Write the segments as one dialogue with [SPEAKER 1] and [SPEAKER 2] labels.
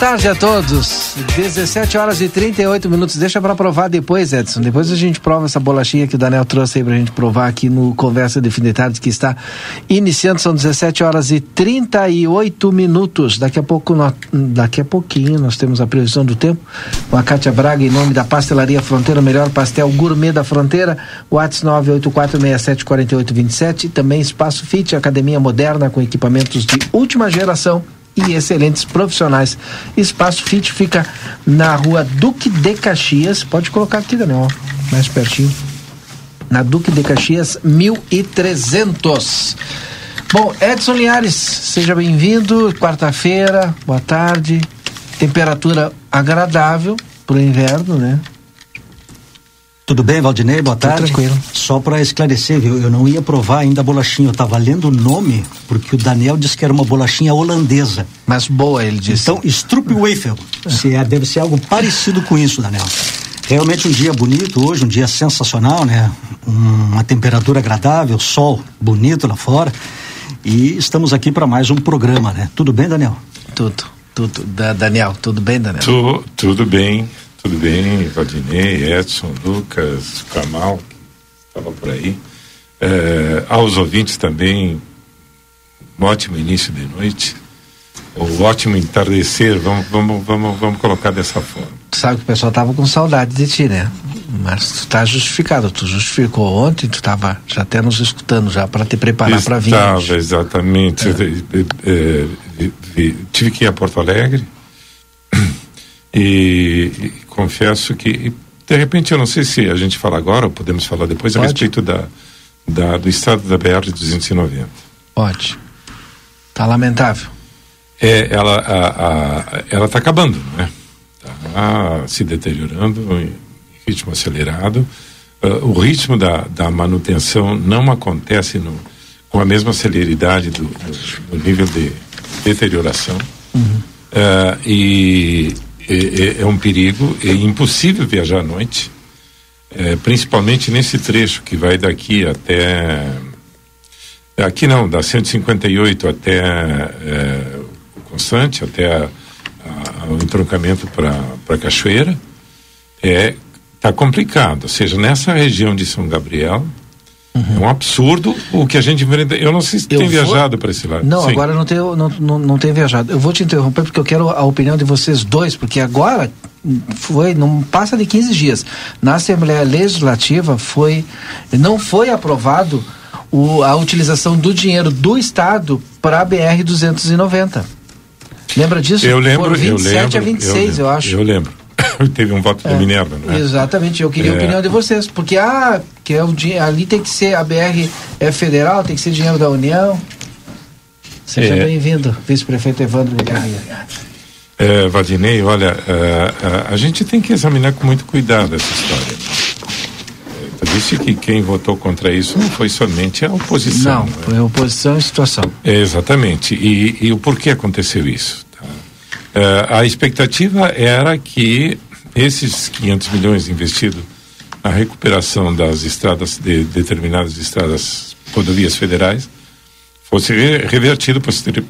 [SPEAKER 1] Tarde a todos. 17 horas e 38 minutos. Deixa para provar depois, Edson. Depois a gente prova essa bolachinha que o Daniel trouxe aí pra gente provar aqui no Conversa de Fim de Tarde, que está iniciando. São 17 horas e 38 minutos. Daqui a pouco, daqui a pouquinho, nós temos a previsão do tempo com a Cátia Braga, em nome da Pastelaria Fronteira, o melhor pastel gourmet da fronteira. WhatsApp 984674827. Também Espaço Fit, academia moderna com equipamentos de última geração e excelentes profissionais. Espaço Fit fica na rua Duque de Caxias. Pode colocar aqui, Daniel, mais pertinho. Na Duque de Caxias, 1300. Bom, Edson Linhares, seja bem-vindo. Quarta-feira, boa tarde. Temperatura agradável para o inverno, né?
[SPEAKER 2] Tudo bem, Valdinei? Boa tarde.
[SPEAKER 1] tranquilo.
[SPEAKER 2] Só para esclarecer, viu? Eu não ia provar ainda a bolachinha, eu estava lendo o nome, porque o Daniel disse que era uma bolachinha holandesa.
[SPEAKER 1] Mas boa, ele disse.
[SPEAKER 2] Então, Stroopwafel. Se é, deve ser algo parecido com isso, Daniel. Realmente um dia bonito hoje, um dia sensacional, né? Uma temperatura agradável, sol bonito lá fora. E estamos aqui para mais um programa, né? Tudo bem, Daniel?
[SPEAKER 1] Tudo, tudo. Da Daniel, tudo bem, Daniel?
[SPEAKER 3] Tu, tudo bem. Tudo bem, Valdinei, Edson, Lucas, Kamal, estava por aí. É, aos ouvintes também, um ótimo início de noite, um ótimo entardecer, vamos, vamos, vamos, vamos colocar dessa forma.
[SPEAKER 1] Tu sabe que o pessoal tava com saudade de ti, né? Mas tu tá justificado, tu justificou ontem, tu tava já até nos escutando já para te preparar para vir.
[SPEAKER 3] Estava, exatamente. É, é, tive que ir a Porto Alegre, e, e, confesso que, de repente, eu não sei se a gente fala agora ou podemos falar depois Pode. a respeito da, da, do estado da BR-290.
[SPEAKER 1] Pode. Está lamentável.
[SPEAKER 3] É, ela a, a, ela está acabando, né? Está se deteriorando em ritmo acelerado. Uh, o ritmo da, da manutenção não acontece no, com a mesma celeridade do, do, do nível de deterioração. Uhum. Uh, e é, é, é um perigo, é impossível viajar à noite, é, principalmente nesse trecho que vai daqui até. Aqui não, da 158 até é, o Constante, até a, a, o entroncamento para Cachoeira, é, tá complicado. Ou seja, nessa região de São Gabriel, Uhum. É um absurdo o que a gente enfrenta. Eu não sei se eu tem vou... viajado para esse lado.
[SPEAKER 1] Não, Sim. agora não tenho, não, não, não tenho viajado. Eu vou te interromper porque eu quero a opinião de vocês dois, porque agora foi, não passa de 15 dias. Na Assembleia Legislativa foi, não foi aprovado o, a utilização do dinheiro do Estado para a BR-290. Lembra disso?
[SPEAKER 3] Eu lembro.
[SPEAKER 1] Por 27
[SPEAKER 3] eu lembro,
[SPEAKER 1] a 26, eu,
[SPEAKER 3] lembro,
[SPEAKER 1] eu acho.
[SPEAKER 3] Eu lembro. teve um voto é, da Minerva, né?
[SPEAKER 1] Exatamente, eu queria é. a opinião de vocês, porque ah, que é o, ali tem que ser, a BR é federal, tem que ser dinheiro da União. Seja é. bem-vindo, vice-prefeito Evandro Garria.
[SPEAKER 3] É, Valdinei, olha, a gente tem que examinar com muito cuidado essa história. Eu disse que quem votou contra isso não foi somente a oposição.
[SPEAKER 1] Não, né? foi a oposição e situação.
[SPEAKER 3] É, exatamente. E, e, o porquê aconteceu isso? Uh, a expectativa era que esses 500 milhões investidos na recuperação das estradas, de determinadas estradas, rodovias federais, fosse re revertido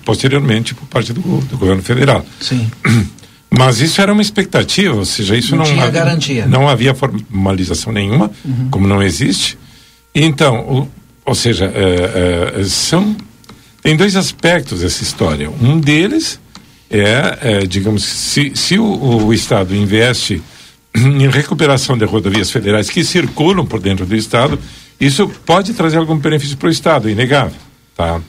[SPEAKER 3] posteriormente por parte do, do governo federal.
[SPEAKER 1] Sim.
[SPEAKER 3] Mas isso era uma expectativa, ou seja, isso não,
[SPEAKER 1] não tinha havia, garantia.
[SPEAKER 3] Não havia formalização nenhuma, uhum. como não existe. Então, o, ou seja, é, é, são tem dois aspectos essa história. Um deles é, é digamos, se, se o, o, Estado investe em recuperação de rodovias federais que circulam por dentro do Estado, isso pode trazer algum benefício para o Estado, inegável, tá?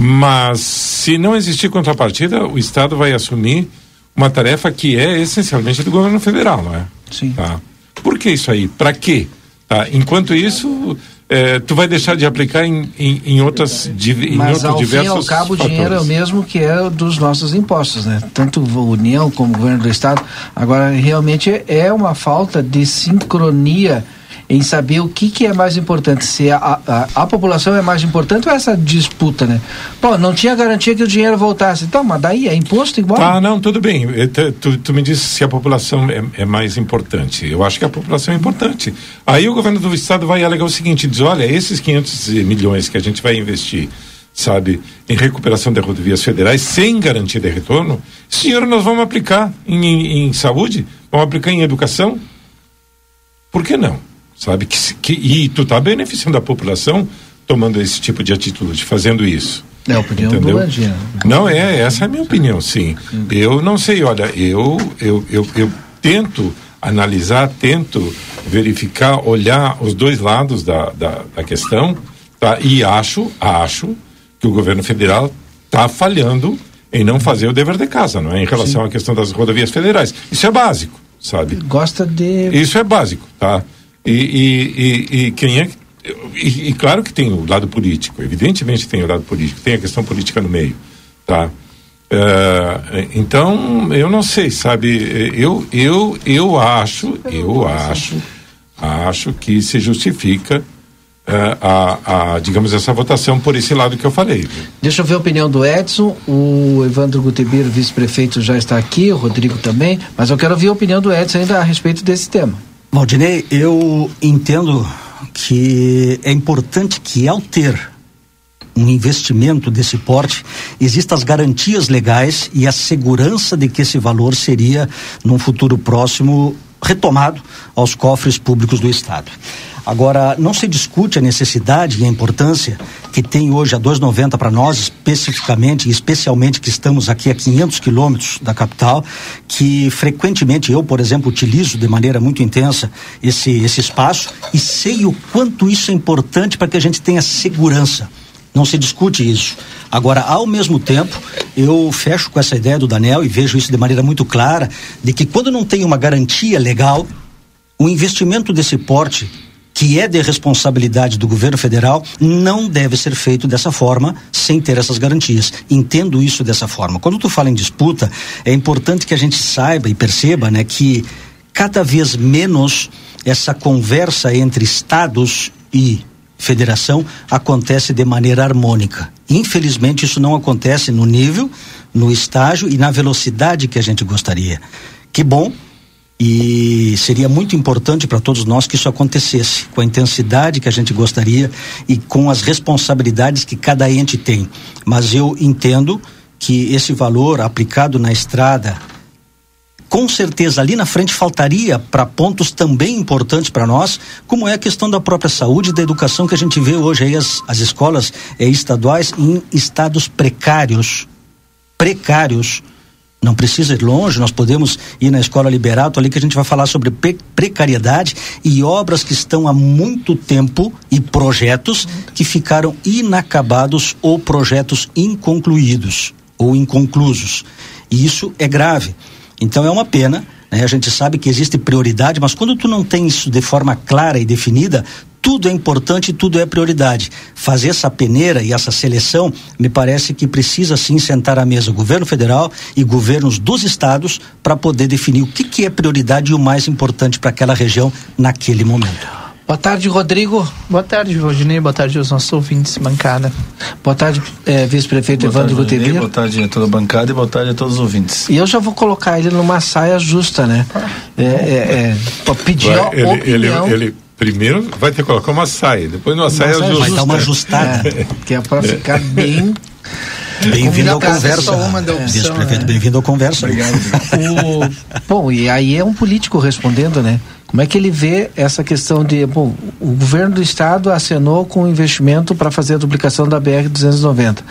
[SPEAKER 3] Mas se não existir contrapartida, o Estado vai assumir uma tarefa que é essencialmente do governo federal, não é?
[SPEAKER 1] Sim.
[SPEAKER 3] Tá? Por que isso aí? Para quê? Tá? Enquanto isso, é, tu vai deixar de aplicar em, em, em outras
[SPEAKER 1] em Mas ao fim ao cabo fatores. o dinheiro é o mesmo que é dos nossos impostos, né? Tanto a União como o governo do Estado. Agora, realmente é uma falta de sincronia em saber o que, que é mais importante, se a, a, a, população é mais importante ou essa disputa, né? Pô, não tinha garantia que o dinheiro voltasse. Então, mas daí é imposto igual?
[SPEAKER 3] Ah, não, tudo bem. Tu, tu me disse se a população é, é, mais importante. Eu acho que a população é importante. Aí o governo do estado vai alegar o seguinte, diz, olha, esses 500 milhões que a gente vai investir sabe, em recuperação de rodovias federais sem garantia de retorno, esse dinheiro nós vamos aplicar em, em, em saúde, vamos aplicar em educação. Por que não? Sabe? Que, que, e tu está beneficiando a população tomando esse tipo de atitude, fazendo isso.
[SPEAKER 1] É a opinião Entendeu? do né?
[SPEAKER 3] Não, é, essa é a minha opinião, sim. Eu não sei, olha, eu, eu, eu, eu tento analisar, tento verificar, olhar os dois lados da, da, da questão, tá? E acho, acho que o governo federal está falhando em não fazer o dever de casa, não é? Em relação Sim. à questão das rodovias federais. Isso é básico, sabe?
[SPEAKER 1] Gosta de.
[SPEAKER 3] Isso é básico, tá? E, e, e, e quem é. E, claro que tem o lado político, evidentemente tem o lado político, tem a questão política no meio, tá? Uh, então, eu não sei, sabe? Eu, eu, eu acho, eu acho, acho que se justifica uh, a, a, digamos, essa votação por esse lado que eu falei.
[SPEAKER 1] Deixa eu ver a opinião do Edson. O Evandro Gutebir, vice-prefeito, já está aqui, o Rodrigo também, mas eu quero ouvir a opinião do Edson ainda a respeito desse tema.
[SPEAKER 2] Valdinei, eu entendo que é importante que ao ter um investimento desse porte, existam as garantias legais e a segurança de que esse valor seria, num futuro próximo, retomado aos cofres públicos do Estado. Agora, não se discute a necessidade e a importância que tem hoje a 290 para nós, especificamente e especialmente que estamos aqui a 500 quilômetros da capital, que frequentemente eu, por exemplo, utilizo de maneira muito intensa esse, esse espaço e sei o quanto isso é importante para que a gente tenha segurança. Não se discute isso. Agora, ao mesmo tempo, eu fecho com essa ideia do Daniel e vejo isso de maneira muito clara, de que quando não tem uma garantia legal, o investimento desse porte que é de responsabilidade do governo federal, não deve ser feito dessa forma, sem ter essas garantias. Entendo isso dessa forma. Quando tu fala em disputa, é importante que a gente saiba e perceba, né, que cada vez menos essa conversa entre estados e federação acontece de maneira harmônica. Infelizmente, isso não acontece no nível, no estágio e na velocidade que a gente gostaria. Que bom e seria muito importante para todos nós que isso acontecesse, com a intensidade que a gente gostaria e com as responsabilidades que cada ente tem. Mas eu entendo que esse valor aplicado na estrada, com certeza ali na frente faltaria para pontos também importantes para nós, como é a questão da própria saúde e da educação que a gente vê hoje aí as, as escolas eh, estaduais em estados precários. Precários não precisa ir longe, nós podemos ir na Escola Liberato ali que a gente vai falar sobre precariedade e obras que estão há muito tempo e projetos que ficaram inacabados ou projetos inconcluídos ou inconclusos. E isso é grave. Então é uma pena, né? A gente sabe que existe prioridade, mas quando tu não tem isso de forma clara e definida, tudo é importante, tudo é prioridade. Fazer essa peneira e essa seleção, me parece que precisa sim sentar à mesa o governo federal e governos dos estados para poder definir o que, que é prioridade e o mais importante para aquela região naquele momento.
[SPEAKER 1] Boa tarde, Rodrigo.
[SPEAKER 4] Boa tarde, Rodinei. Boa tarde aos nossos ouvintes, bancada.
[SPEAKER 1] Boa tarde, é, vice-prefeito Evandro Gutenberg.
[SPEAKER 5] Boa tarde a toda a bancada e boa tarde a todos os ouvintes.
[SPEAKER 1] E eu já vou colocar ele numa saia justa, né? É, é, é pedir
[SPEAKER 3] vai, ele, opinião. Ele, ele, primeiro vai ter que colocar uma saia, depois uma, uma saia, saia justa.
[SPEAKER 2] Vai dar uma ajustada.
[SPEAKER 1] É, que é para ficar bem
[SPEAKER 2] Bem-vindo ao Conversa. Vice-prefeito, bem-vindo ao Conversa.
[SPEAKER 1] Obrigado. o, bom, e aí é um político respondendo, né? Como é que ele vê essa questão de, bom, o governo do estado acenou com investimento para fazer a duplicação da BR 290.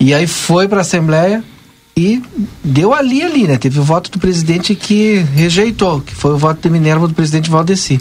[SPEAKER 1] E aí foi para a Assembleia e deu ali ali, né? Teve o voto do presidente que rejeitou, que foi o voto de Minerva do presidente Valdeci.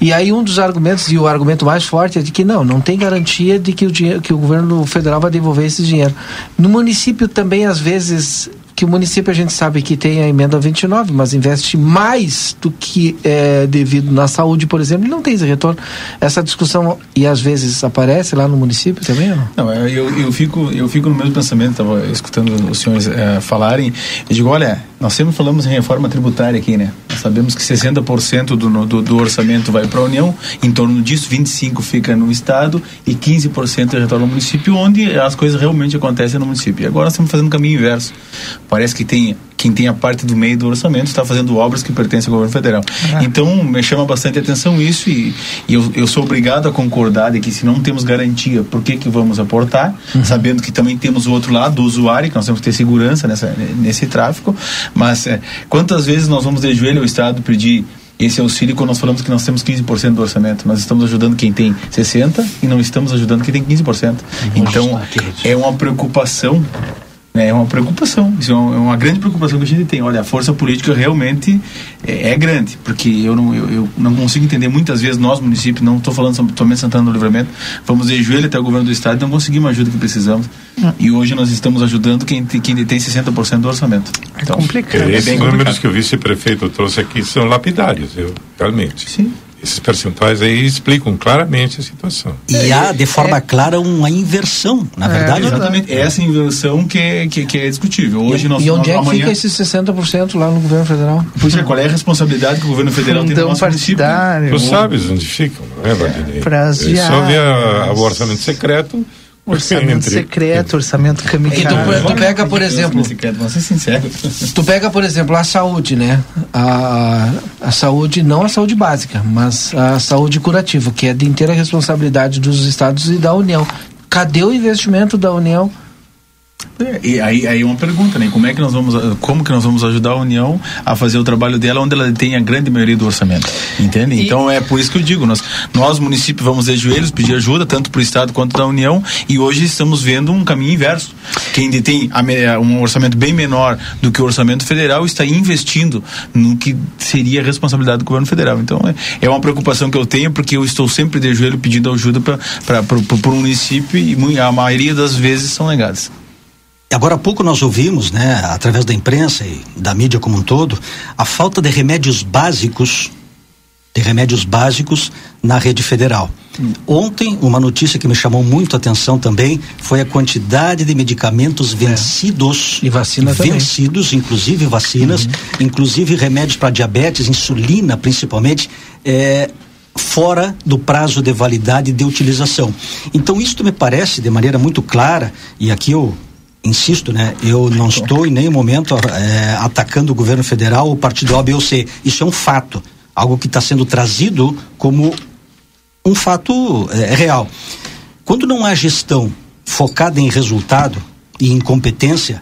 [SPEAKER 1] E aí um dos argumentos, e o argumento mais forte, é de que não, não tem garantia de que o, dinheiro, que o governo federal vai devolver esse dinheiro. No município também, às vezes, que o município a gente sabe que tem a emenda 29, mas investe mais do que é devido na saúde, por exemplo, e não tem esse retorno. Essa discussão e às vezes aparece lá no município também, não?
[SPEAKER 5] Não, é, eu, eu fico eu fico no mesmo pensamento, estava escutando os senhores é, falarem, eu digo, olha, nós sempre falamos em reforma tributária aqui, né? Nós sabemos que 60% do, do, do orçamento vai para a União, em torno disso 25 fica no estado e 15% retorna ao município, onde as coisas realmente acontecem no município. E agora estamos fazendo o caminho inverso Parece que tem quem tem a parte do meio do orçamento está fazendo obras que pertencem ao governo federal. Ah. Então, me chama bastante atenção isso e, e eu, eu, sou obrigado a concordar de que se não temos garantia, por que que vamos aportar, uhum. sabendo que também temos o outro lado do usuário, que nós temos que ter segurança nessa, nesse tráfico, mas é, quantas vezes nós vamos de joelho ao Estado pedir esse auxílio quando nós falamos que nós temos 15% do orçamento. Nós estamos ajudando quem tem 60% e não estamos ajudando quem tem 15%. Então, é uma preocupação é uma preocupação, isso é uma, é uma, grande preocupação que a gente tem. Olha, a força política realmente é, é grande, porque eu não, eu, eu, não consigo entender muitas vezes nós, município, não estou falando somente Santana do Livramento, vamos de joelho até o governo do estado e não conseguimos a ajuda que precisamos. E hoje nós estamos ajudando quem, quem tem 60% do orçamento.
[SPEAKER 4] É então, é complicado.
[SPEAKER 3] É, esses números que o vice-prefeito trouxe aqui são lapidários, eu, realmente.
[SPEAKER 5] Sim.
[SPEAKER 3] Esses percentuais aí explicam claramente a situação.
[SPEAKER 2] E há, de forma é, clara, uma inversão, na verdade.
[SPEAKER 5] É, exatamente. É essa inversão que é, que, que é discutível. Hoje
[SPEAKER 1] e,
[SPEAKER 5] nós,
[SPEAKER 1] e onde
[SPEAKER 5] nós,
[SPEAKER 1] é que amanhã... fica esses 60% lá no governo federal?
[SPEAKER 5] Pois é, qual é a responsabilidade que o governo federal
[SPEAKER 4] tem
[SPEAKER 5] no nosso partidário.
[SPEAKER 3] município? Tu sabes onde ficam, não é, Valdinei?
[SPEAKER 4] É,
[SPEAKER 3] só vê o orçamento secreto
[SPEAKER 4] Orçamento entre... secreto, orçamento kamikaze.
[SPEAKER 1] E tu, tu pega, por exemplo.
[SPEAKER 5] Vamos ser sinceros.
[SPEAKER 1] Tu pega, por exemplo, a saúde, né? A, a saúde, não a saúde básica, mas a saúde curativa, que é de inteira responsabilidade dos estados e da União. Cadê o investimento da União?
[SPEAKER 5] É, e aí, aí uma pergunta, né? Como é que nós vamos, como que nós vamos ajudar a União a fazer o trabalho dela onde ela tem a grande maioria do orçamento? Entende? E... Então é por isso que eu digo, nós, nós municípios vamos de joelhos pedir ajuda tanto para o Estado quanto da União e hoje estamos vendo um caminho inverso. Quem tem a, um orçamento bem menor do que o orçamento federal está investindo no que seria a responsabilidade do governo federal. Então é, é uma preocupação que eu tenho porque eu estou sempre de joelho pedindo ajuda para o município e a maioria das vezes são negadas.
[SPEAKER 2] Agora há pouco nós ouvimos, né, através da imprensa e da mídia como um todo, a falta de remédios básicos, de remédios básicos na rede federal. Ontem, uma notícia que me chamou muito a atenção também foi a quantidade de medicamentos é. vencidos.
[SPEAKER 1] É. E vacina
[SPEAKER 2] Vencidos,
[SPEAKER 1] também.
[SPEAKER 2] inclusive vacinas, uhum. inclusive remédios para diabetes, insulina principalmente, é, fora do prazo de validade de utilização. Então, isto me parece, de maneira muito clara, e aqui eu insisto, né? Eu não estou em nenhum momento é, atacando o governo federal ou o partido A, B ou C. Isso é um fato, algo que está sendo trazido como um fato é, real. Quando não há gestão focada em resultado e em competência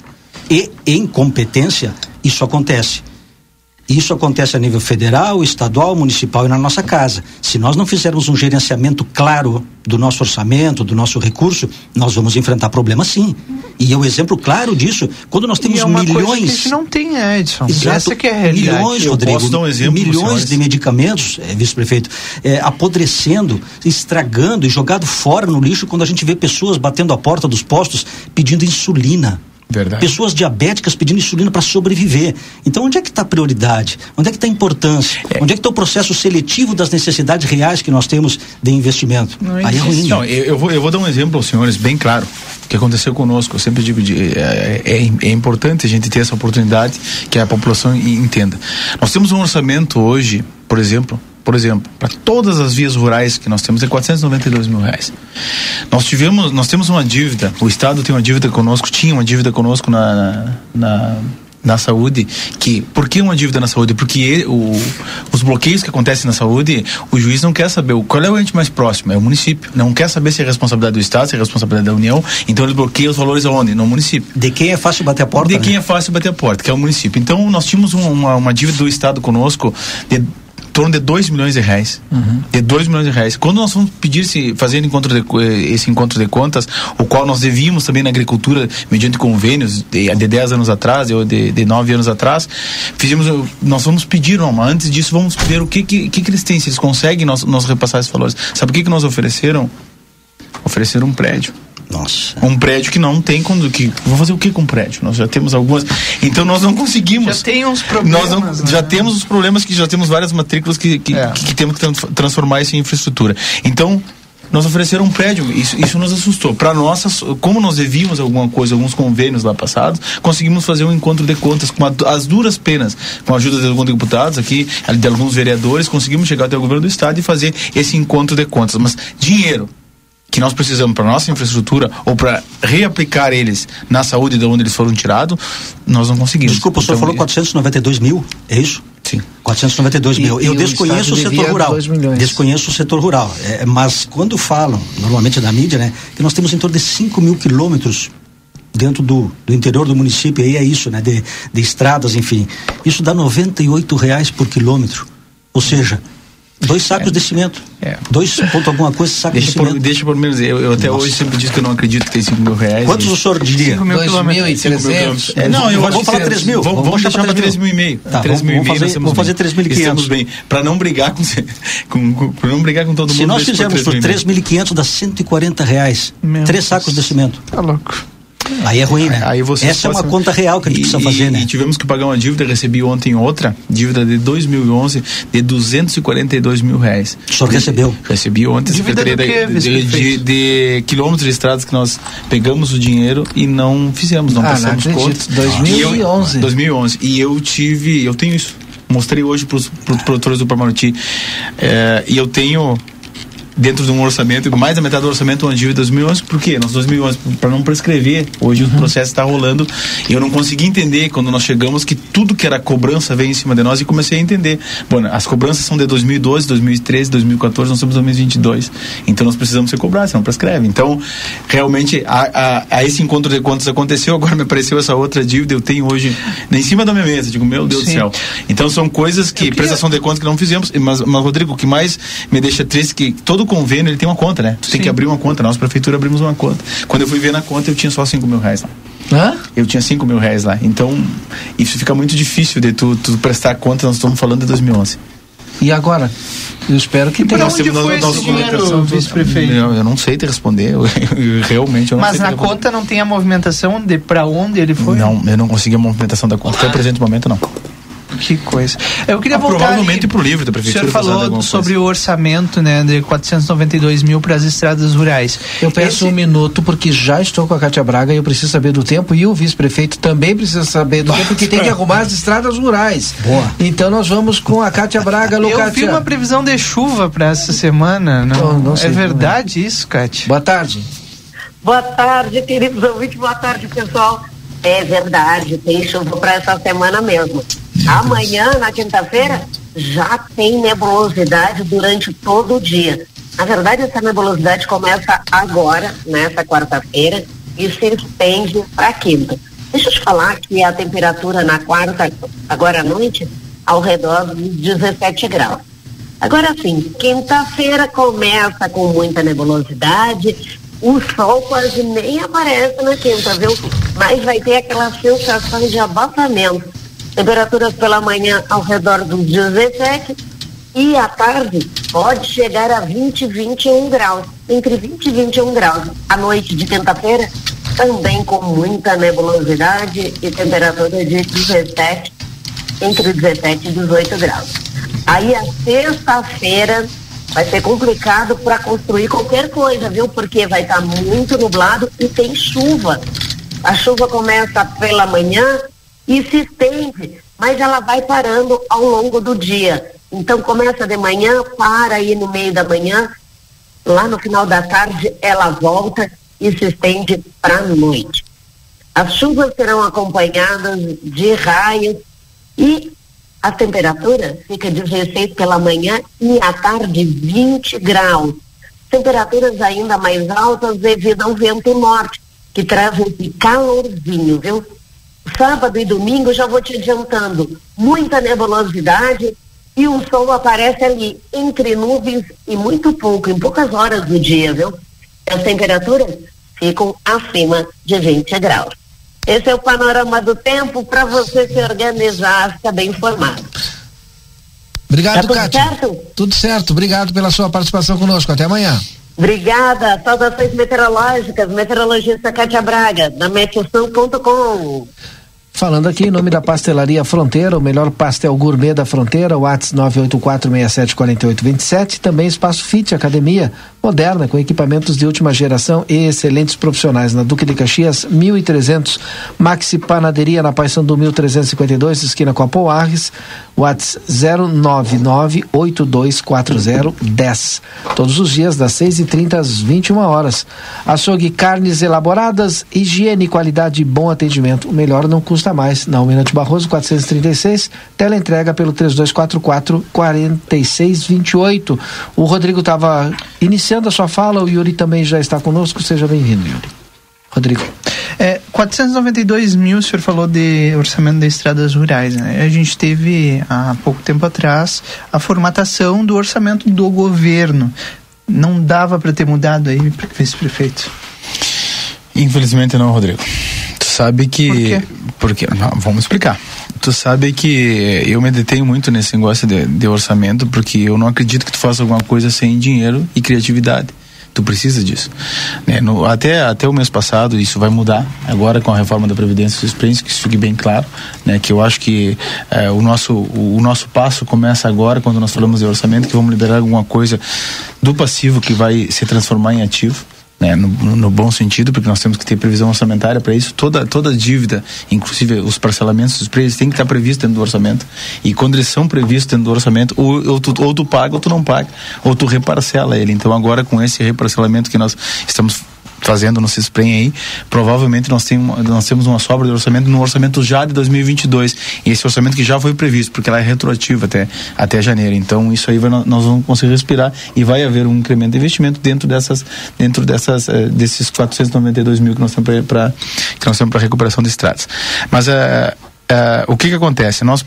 [SPEAKER 2] e em competência, isso acontece. Isso acontece a nível federal, estadual, municipal e na nossa casa. Se nós não fizermos um gerenciamento claro do nosso orçamento, do nosso recurso, nós vamos enfrentar problemas sim. E é um exemplo claro disso. Quando nós temos
[SPEAKER 4] e é
[SPEAKER 2] uma milhões. Coisa que
[SPEAKER 4] a gente não tem, Edson.
[SPEAKER 2] Exato,
[SPEAKER 4] Essa que é a realidade.
[SPEAKER 2] Milhões, Rodrigo. posso dar um exemplo milhões de medicamentos, é, vice-prefeito, é, apodrecendo, estragando e jogado fora no lixo quando a gente vê pessoas batendo a porta dos postos pedindo insulina
[SPEAKER 5] Verdade.
[SPEAKER 2] Pessoas diabéticas pedindo insulina para sobreviver. Então, onde é que está a prioridade? Onde é que está a importância? Onde é que está o processo seletivo das necessidades reais que nós temos de investimento?
[SPEAKER 5] Não,
[SPEAKER 2] Aí é ruim.
[SPEAKER 5] Não, eu, eu vou, eu vou dar um exemplo aos senhores, bem claro, que aconteceu conosco. Eu sempre digo, de, é, é, é importante a gente ter essa oportunidade que a população entenda. Nós temos um orçamento hoje, por exemplo, por exemplo, para todas as vias rurais que nós temos é 492 mil reais. Nós tivemos, nós temos uma dívida, o Estado tem uma dívida conosco, tinha uma dívida conosco na, na, na saúde, que, por que uma dívida na saúde? Porque ele- o, os bloqueios que acontecem na saúde, o juiz não quer saber qual é o ente mais próximo, é o município. Não quer saber se é responsabilidade do Estado, se é responsabilidade da União, então ele bloqueia os valores aonde? No município.
[SPEAKER 2] De quem é fácil bater a porta?
[SPEAKER 5] De quem
[SPEAKER 2] né?
[SPEAKER 5] é fácil bater a porta, que é o município. Então, nós tínhamos um- uma, uma dívida do Estado conosco de torno de 2 milhões de reais. De 2 milhões de reais. Quando nós fomos pedir se fazer encontro de eh, esse encontro de contas, o qual nós devíamos também na agricultura, mediante convênios de, de 10 anos atrás, ou de, de 9 anos atrás, fizemos, o- nós vamos pedir, não, mas antes disso, vamos ver o que, que, que, que eles têm, se eles conseguem nós, nós repassar esses valores. Sabe o que, que nós ofereceram? Ofereceram um prédio
[SPEAKER 2] Nossa.
[SPEAKER 5] um prédio que não tem quando que vou fazer o que com o prédio nós já temos algumas então nós não conseguimos
[SPEAKER 4] Já tem uns problemas,
[SPEAKER 5] nós não,
[SPEAKER 4] né?
[SPEAKER 5] já temos os problemas que já temos várias matrículas que que,
[SPEAKER 4] É.
[SPEAKER 5] que, que temos que tran- transformar isso em infraestrutura então nós ofereceram um prédio, isso, isso nos assustou. Para nós, como nós devíamos alguma coisa, alguns convênios lá passados, conseguimos fazer um encontro de contas com a- as duras penas, com a ajuda de alguns deputados aqui, de alguns vereadores, conseguimos chegar até o governo do estado e fazer esse encontro de contas. Mas dinheiro, que nós precisamos para nossa infraestrutura ou para reaplicar eles na saúde de onde eles foram tirados, nós não conseguimos.
[SPEAKER 2] Desculpa, o senhor
[SPEAKER 5] Então,
[SPEAKER 2] falou 492 mil, é isso?
[SPEAKER 5] Sim.
[SPEAKER 2] 492
[SPEAKER 1] E-
[SPEAKER 2] mil.
[SPEAKER 1] e
[SPEAKER 2] Eu desconheço o setor rural. Desconheço o setor rural. É, mas quando falam, normalmente na mídia, né, que nós temos em torno de 5 mil quilômetros dentro do, do interior do município, aí é isso, né, de, de estradas, enfim. Isso dá 98 reais por quilômetro. Ou seja, dois sacos de cimento.
[SPEAKER 5] É.
[SPEAKER 2] Dois ponto alguma coisa, saco
[SPEAKER 5] Deixa
[SPEAKER 2] de
[SPEAKER 5] por,
[SPEAKER 2] cimento.
[SPEAKER 5] deixa por menos, eu, eu até
[SPEAKER 2] Nossa.
[SPEAKER 5] hoje sempre disse que eu não acredito que tem 5 mil reais.
[SPEAKER 2] Quantos
[SPEAKER 5] e-
[SPEAKER 2] o senhor diria?
[SPEAKER 4] Cinco mil
[SPEAKER 1] Dois
[SPEAKER 4] quilômetros.
[SPEAKER 1] mil e.
[SPEAKER 5] É, não, eu que
[SPEAKER 2] falar
[SPEAKER 5] é-
[SPEAKER 2] 3 mil.
[SPEAKER 5] Vamos, vamos deixar para
[SPEAKER 2] pra
[SPEAKER 5] 3 mil e meio.
[SPEAKER 2] Tá,
[SPEAKER 5] 3
[SPEAKER 2] vamos-
[SPEAKER 5] mil e
[SPEAKER 2] vamos
[SPEAKER 5] meio,
[SPEAKER 2] fazer- vamos fazer
[SPEAKER 5] bem.
[SPEAKER 2] 3.500.
[SPEAKER 5] Estamos bem. Para não brigar com, com, com, pra não brigar com todo mundo.
[SPEAKER 2] Se nós fizermos por 3.500, dá 140 reais.
[SPEAKER 4] Meu
[SPEAKER 2] Três sacos de cimento.
[SPEAKER 4] Tá louco.
[SPEAKER 2] Aí é ruim, né?
[SPEAKER 5] Aí você
[SPEAKER 2] Essa é uma conta real que a gente
[SPEAKER 5] E-
[SPEAKER 2] precisa
[SPEAKER 5] e-
[SPEAKER 2] fazer, né?
[SPEAKER 5] E tivemos que pagar uma dívida, recebi ontem outra, dívida de 2011, de 242 mil reais.
[SPEAKER 2] O senhor recebeu?
[SPEAKER 5] Recebi ontem,
[SPEAKER 4] Dívida
[SPEAKER 5] de, de,
[SPEAKER 4] vice-prefeito?
[SPEAKER 5] de quilômetros de estradas que nós pegamos o dinheiro e não fizemos, não
[SPEAKER 1] Ah, não
[SPEAKER 5] passamos
[SPEAKER 1] acredito.
[SPEAKER 5] contas.
[SPEAKER 1] 2011.
[SPEAKER 5] E eu- 2011. E eu tive, eu tenho isso. Mostrei hoje para os produtores do Parmaruti. É, e eu tenho dentro de um orçamento, mais da metade do orçamento, uma dívida de 2011. Por quê? Nós 2011, para não prescrever, hoje
[SPEAKER 1] Uhum.
[SPEAKER 5] o processo está rolando. E eu não consegui entender quando nós chegamos que tudo que era cobrança veio em cima de nós e comecei a entender. Bom, as cobranças são de 2012, 2013, 2014, nós estamos em 2022. Então nós precisamos ser cobrados, senão prescreve. Então, realmente, a, a, a esse encontro de contas aconteceu, agora me apareceu essa outra dívida, eu tenho hoje em cima da minha mesa. Digo, meu Deus
[SPEAKER 4] Sim.
[SPEAKER 5] do céu. Então são coisas que,
[SPEAKER 4] queria-
[SPEAKER 5] prestação de contas que não fizemos. Mas, mas, Rodrigo, o que mais me deixa triste é que todo convênio ele tem uma conta, né? Tu tem que abrir uma conta. Nós, prefeitura, abrimos uma conta. Quando eu fui ver na conta, eu tinha só 5 mil reais lá.
[SPEAKER 1] Hã?
[SPEAKER 5] Eu tinha 5 mil reais lá. Então, isso fica muito difícil de tu, tu prestar conta. Nós estamos falando de 2011.
[SPEAKER 1] E agora? Eu espero que tenha.
[SPEAKER 5] Nós
[SPEAKER 4] onde foi
[SPEAKER 5] nós-
[SPEAKER 4] esse dinheiro, vice-prefeito?
[SPEAKER 5] Eu, eu não sei te responder. Eu, eu realmente eu não
[SPEAKER 4] Mas
[SPEAKER 5] sei
[SPEAKER 4] na conta não tem a movimentação de pra onde ele foi?
[SPEAKER 5] Não, eu não consegui a movimentação da conta. Até o presente momento, não.
[SPEAKER 4] Que coisa. Eu queria
[SPEAKER 5] Ah,
[SPEAKER 4] voltar.
[SPEAKER 5] provavelmente
[SPEAKER 4] ali.
[SPEAKER 5] pro livro da
[SPEAKER 4] O
[SPEAKER 5] prefeitura
[SPEAKER 4] senhor
[SPEAKER 5] fazer
[SPEAKER 4] falou sobre
[SPEAKER 5] coisa.
[SPEAKER 4] o orçamento, né, de 492 mil para as estradas rurais.
[SPEAKER 1] Eu peço
[SPEAKER 4] Esse-
[SPEAKER 1] um minuto, porque já estou com a Cátia Braga e eu preciso saber do tempo, e o vice-prefeito também precisa saber do tempo, porque tem que arrumar as estradas rurais.
[SPEAKER 2] Boa.
[SPEAKER 1] Então nós vamos com a Cátia Braga,
[SPEAKER 4] Eu vi
[SPEAKER 1] Cátia.
[SPEAKER 4] uma previsão de chuva para essa semana. Não,
[SPEAKER 1] Não, não sei
[SPEAKER 4] é
[SPEAKER 1] também.
[SPEAKER 4] verdade isso, Kátia?
[SPEAKER 1] Boa tarde.
[SPEAKER 6] Boa tarde, queridos ouvintes. Boa tarde, pessoal. É verdade, tem chuva para essa semana mesmo. Amanhã, na quinta-feira, já tem nebulosidade durante todo o dia. Na verdade, essa nebulosidade começa agora, nessa quarta-feira, e se estende para quinta. Deixa eu te falar que a temperatura na quarta, agora à noite, ao redor de 17 graus. Agora sim, quinta-feira começa com muita nebulosidade, o sol quase nem aparece na quinta, viu? Mas vai ter aquela sensação de abafamento. Temperaturas pela manhã ao redor dos 17 e à tarde pode chegar a 20, 21 graus. Entre 20 e 21 graus. À noite de quinta-feira, também com muita nebulosidade e temperatura de 17, entre 17 e 18 graus. Aí a sexta-feira vai ser complicado para construir qualquer coisa, viu? Porque vai estar tá muito nublado e tem chuva. A chuva começa pela manhã e se estende, mas ela vai parando ao longo do dia. Então começa de manhã, para aí no meio da manhã, lá no final da tarde ela volta e se estende para a noite. As chuvas serão acompanhadas de raios e a temperatura fica 16 pela manhã e à tarde 20 graus. Temperaturas ainda mais altas devido ao vento norte, que traz esse calorzinho, viu? Sábado e domingo, já vou te adiantando, muita nebulosidade e o sol aparece ali entre nuvens e muito pouco, em poucas horas do dia, viu? As temperaturas ficam acima de 20 graus. Esse é o panorama do tempo para você se organizar, ficar bem informado.
[SPEAKER 1] Obrigado, tá tudo Cátia. certo? Tudo certo. Obrigado pela sua participação conosco. Até amanhã.
[SPEAKER 6] Obrigada. Saudações meteorológicas. Meteorologista Cátia Braga, da Meteoção.com.
[SPEAKER 1] Falando aqui em nome da Pastelaria Fronteira, o melhor pastel gourmet da fronteira, o WhatsApp 984674827, também Espaço Fit Academia, moderna, com equipamentos de última geração e excelentes profissionais. Na Duque de Caxias, 1300, Maxi Panaderia na Paissandu 1352, esquina com a Poarres, WhatsApp 099824010. Todos os dias, das 6h30 às 21 horas. Açougue Carnes Elaboradas, higiene, qualidade e bom atendimento. O melhor não custa mais. Na Almirante Barroso, 436, tela entrega pelo 3244 4628. O Rodrigo estava iniciando a sua fala, o Yuri também já está conosco. Seja bem-vindo, Yuri. Rodrigo.
[SPEAKER 4] É, 492 mil, o senhor falou de orçamento de estradas rurais. Né? A gente teve, há pouco tempo atrás, a formatação do orçamento do governo. Não dava para ter mudado aí, vice-prefeito?
[SPEAKER 5] Infelizmente não, Rodrigo. Tu sabe que. Por quê? Porque, não, vamos explicar. Tu sabe que eu me detenho muito nesse negócio de, de orçamento, porque eu não acredito que tu faça alguma coisa sem dinheiro e criatividade tu precisa disso. Né? No, até, até o mês passado, isso vai mudar, agora com a reforma da Previdência Suspense, que isso fique bem claro, né? que eu acho que é, o, nosso, o, o, nosso passo começa agora, quando nós falamos de orçamento, que vamos liberar alguma coisa do passivo que vai se transformar em ativo né, no, no, bom sentido, porque nós temos que ter previsão orçamentária para isso. Toda, toda dívida, inclusive os parcelamentos dos preços, tem que estar previsto dentro do orçamento. E quando eles são previstos dentro do orçamento, ou, ou, tu, ou tu paga ou tu não paga, ou tu reparcela ele. Então agora com esse reparcelamento que nós estamos fazendo no CISPREM aí, provavelmente nós, tem, nós temos uma sobra de orçamento no orçamento já de 2022. E esse orçamento que já foi previsto, porque ela é retroativa até, até janeiro. Então, isso aí vai, nós vamos conseguir respirar e vai haver um incremento de investimento dentro dessas, dentro dessas, eh, desses 492 mil que nós temos para recuperação de estradas. Mas Uh, o que que acontece? Nós,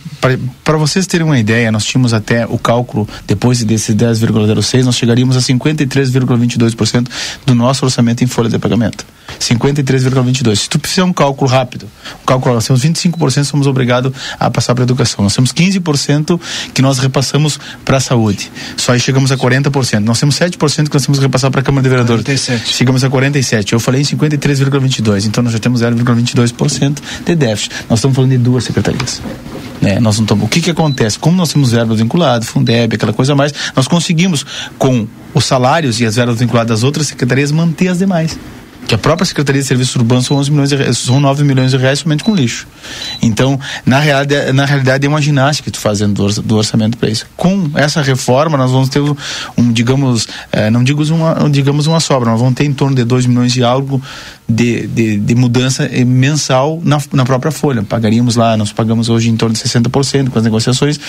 [SPEAKER 5] para vocês terem uma ideia, nós tínhamos até o cálculo, depois desses 10,06, nós chegaríamos a 53,22% do nosso orçamento em folha de pagamento. 53,22. Se tu fizer um cálculo rápido, um cálculo, nós temos 25% somos obrigados a passar para a educação. Nós temos 15% que nós repassamos para a saúde. Só aí chegamos a 40%. Nós temos 7% que nós temos que repassar para a Câmara de Vereadores. 47. Chegamos a 47. Eu falei em 53,22. Então nós já temos 0,22% de déficit. Nós estamos falando de duas secretarias. Né? Nós não estamos, o que que acontece? Como nós temos verbas vinculadas, Fundeb, aquela coisa mais, nós conseguimos com os salários e as verbas vinculadas das outras secretarias manter as demais que a própria Secretaria de Serviços Urbanos são 11 milhões de são 9 milhões de reais somente com lixo. Então, na realidade, na realidade é uma ginástica que tu fazendo do, orçamento para isso. Com essa reforma, nós vamos ter um, digamos, eh, não digo uma, digamos uma sobra, nós vamos ter em torno de 2 milhões e algo de, de, de mudança mensal na, na própria folha. Pagaríamos lá, nós pagamos hoje em torno de 60% com as negociações,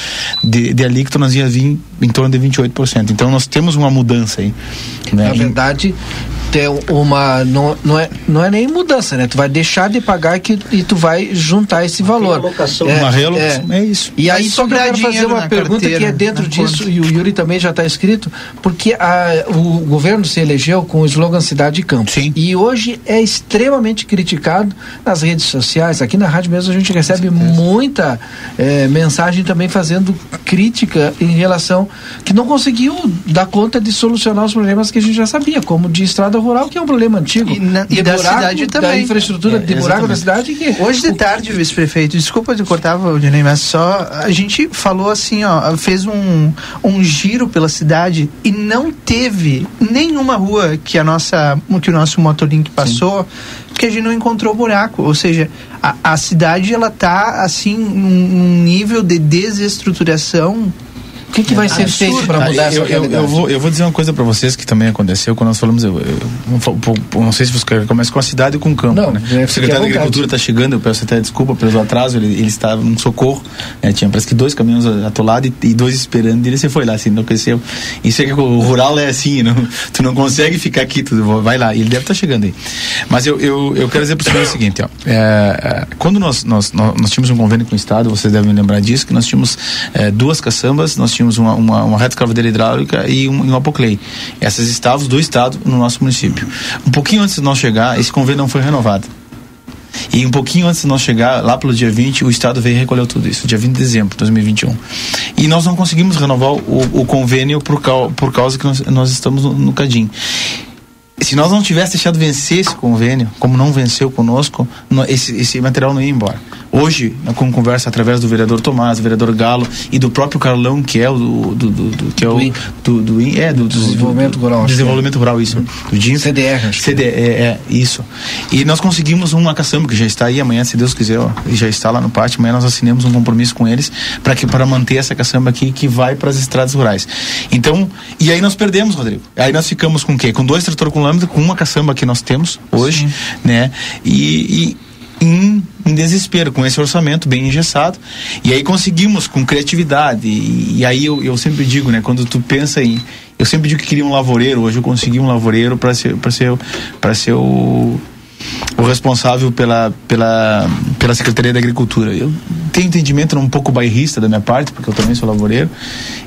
[SPEAKER 5] de, de alíquota nós ia vir em torno de 28%. Então, nós temos uma mudança aí.
[SPEAKER 1] Né? Na verdade, ter uma não, não, é, não é nem mudança, né? Tu vai deixar de pagar que, e tu vai juntar esse uma valor.
[SPEAKER 5] Realocação, é, uma realocação, é, é isso.
[SPEAKER 1] E aí só que eu quero fazer uma pergunta carteira, que é dentro disso, conta. e o Yuri também já está escrito, porque a, o governo se elegeu com o slogan Cidade e Campo. Sim. E hoje é extremamente criticado nas redes sociais. Aqui na rádio mesmo a gente recebe muita é, mensagem também fazendo crítica em relação que não conseguiu dar conta de solucionar os problemas que a gente já sabia, como de estrada rural, que é um problema antigo.
[SPEAKER 4] E, na, e da
[SPEAKER 1] buraco,
[SPEAKER 4] cidade
[SPEAKER 1] da
[SPEAKER 4] também.
[SPEAKER 1] infraestrutura
[SPEAKER 5] É,
[SPEAKER 1] de buraco da cidade que
[SPEAKER 4] Hoje de tarde, vice-prefeito, desculpa te cortar, Valdinei, mas só a gente falou assim, ó, fez um, um giro pela cidade e não teve nenhuma rua que a nossa, que o nosso motolink passou que a gente não encontrou buraco. Ou seja, a, a cidade ela tá assim num, num nível de desestruturação
[SPEAKER 1] que, que vai ser
[SPEAKER 4] Absurdo.
[SPEAKER 1] feito para mudar
[SPEAKER 5] eu,
[SPEAKER 1] essa
[SPEAKER 5] eu,
[SPEAKER 1] realidade?
[SPEAKER 5] eu vou, eu vou dizer uma coisa para vocês que também aconteceu quando nós falamos. Eu, eu, não sei se você quer começar com a cidade ou com o campo.
[SPEAKER 1] Não,
[SPEAKER 5] né?
[SPEAKER 1] é,
[SPEAKER 5] O secretário da. Agricultura está chegando, eu peço até desculpa pelo atraso, ele, ele estava num socorro. né? Tinha parece que dois caminhões atolados e, e dois esperando, e ele você foi lá, assim, enlouqueceu. Isso é que o rural é assim, não, tu não consegue ficar aqui, tu vai lá. E ele deve estar chegando aí. Mas eu, eu, eu quero dizer para vocês o seguinte: ó, é, é, quando nós, nós, nós, nós tínhamos um convênio com o Estado, vocês devem lembrar disso, que nós tínhamos é, duas caçambas, nós tínhamos uma, uma, uma reta escavadeira hidráulica e um, um apoclei. Essas estavam do Estado no nosso município. Um pouquinho antes de nós chegar, esse convênio não foi renovado. E um pouquinho antes de nós chegar, lá pelo dia 20, o Estado veio e recolheu tudo isso, dia 20 de dezembro de 2021. E nós não conseguimos renovar o, o convênio por, cau, por causa que nós, nós estamos no, no Cadim. Se nós não tivéssemos deixado vencer esse convênio, como não venceu conosco, no- esse, esse material não ia embora. Hoje, com conversa através do vereador Tomás, do vereador Galo e do próprio Carlão, que é o do, do, do- do- que é o
[SPEAKER 1] Do
[SPEAKER 5] do, é do, do
[SPEAKER 1] Desenvolvimento Rural, é.
[SPEAKER 5] desenvolvimento rural isso, do DIN.
[SPEAKER 1] CDR,
[SPEAKER 5] CD, é, é, isso. E nós conseguimos uma caçamba que já está aí amanhã, se Deus quiser, ó, já está lá no pátio. Amanhã nós assinamos um compromisso com eles para que para manter essa caçamba aqui que vai para as estradas rurais. Então, e aí nós perdemos, Rodrigo. Aí nós ficamos com o quê? Com dois tratores com com uma caçamba que nós temos hoje, né? E, e em, em desespero com esse orçamento bem engessado. E aí conseguimos com criatividade. E, e aí eu, eu sempre digo né quando tu pensa em eu sempre digo que queria um lavoureiro hoje eu consegui um lavoureiro para ser para ser para ser o o responsável pela, pela, pela Secretaria da Agricultura. Eu tenho entendimento um pouco bairrista da minha parte, porque eu também sou lavoureiro,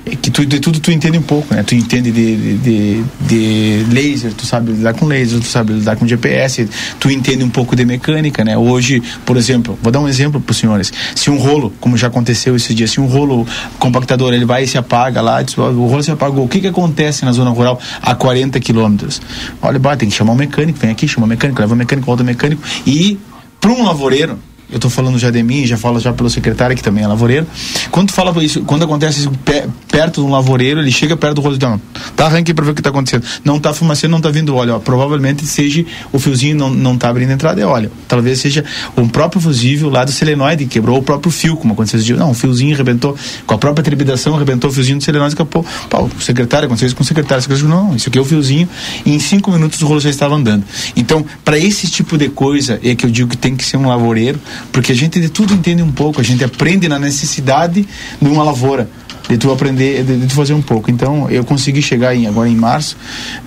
[SPEAKER 5] é que tu, de tudo tu entende um pouco, né? Tu entende de, de, de, laser, tu sabe lidar com laser, tu sabe lidar com GPS, tu entende um pouco de mecânica, né? Hoje, por exemplo, vou dar um exemplo para os senhores. Se um rolo, como já aconteceu esse dia, se um rolo compactador, ele vai e se apaga lá, o rolo se apagou, o que que acontece na zona rural a 40 quilômetros? Olha, tem que chamar um mecânico, vem aqui, chama um mecânico, leva o mecânico, mecânico e para um lavoureiro eu estou falando já de mim, já falo já pelo secretário que também é lavoureiro. Quando fala isso, quando acontece isso pe- perto de um lavoureiro, ele chega perto do rolo e diz, não, tá arranque para ver o que está acontecendo. Não está fumaceando, não está vindo óleo. Ó, provavelmente seja o fiozinho não não tá abrindo a entrada é óleo. Talvez seja o próprio fusível lá do selenoide que quebrou o próprio fio, como aconteceu esse dia. Não, o fiozinho arrebentou com a própria trepidação, arrebentou o fiozinho do selenoide, escapou. Pá, o secretário aconteceu isso com o secretário. O secretário não, isso aqui é o fiozinho. E em cinco minutos o rolo já estava andando. Então, para esse tipo de coisa é que eu digo que tem que ser um lavoureiro, porque a gente de tudo entende um pouco, a gente aprende na necessidade de uma lavoura de tu aprender, de, tu fazer um pouco. Então, eu consegui chegar em, agora em março,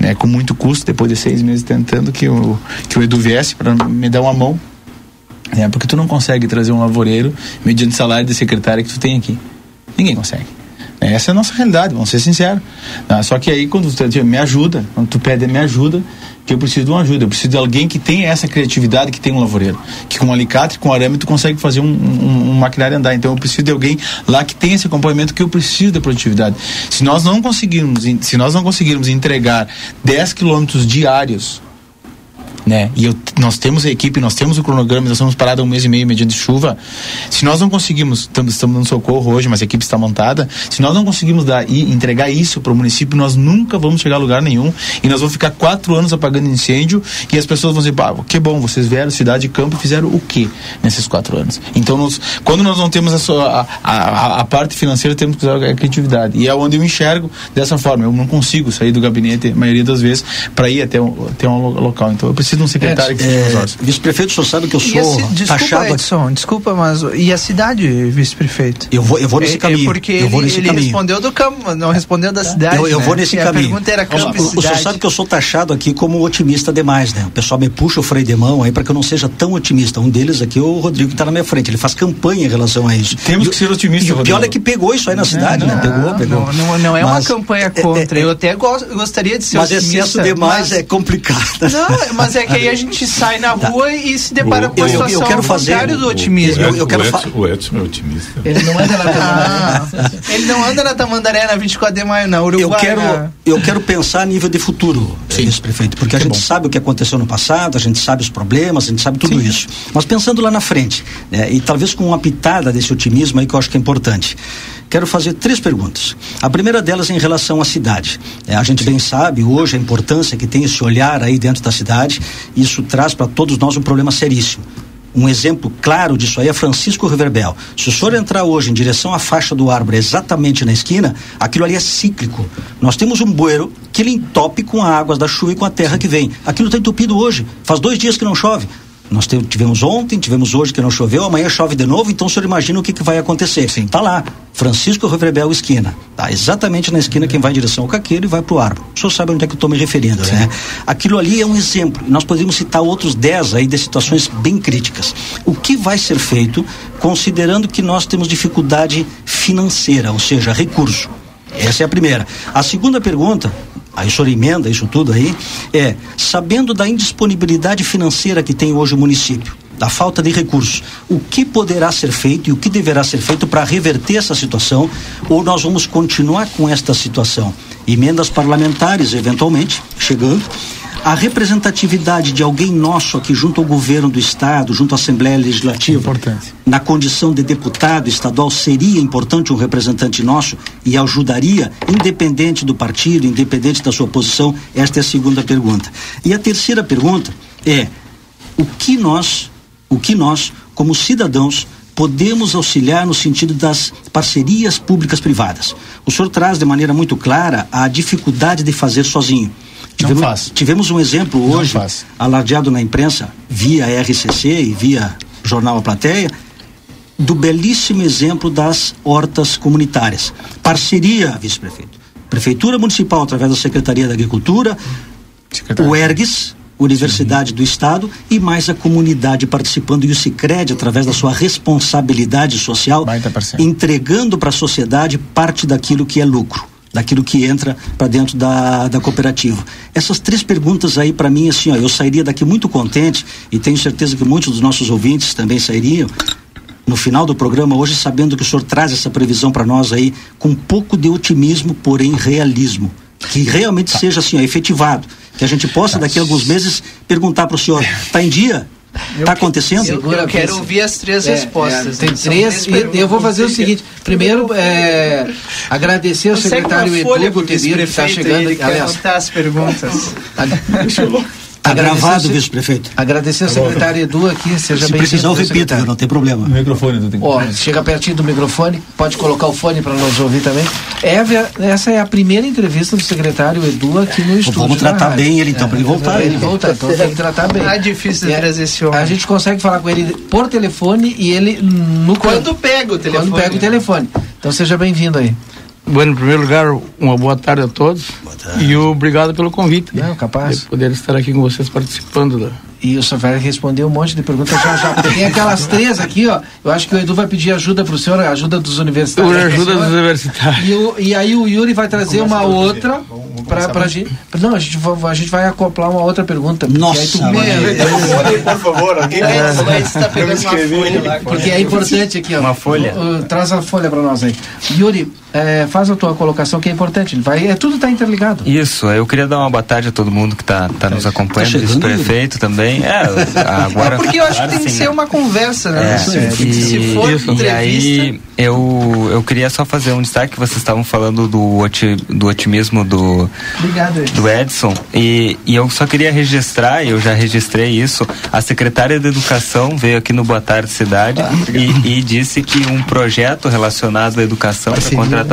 [SPEAKER 5] né, com muito custo, depois de seis meses tentando que o, que o Edu viesse para me dar uma mão, né, porque tu não consegue trazer um lavoureiro mediante salário de secretário que tu tem aqui. Ninguém consegue. né. Essa é a nossa realidade, vamos ser sinceros. Tá? Só que aí, quando tu me ajuda, quando tu pede me ajuda, que eu preciso de uma ajuda. Eu preciso de alguém que tenha essa criatividade que tem um lavoureiro. Que com alicate, com arame, tu consegue fazer um, um, um maquinário andar. Então eu preciso de alguém lá que tenha esse acompanhamento que eu preciso de produtividade. Se nós não conseguirmos, se nós não conseguirmos entregar 10 quilômetros diários né? E eu, nós temos a equipe, nós temos o cronograma, nós estamos parados um mês e meio mediante chuva. Se nós não conseguimos, estamos, estamos no socorro hoje, mas a equipe está montada. Se nós não conseguimos dar e entregar isso para o município, nós nunca vamos chegar a lugar nenhum e nós vamos ficar quatro anos apagando incêndio e as pessoas vão dizer, bah, que bom, vocês vieram cidade e campo e fizeram o quê nesses quatro anos? Então, nós, quando nós não temos a, sua, a, a, a parte financeira, temos que usar a criatividade. E é onde eu enxergo dessa forma. Eu não consigo sair do gabinete, a maioria das vezes, para ir até um, até um lo- local. Então, eu preciso de um secretário que seja
[SPEAKER 2] É,
[SPEAKER 5] nos olhos.
[SPEAKER 2] Vice-prefeito, o senhor sabe que eu sou
[SPEAKER 4] ci- desculpa,
[SPEAKER 2] taxado.
[SPEAKER 4] Edson, desculpa, mas e a cidade, vice-prefeito?
[SPEAKER 2] Eu vou, eu vou nesse
[SPEAKER 4] É-
[SPEAKER 2] caminho.
[SPEAKER 4] É porque
[SPEAKER 2] eu vou
[SPEAKER 4] ele,
[SPEAKER 2] nesse
[SPEAKER 4] ele
[SPEAKER 2] caminho.
[SPEAKER 4] respondeu do campo, não respondeu da cidade.
[SPEAKER 2] Eu, eu
[SPEAKER 4] né?
[SPEAKER 2] vou nesse
[SPEAKER 4] E
[SPEAKER 2] caminho.
[SPEAKER 4] A pergunta era campo e
[SPEAKER 2] o, o senhor sabe que eu sou taxado aqui como otimista demais, né? O pessoal me puxa o freio de mão aí para que eu não seja tão otimista. Um deles aqui é o Rodrigo que está na minha frente. Ele faz campanha em relação a isso.
[SPEAKER 5] Temos
[SPEAKER 2] E
[SPEAKER 5] que ser otimistas,
[SPEAKER 2] E o pior é que pegou isso aí na cidade, né? Pegou, pegou.
[SPEAKER 4] Não, não, não é
[SPEAKER 2] Mas-
[SPEAKER 4] uma campanha contra. eu até gosto- gostaria de ser
[SPEAKER 2] Mas
[SPEAKER 4] otimista.
[SPEAKER 2] excesso demais
[SPEAKER 4] mas-
[SPEAKER 2] é complicado.
[SPEAKER 4] Não, mas é que aí a gente sai na rua e se depara com a
[SPEAKER 2] Eu- eu- eu
[SPEAKER 4] situação
[SPEAKER 2] quero fazer-
[SPEAKER 4] do
[SPEAKER 2] o-
[SPEAKER 4] otimismo.
[SPEAKER 2] eu- eu quero
[SPEAKER 3] o, Edson, o Edson é otimista.
[SPEAKER 1] Ele não anda na
[SPEAKER 4] Ah, ele não anda na Tamandaré na 24 de maio, na Uruguai.
[SPEAKER 2] Eu quero, eu quero pensar a nível de futuro, vice-prefeito, porque a gente sabe o que aconteceu no passado, a gente sabe os problemas, a gente sabe tudo isso. Mas pensando lá na frente, né, e talvez com uma pitada desse otimismo aí que eu acho que é importante. Quero fazer três perguntas. A primeira delas é em relação à cidade. É, a gente bem sabe hoje a importância que tem esse olhar aí dentro da cidade. Isso traz para todos nós um problema seríssimo. Um exemplo claro disso aí é Francisco Reverbel. Se o senhor entrar hoje em direção à faixa do árvore, exatamente na esquina, aquilo ali é cíclico. Nós temos um bueiro que ele entope com as águas da chuva e com a terra que vem. Aquilo está entupido hoje. Faz dois dias que não chove. Nós tivemos ontem, tivemos hoje que não choveu, amanhã chove de novo, então o senhor imagina o que, que vai acontecer. Sim. Tá lá, Francisco Reverbel esquina. Tá exatamente na esquina quem vai em direção ao caqueiro e vai pro árvore. O senhor sabe onde é que eu estou me referindo, Sim. né? Aquilo ali é um exemplo. Nós podemos citar outros 10 aí de situações bem críticas. O que vai ser feito considerando que nós temos dificuldade financeira, ou seja, recurso? Essa é a primeira. A segunda pergunta, aí o senhor emenda isso tudo aí, é, sabendo da indisponibilidade financeira que tem hoje o município, da falta de recursos, o que poderá ser feito e o que deverá ser feito para reverter essa situação, ou nós vamos continuar com esta situação? Emendas parlamentares, eventualmente, chegando, a representatividade de alguém nosso aqui junto ao governo do estado, junto à Assembleia Legislativa,
[SPEAKER 5] Importante.
[SPEAKER 2] na condição de deputado estadual, seria importante um representante nosso e ajudaria, independente do partido, independente da sua posição? Esta é a segunda pergunta. E a terceira pergunta é: o que nós, o que nós, como cidadãos, podemos auxiliar no sentido das parcerias públicas privadas? O senhor traz de maneira muito clara a dificuldade de fazer sozinho. Tivemos,
[SPEAKER 5] faz.
[SPEAKER 2] tivemos um exemplo
[SPEAKER 5] Não
[SPEAKER 2] hoje, alardeado na imprensa, via RCC e via Jornal A Plateia, do belíssimo exemplo das hortas comunitárias. Parceria, vice-prefeito. Prefeitura Municipal, através da Secretaria da Agricultura,
[SPEAKER 5] Secretário.
[SPEAKER 2] o ERGS, Universidade do Estado, e mais a comunidade participando, e o Cicred, através da sua responsabilidade social, entregando para a sociedade parte daquilo que é lucro daquilo que entra para dentro da, da cooperativa. Essas três perguntas aí para mim assim, ó, eu sairia daqui muito contente e tenho certeza que muitos dos nossos ouvintes também sairiam no final do programa hoje sabendo que o senhor traz essa previsão para nós aí com um pouco de otimismo, porém realismo, que realmente seja assim, ó, efetivado, que a gente possa daqui a alguns meses perguntar para o senhor, está em dia? Está acontecendo?
[SPEAKER 4] Eu, eu quero ouvir as três
[SPEAKER 1] É,
[SPEAKER 4] respostas.
[SPEAKER 1] é, tem
[SPEAKER 4] né?
[SPEAKER 1] Três, eu vou fazer o seguinte: primeiro, é, agradecer ao secretário Edu Guterres, que está chegando.
[SPEAKER 4] ele quer
[SPEAKER 1] aliás,
[SPEAKER 4] as perguntas.
[SPEAKER 2] Está gravado,
[SPEAKER 1] o se-
[SPEAKER 2] vice-prefeito.
[SPEAKER 1] Agradecer ao secretário Edu aqui, seja
[SPEAKER 2] Se
[SPEAKER 1] bem-vindo.
[SPEAKER 2] precisar, eu repito, não tem problema.
[SPEAKER 5] No microfone, tu tem que.
[SPEAKER 1] Ó, chega pertinho do microfone, pode colocar o fone para nos ouvir também. Eva, essa é a primeira entrevista do secretário Edu aqui no estúdio.
[SPEAKER 2] vamos
[SPEAKER 1] da
[SPEAKER 2] tratar bem ele, então, pra ele voltar,
[SPEAKER 1] Ele
[SPEAKER 2] né?
[SPEAKER 1] voltar, então tem que tratar bem.
[SPEAKER 4] Ah, difícil de
[SPEAKER 1] É,
[SPEAKER 4] trazer esse homem.
[SPEAKER 1] A gente consegue falar com ele por telefone e ele no
[SPEAKER 4] Quando pega o telefone.
[SPEAKER 1] Quando pega o telefone. Então seja bem-vindo aí.
[SPEAKER 7] Bueno, em primeiro lugar, uma boa tarde a todos. E obrigado pelo convite. né?
[SPEAKER 1] Não, capaz.
[SPEAKER 7] De poder estar aqui com vocês participando da.
[SPEAKER 1] E o senhor vai responder um monte de perguntas já já. Porque Tem aquelas três aqui, ó. Eu acho que o Edu vai pedir ajuda pro senhor, ajuda dos universitários. Pro
[SPEAKER 7] ajuda dos universitários.
[SPEAKER 1] E, o- e aí o Yuri vai trazer uma outra pra, pra gente. Não, a gente, vai, a gente vai acoplar uma outra pergunta.
[SPEAKER 2] Nossa,
[SPEAKER 1] tu-
[SPEAKER 2] mano.
[SPEAKER 5] Por favor, alguém
[SPEAKER 4] O Edson tá pegando uma folha lá.
[SPEAKER 1] Porque é importante aqui, ó. Uma folha. traz a folha pra nós aí. Yuri, é, faz a tua colocação que é importante. Ele vai, é, tudo tá interligado.
[SPEAKER 8] Isso, eu queria dar uma boa tarde a todo mundo que está tá nos acompanhando,
[SPEAKER 2] Tá
[SPEAKER 8] vice-prefeito também. É, agora.
[SPEAKER 4] Porque eu acho que tem que ser
[SPEAKER 8] né?
[SPEAKER 4] uma conversa, né?
[SPEAKER 8] É,
[SPEAKER 4] Se
[SPEAKER 8] e,
[SPEAKER 4] se for
[SPEAKER 8] e
[SPEAKER 4] entrevista.
[SPEAKER 8] aí eu, eu queria só fazer um destaque, vocês estavam falando do, oti- do otimismo do,
[SPEAKER 4] Obrigado, Edson.
[SPEAKER 8] do Edson e, e eu só queria registrar, e eu já registrei isso, a secretária de Educação veio aqui no Boa Tarde Cidade e, e disse que um projeto relacionado à educação, contratação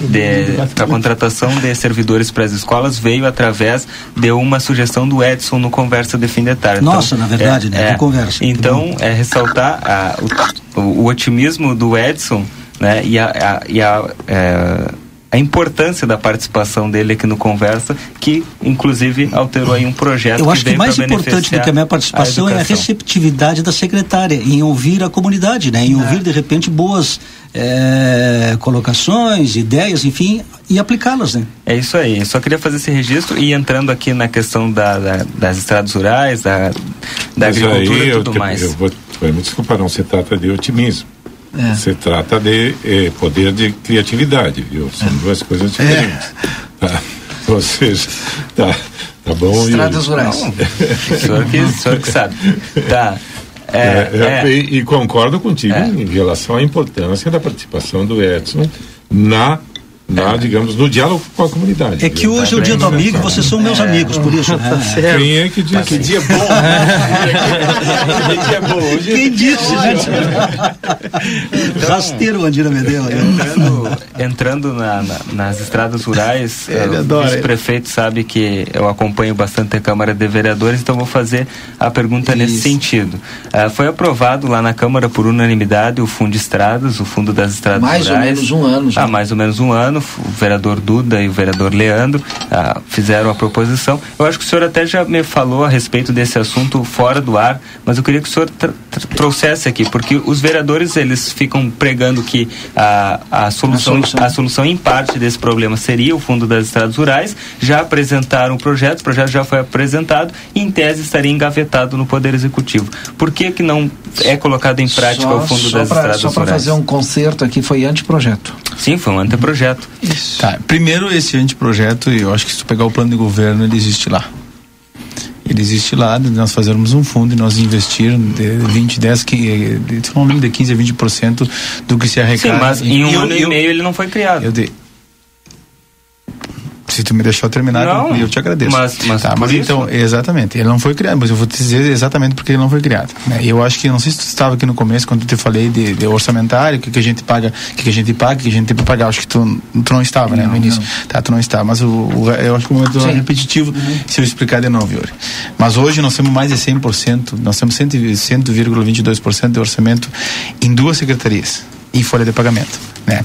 [SPEAKER 8] de pra contratação de servidores para as escolas veio através de uma sugestão do Edson no Conversa de Fim de Tarde.
[SPEAKER 2] Nossa, na verdade, né? No Conversa.
[SPEAKER 8] Então, é ressaltar a- o, o otimismo do Edson né, e a, a- e a, é, a importância da participação dele aqui no Conversa, que inclusive alterou aí um projeto
[SPEAKER 2] Eu acho que
[SPEAKER 8] veio
[SPEAKER 2] mais importante do que a minha participação é a receptividade da secretária em ouvir a comunidade, né? Em ouvir de repente boas eh, colocações, ideias, enfim, e aplicá-las, né?
[SPEAKER 8] É isso aí, eu só queria fazer esse registro e entrando aqui na questão da, da- das estradas rurais, da, da
[SPEAKER 3] Mas
[SPEAKER 8] agricultura
[SPEAKER 3] aí
[SPEAKER 8] e
[SPEAKER 3] eu,
[SPEAKER 8] tudo
[SPEAKER 3] te-
[SPEAKER 8] mais.
[SPEAKER 3] eu vou, me desculpar, não se trata de otimismo.
[SPEAKER 1] É.
[SPEAKER 3] Se trata de eh, poder de criatividade, viu? São duas coisas diferentes. Tá? Ou seja, tá, tá bom.
[SPEAKER 1] Estradas rurais.
[SPEAKER 8] O senhor que, o senhor que sabe. Tá. É,
[SPEAKER 3] É, é,
[SPEAKER 8] é.
[SPEAKER 3] E, e concordo contigo
[SPEAKER 8] É.
[SPEAKER 3] em relação à importância da participação do Edson na, na digamos, no diálogo com a comunidade.
[SPEAKER 2] É que hoje é o dia do amigo, vocês são meus amigos, por isso. né?
[SPEAKER 3] Quem é que diz?
[SPEAKER 5] Que dia bom. que dia bom. Hoje
[SPEAKER 2] Quem disse, né? Rasteiro, Andira Medeiros. né?
[SPEAKER 8] Entrando, entrando na- na- nas estradas rurais,
[SPEAKER 5] Ele adora,
[SPEAKER 8] o vice-prefeito sabe que eu acompanho bastante a Câmara de Vereadores, então vou fazer a pergunta nesse sentido. Ah, foi aprovado lá na Câmara por unanimidade o Fundo de Estradas, o Fundo das Estradas
[SPEAKER 1] Mais ou
[SPEAKER 8] Rurais.
[SPEAKER 1] menos um ano já.
[SPEAKER 8] Há mais ou menos um ano, o vereador Duda e o vereador Leandro ah, fizeram a proposição. Eu acho que o senhor até já me falou a respeito desse assunto fora do ar, mas eu queria que o senhor trouxesse aqui, porque os vereadores eles ficam pregando que a, a, solução,
[SPEAKER 1] solução.
[SPEAKER 8] a solução em parte desse problema seria o Fundo das Estradas Rurais, já apresentaram o projeto, o projeto já foi apresentado e em tese estaria engavetado no Poder Executivo. Por que que não é colocado em prática
[SPEAKER 1] Só-
[SPEAKER 8] o Fundo
[SPEAKER 1] só
[SPEAKER 8] das
[SPEAKER 1] pra-
[SPEAKER 8] Estradas
[SPEAKER 1] Só para
[SPEAKER 8] Rurais?
[SPEAKER 1] fazer um concerto aqui, foi anteprojeto.
[SPEAKER 8] Sim, foi um anteprojeto.
[SPEAKER 5] Tá, primeiro esse anteprojeto, e eu acho que se tu pegar o plano de governo, ele existe lá. Ele existe lá, nós fazermos um fundo e nós investir de 20, 10, que, de, de, não lembro, de 15 a 20% do que se
[SPEAKER 8] Sim,
[SPEAKER 5] arrecada.
[SPEAKER 8] mas em um
[SPEAKER 5] eu,
[SPEAKER 8] ano e
[SPEAKER 5] eu-
[SPEAKER 8] meio ele não foi criado.
[SPEAKER 5] Eu de... Se tu me deixar terminar,
[SPEAKER 8] Não,
[SPEAKER 5] eu te agradeço.
[SPEAKER 8] mas- mas
[SPEAKER 5] tá, mas
[SPEAKER 8] isso-
[SPEAKER 5] então, exatamente, ele não foi criado, mas eu vou te dizer exatamente porque ele não foi criado. Né? Eu acho que, não sei se tu estava aqui no começo, quando eu te falei de, de orçamentário, o que, que a gente paga, o que, que a gente paga, o que a gente tem para pagar. Acho que tu, tu não estava, né, no início. Tá, tu não estava, mas o, o- eu acho que o momento é repetitivo se eu explicar de novo, Yuri. Mas hoje nós temos mais de 100%, nós temos 100 e- 100,22% de orçamento em duas secretarias e folha de pagamento. Né?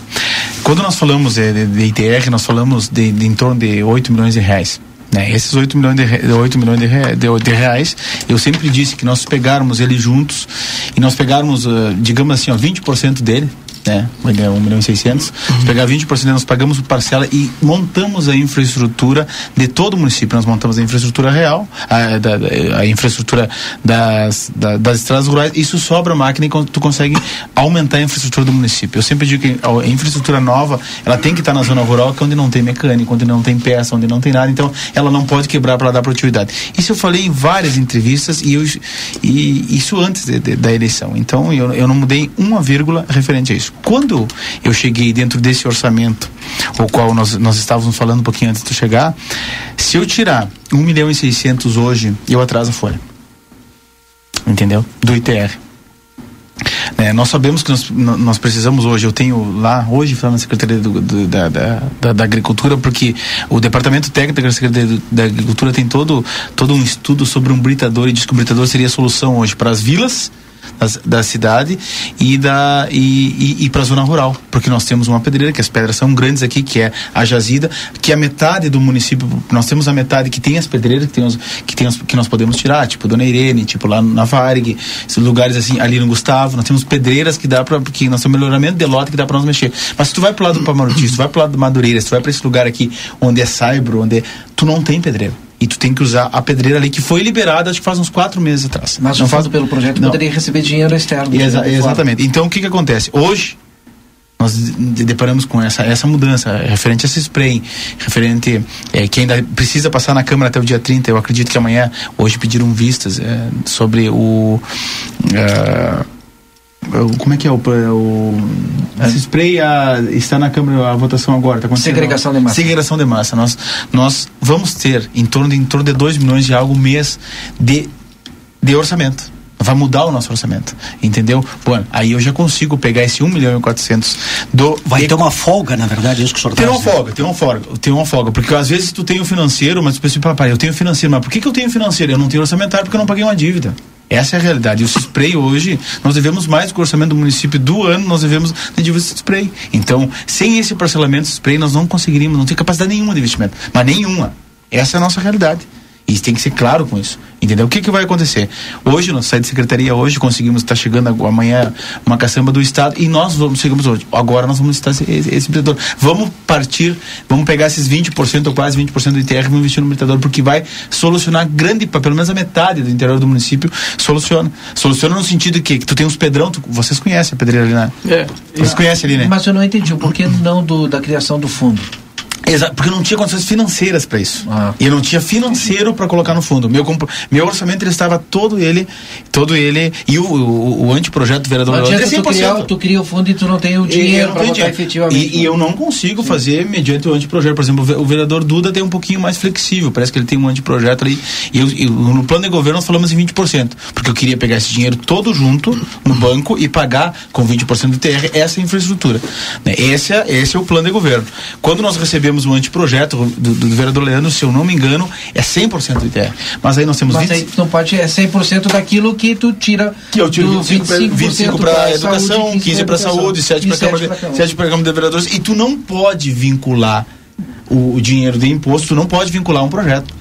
[SPEAKER 5] Quando nós falamos de, de, de ITR, nós falamos de, de em torno de 8 milhões de reais. Né? Esses 8 milhões, de, re- 8 milhões de, de, de reais, eu sempre disse que nós pegarmos ele juntos e nós pegarmos, ah, digamos assim, ó, 20% dele, né? Ele é 1 milhão e 600.
[SPEAKER 1] Uhum.
[SPEAKER 5] Pegar 20%, nós pagamos parcela e montamos a infraestrutura de todo o município. Nós montamos a infraestrutura real, a, da- a infraestrutura das, da- das estradas rurais. Isso sobra máquina e tu consegue aumentar a infraestrutura do município. Eu sempre digo que a infraestrutura nova, ela tem que estar na zona rural, que é onde não tem mecânico, onde não tem peça, onde não tem nada. Então, ela não pode quebrar para dar produtividade. Isso eu falei em várias entrevistas e, eu, e isso antes de- de- da eleição. Então, eu, eu não mudei uma vírgula referente a isso. Quando eu cheguei dentro desse orçamento, o qual nós, nós estávamos falando um pouquinho antes de chegar, se eu tirar 1 milhão e 600 hoje, eu atraso a folha. Entendeu? Do ITR. É, nós sabemos que nós, nó- nós precisamos hoje, eu tenho lá, hoje falando na Secretaria do- do- da, da, da, da Agricultura, porque o Departamento Técnico da Secretaria do- da Agricultura tem todo, todo um estudo sobre um britador e diz que o britador seria a solução hoje para as vilas das- da cidade e da e, e, e para a zona rural, porque nós temos uma pedreira que as pedras são grandes aqui, que é a Jazida, que é a metade do município, nós temos a metade que tem as pedreiras que tem os, que tem os, que nós podemos tirar, tipo Dona Irene, tipo lá na Varig, esses lugares assim, ali no Gustavo, nós temos pedreiras que dá para porque nós temos melhoramento de lote que dá para nós mexer. Mas se tu vai pro lado do Pamaruti, se tu vai pro lado do Madureira, se tu vai para esse lugar aqui onde é Saibro, onde é, tu não tem pedreiro. E tu tem que usar a pedreira ali que foi liberada, acho que faz uns quatro meses atrás.
[SPEAKER 1] Mas
[SPEAKER 5] não faz
[SPEAKER 1] pelo projeto
[SPEAKER 5] Não.
[SPEAKER 1] poderia receber dinheiro externo.
[SPEAKER 5] Exa-
[SPEAKER 1] dinheiro fora.
[SPEAKER 5] exatamente. Então o que que acontece? Hoje nós de- deparamos com essa essa mudança referente a esse spray, referente eh, que ainda precisa passar na Câmara até o dia 30. Eu acredito que amanhã, hoje pediram vistas eh, sobre o o- como é que é o, o esse spray ah, está na Câmara a votação agora, tá?
[SPEAKER 1] Segregação de massa.
[SPEAKER 5] Segregação de massa. Nós nós vamos ter em torno de em torno de 2 milhões de algo mês de de orçamento. Vai mudar o nosso orçamento, entendeu? Bom, aí eu já consigo pegar esse 1 milhão e 400 do.
[SPEAKER 2] Vai ter uma folga, na verdade, é isso que o senhor
[SPEAKER 5] Tem
[SPEAKER 2] tá
[SPEAKER 5] uma
[SPEAKER 2] dizendo.
[SPEAKER 5] folga, tem uma folga, tem uma folga, porque às vezes tu tem o financeiro, mas tu pensa, papai, eu tenho financeiro, mas por que, que eu tenho financeiro? Eu não tenho orçamentário porque eu não paguei uma dívida. Essa é a realidade. E o spray hoje, nós devemos mais que o orçamento do município do ano, nós devemos de dívida de spray. Então, sem esse parcelamento de spray, nós não conseguiríamos, não tem capacidade nenhuma de investimento. Mas nenhuma. Essa é a nossa realidade. E tem que ser claro com isso. Entendeu? O que, que vai acontecer? Hoje, nós saímos de secretaria hoje, conseguimos estar chegando ag- amanhã uma caçamba do Estado e nós vamos, chegamos hoje. Agora nós vamos estar esse, esse. Vamos partir, vamos pegar esses 20% ou quase 20% do ITR e vamos investir no britador, porque vai solucionar grande, pelo menos a metade do interior do município, soluciona. Soluciona no sentido que, que tu tem uns pedrão, tu- vocês conhecem a pedreira ali, né?
[SPEAKER 7] É.
[SPEAKER 5] Vocês conhecem ali, né?
[SPEAKER 1] Mas eu não entendi o porquê não do, da criação do fundo.
[SPEAKER 5] Exato, porque eu não tinha condições financeiras para isso.
[SPEAKER 1] Ah.
[SPEAKER 5] E eu não tinha financeiro para colocar no fundo. Meu, meu orçamento ele estava todo ele, todo ele e o, o, o anteprojeto do vereador
[SPEAKER 1] Não adianta
[SPEAKER 5] é
[SPEAKER 1] tu
[SPEAKER 5] 100%.
[SPEAKER 1] criar, tu cria o fundo e tu não tem o dinheiro para botar efetivamente.
[SPEAKER 5] E, e eu não consigo fazer mediante o anteprojeto. Por exemplo, o vereador Duda tem um pouquinho mais flexível. Parece que ele tem um anteprojeto ali. E eu, eu- no plano de governo nós falamos em 20%. Porque eu queria pegar esse dinheiro todo junto no banco e pagar com 20% do TR essa infraestrutura. Né? Esse, é, esse é o plano de governo. Quando nós recebemos o anteprojeto do, do vereador Leandro, se eu não me engano, é 100% do ITR. Mas aí nós temos
[SPEAKER 1] Mas
[SPEAKER 5] 20%.
[SPEAKER 1] aí não pode, é 100% daquilo que tu tira.
[SPEAKER 5] Que eu tiro
[SPEAKER 1] do
[SPEAKER 5] 25, pra- 25
[SPEAKER 1] pra
[SPEAKER 5] para educação,
[SPEAKER 1] saúde,
[SPEAKER 5] 15 para
[SPEAKER 1] educação.
[SPEAKER 5] saúde, 7 para Câmara,
[SPEAKER 1] Câmara
[SPEAKER 5] de Vereadores. E tu não pode vincular o, o dinheiro de imposto, tu não pode vincular um projeto.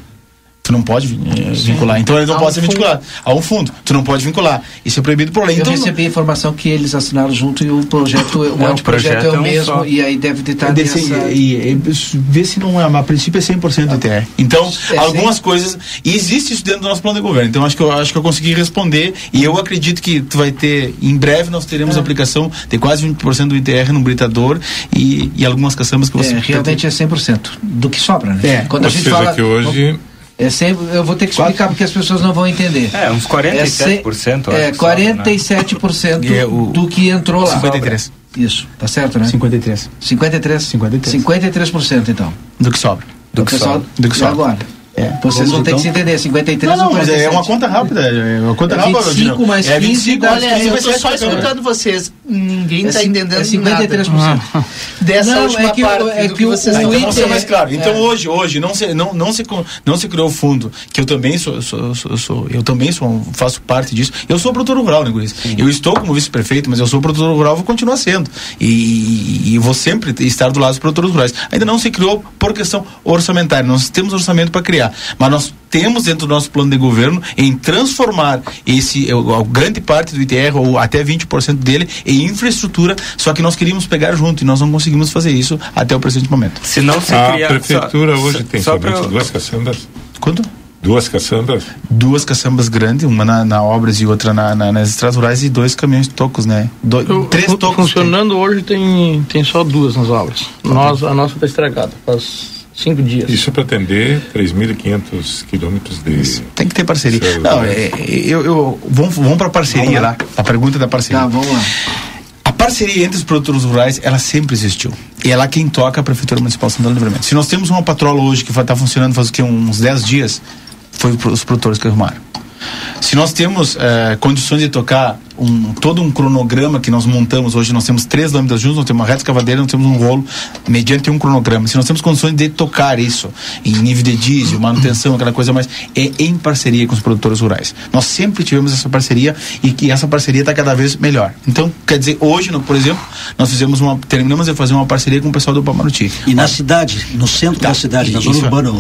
[SPEAKER 5] Tu não pode eh, vincular. Então ele não
[SPEAKER 1] A
[SPEAKER 5] pode
[SPEAKER 1] um
[SPEAKER 5] ser
[SPEAKER 1] fundo.
[SPEAKER 5] vinculado a um fundo. Tu não pode vincular. Isso é proibido por lei.
[SPEAKER 1] Eu
[SPEAKER 5] Então,
[SPEAKER 1] recebi a informação que eles assinaram junto e o projeto, o
[SPEAKER 8] É, o
[SPEAKER 1] anteprojeto é
[SPEAKER 8] projeto
[SPEAKER 1] o
[SPEAKER 8] é um
[SPEAKER 1] mesmo
[SPEAKER 8] só.
[SPEAKER 1] e aí deve estar
[SPEAKER 5] É desse-
[SPEAKER 1] nessa...
[SPEAKER 5] e, e, vê se não é, mas a princípio é 100% do ITR. Então,
[SPEAKER 1] É
[SPEAKER 5] algumas coisas. E existe isso dentro do nosso plano de governo. Então, acho que eu, acho que eu consegui responder. E eu acredito que tu vai ter. Em breve, nós teremos
[SPEAKER 1] É.
[SPEAKER 5] aplicação de quase 20% do ITR no britador e, e algumas caçambas que você.
[SPEAKER 1] É, realmente é 100% do que sobra, né?
[SPEAKER 5] É.
[SPEAKER 1] Quando a
[SPEAKER 3] Ou
[SPEAKER 1] gente
[SPEAKER 3] seja,
[SPEAKER 1] fala.
[SPEAKER 3] que hoje
[SPEAKER 1] É sempre, eu vou ter que explicar porque as pessoas não vão entender.
[SPEAKER 8] É, uns 47%.
[SPEAKER 1] É,
[SPEAKER 8] que né?
[SPEAKER 1] 47%
[SPEAKER 5] E é
[SPEAKER 1] do que entrou lá.
[SPEAKER 5] 53.
[SPEAKER 1] Isso, tá certo, né?
[SPEAKER 5] 53.
[SPEAKER 1] 53?
[SPEAKER 5] 53.
[SPEAKER 1] 53% então.
[SPEAKER 5] Do que sobra.
[SPEAKER 1] Do que
[SPEAKER 5] sobra.
[SPEAKER 1] sobra.
[SPEAKER 5] Do que
[SPEAKER 1] E
[SPEAKER 5] sobra.
[SPEAKER 1] agora?
[SPEAKER 5] É.
[SPEAKER 1] Vocês
[SPEAKER 5] Vamos,
[SPEAKER 1] vão ter
[SPEAKER 5] então?
[SPEAKER 1] que se entender, 53
[SPEAKER 5] Não, não,
[SPEAKER 1] ou
[SPEAKER 5] mas
[SPEAKER 1] 47?
[SPEAKER 5] é uma conta rápida. É uma conta
[SPEAKER 1] É
[SPEAKER 5] rápida.
[SPEAKER 1] 25
[SPEAKER 5] Aldinho.
[SPEAKER 1] mais
[SPEAKER 5] é
[SPEAKER 1] 15
[SPEAKER 5] 25
[SPEAKER 1] dá-
[SPEAKER 5] mais 15
[SPEAKER 9] Olha, eu tô só
[SPEAKER 5] 50.
[SPEAKER 9] escutando vocês. Ninguém
[SPEAKER 1] É
[SPEAKER 9] tá entendendo
[SPEAKER 1] é 53%.
[SPEAKER 9] nada dessa
[SPEAKER 1] Não,
[SPEAKER 9] última
[SPEAKER 1] é que o-
[SPEAKER 9] parte
[SPEAKER 1] é
[SPEAKER 9] do
[SPEAKER 1] que o-
[SPEAKER 9] vocês
[SPEAKER 1] o
[SPEAKER 5] Ah,
[SPEAKER 9] estão
[SPEAKER 5] então ser
[SPEAKER 1] ITR
[SPEAKER 5] mais claro. Então
[SPEAKER 1] é.
[SPEAKER 5] hoje, hoje não se não, não se não se criou o fundo, que eu também sou, sou, sou, sou- eu também sou faço parte disso. Eu sou produtor rural, né, Guris? Eu estou como vice-prefeito, mas eu sou produtor rural, vou continuar sendo. E, e vou sempre estar do lado dos produtores rurais. Ainda não se criou por questão orçamentária. Nós temos orçamento para criar, mas nós temos dentro do nosso plano de governo em transformar esse o- a grande parte do ITR ou até 20% dele em infraestrutura, só que nós queríamos pegar junto e nós não conseguimos fazer isso até o presente momento.
[SPEAKER 8] Se não se
[SPEAKER 3] a
[SPEAKER 8] cria.
[SPEAKER 3] prefeitura
[SPEAKER 8] só-
[SPEAKER 3] hoje
[SPEAKER 8] só-
[SPEAKER 3] tem
[SPEAKER 8] só
[SPEAKER 3] somente
[SPEAKER 8] eu-
[SPEAKER 3] duas caçambas.
[SPEAKER 5] Quanto?
[SPEAKER 3] Duas caçambas.
[SPEAKER 5] duas caçambas grandes, uma na, na obras e outra na, na- nas estradas rurais e dois caminhões tocos, né? Do,
[SPEAKER 7] Eu-
[SPEAKER 5] três tocos.
[SPEAKER 7] Funcionando hoje tem, tem só duas nas obras. Nós, a nossa está estragada, faz cinco dias.
[SPEAKER 3] Isso para atender 3.500 quilômetros de.
[SPEAKER 5] Tem que ter parceria.
[SPEAKER 3] Certo.
[SPEAKER 5] Não, é, eu, eu, vamos, vamos para parceria lá. A pergunta da parceria.
[SPEAKER 1] Tá, vamos lá.
[SPEAKER 5] A parceria entre os produtores rurais, ela sempre existiu. E é lá quem toca a Prefeitura Municipal de Santana do Livramento. Se nós temos uma patrola hoje que está funcionando faz o quê? uns 10 dias, foi os produtores que arrumaram. Se nós temos eh, condições de tocar um, todo um cronograma que nós montamos hoje, nós temos três lâminas juntas, nós temos uma reta escavadeira, nós temos um rolo, mediante um cronograma. Se nós temos condições de tocar isso em nível de diesel, manutenção, aquela coisa mais, é em parceria com os produtores rurais. Nós sempre tivemos essa parceria e que essa parceria está cada vez melhor. Então, quer dizer, hoje, por exemplo, nós fizemos uma, terminamos de fazer uma parceria com o pessoal do Pamaruti.
[SPEAKER 2] E na cidade, no centro da cidade, na zona
[SPEAKER 5] Isso.
[SPEAKER 2] urbana.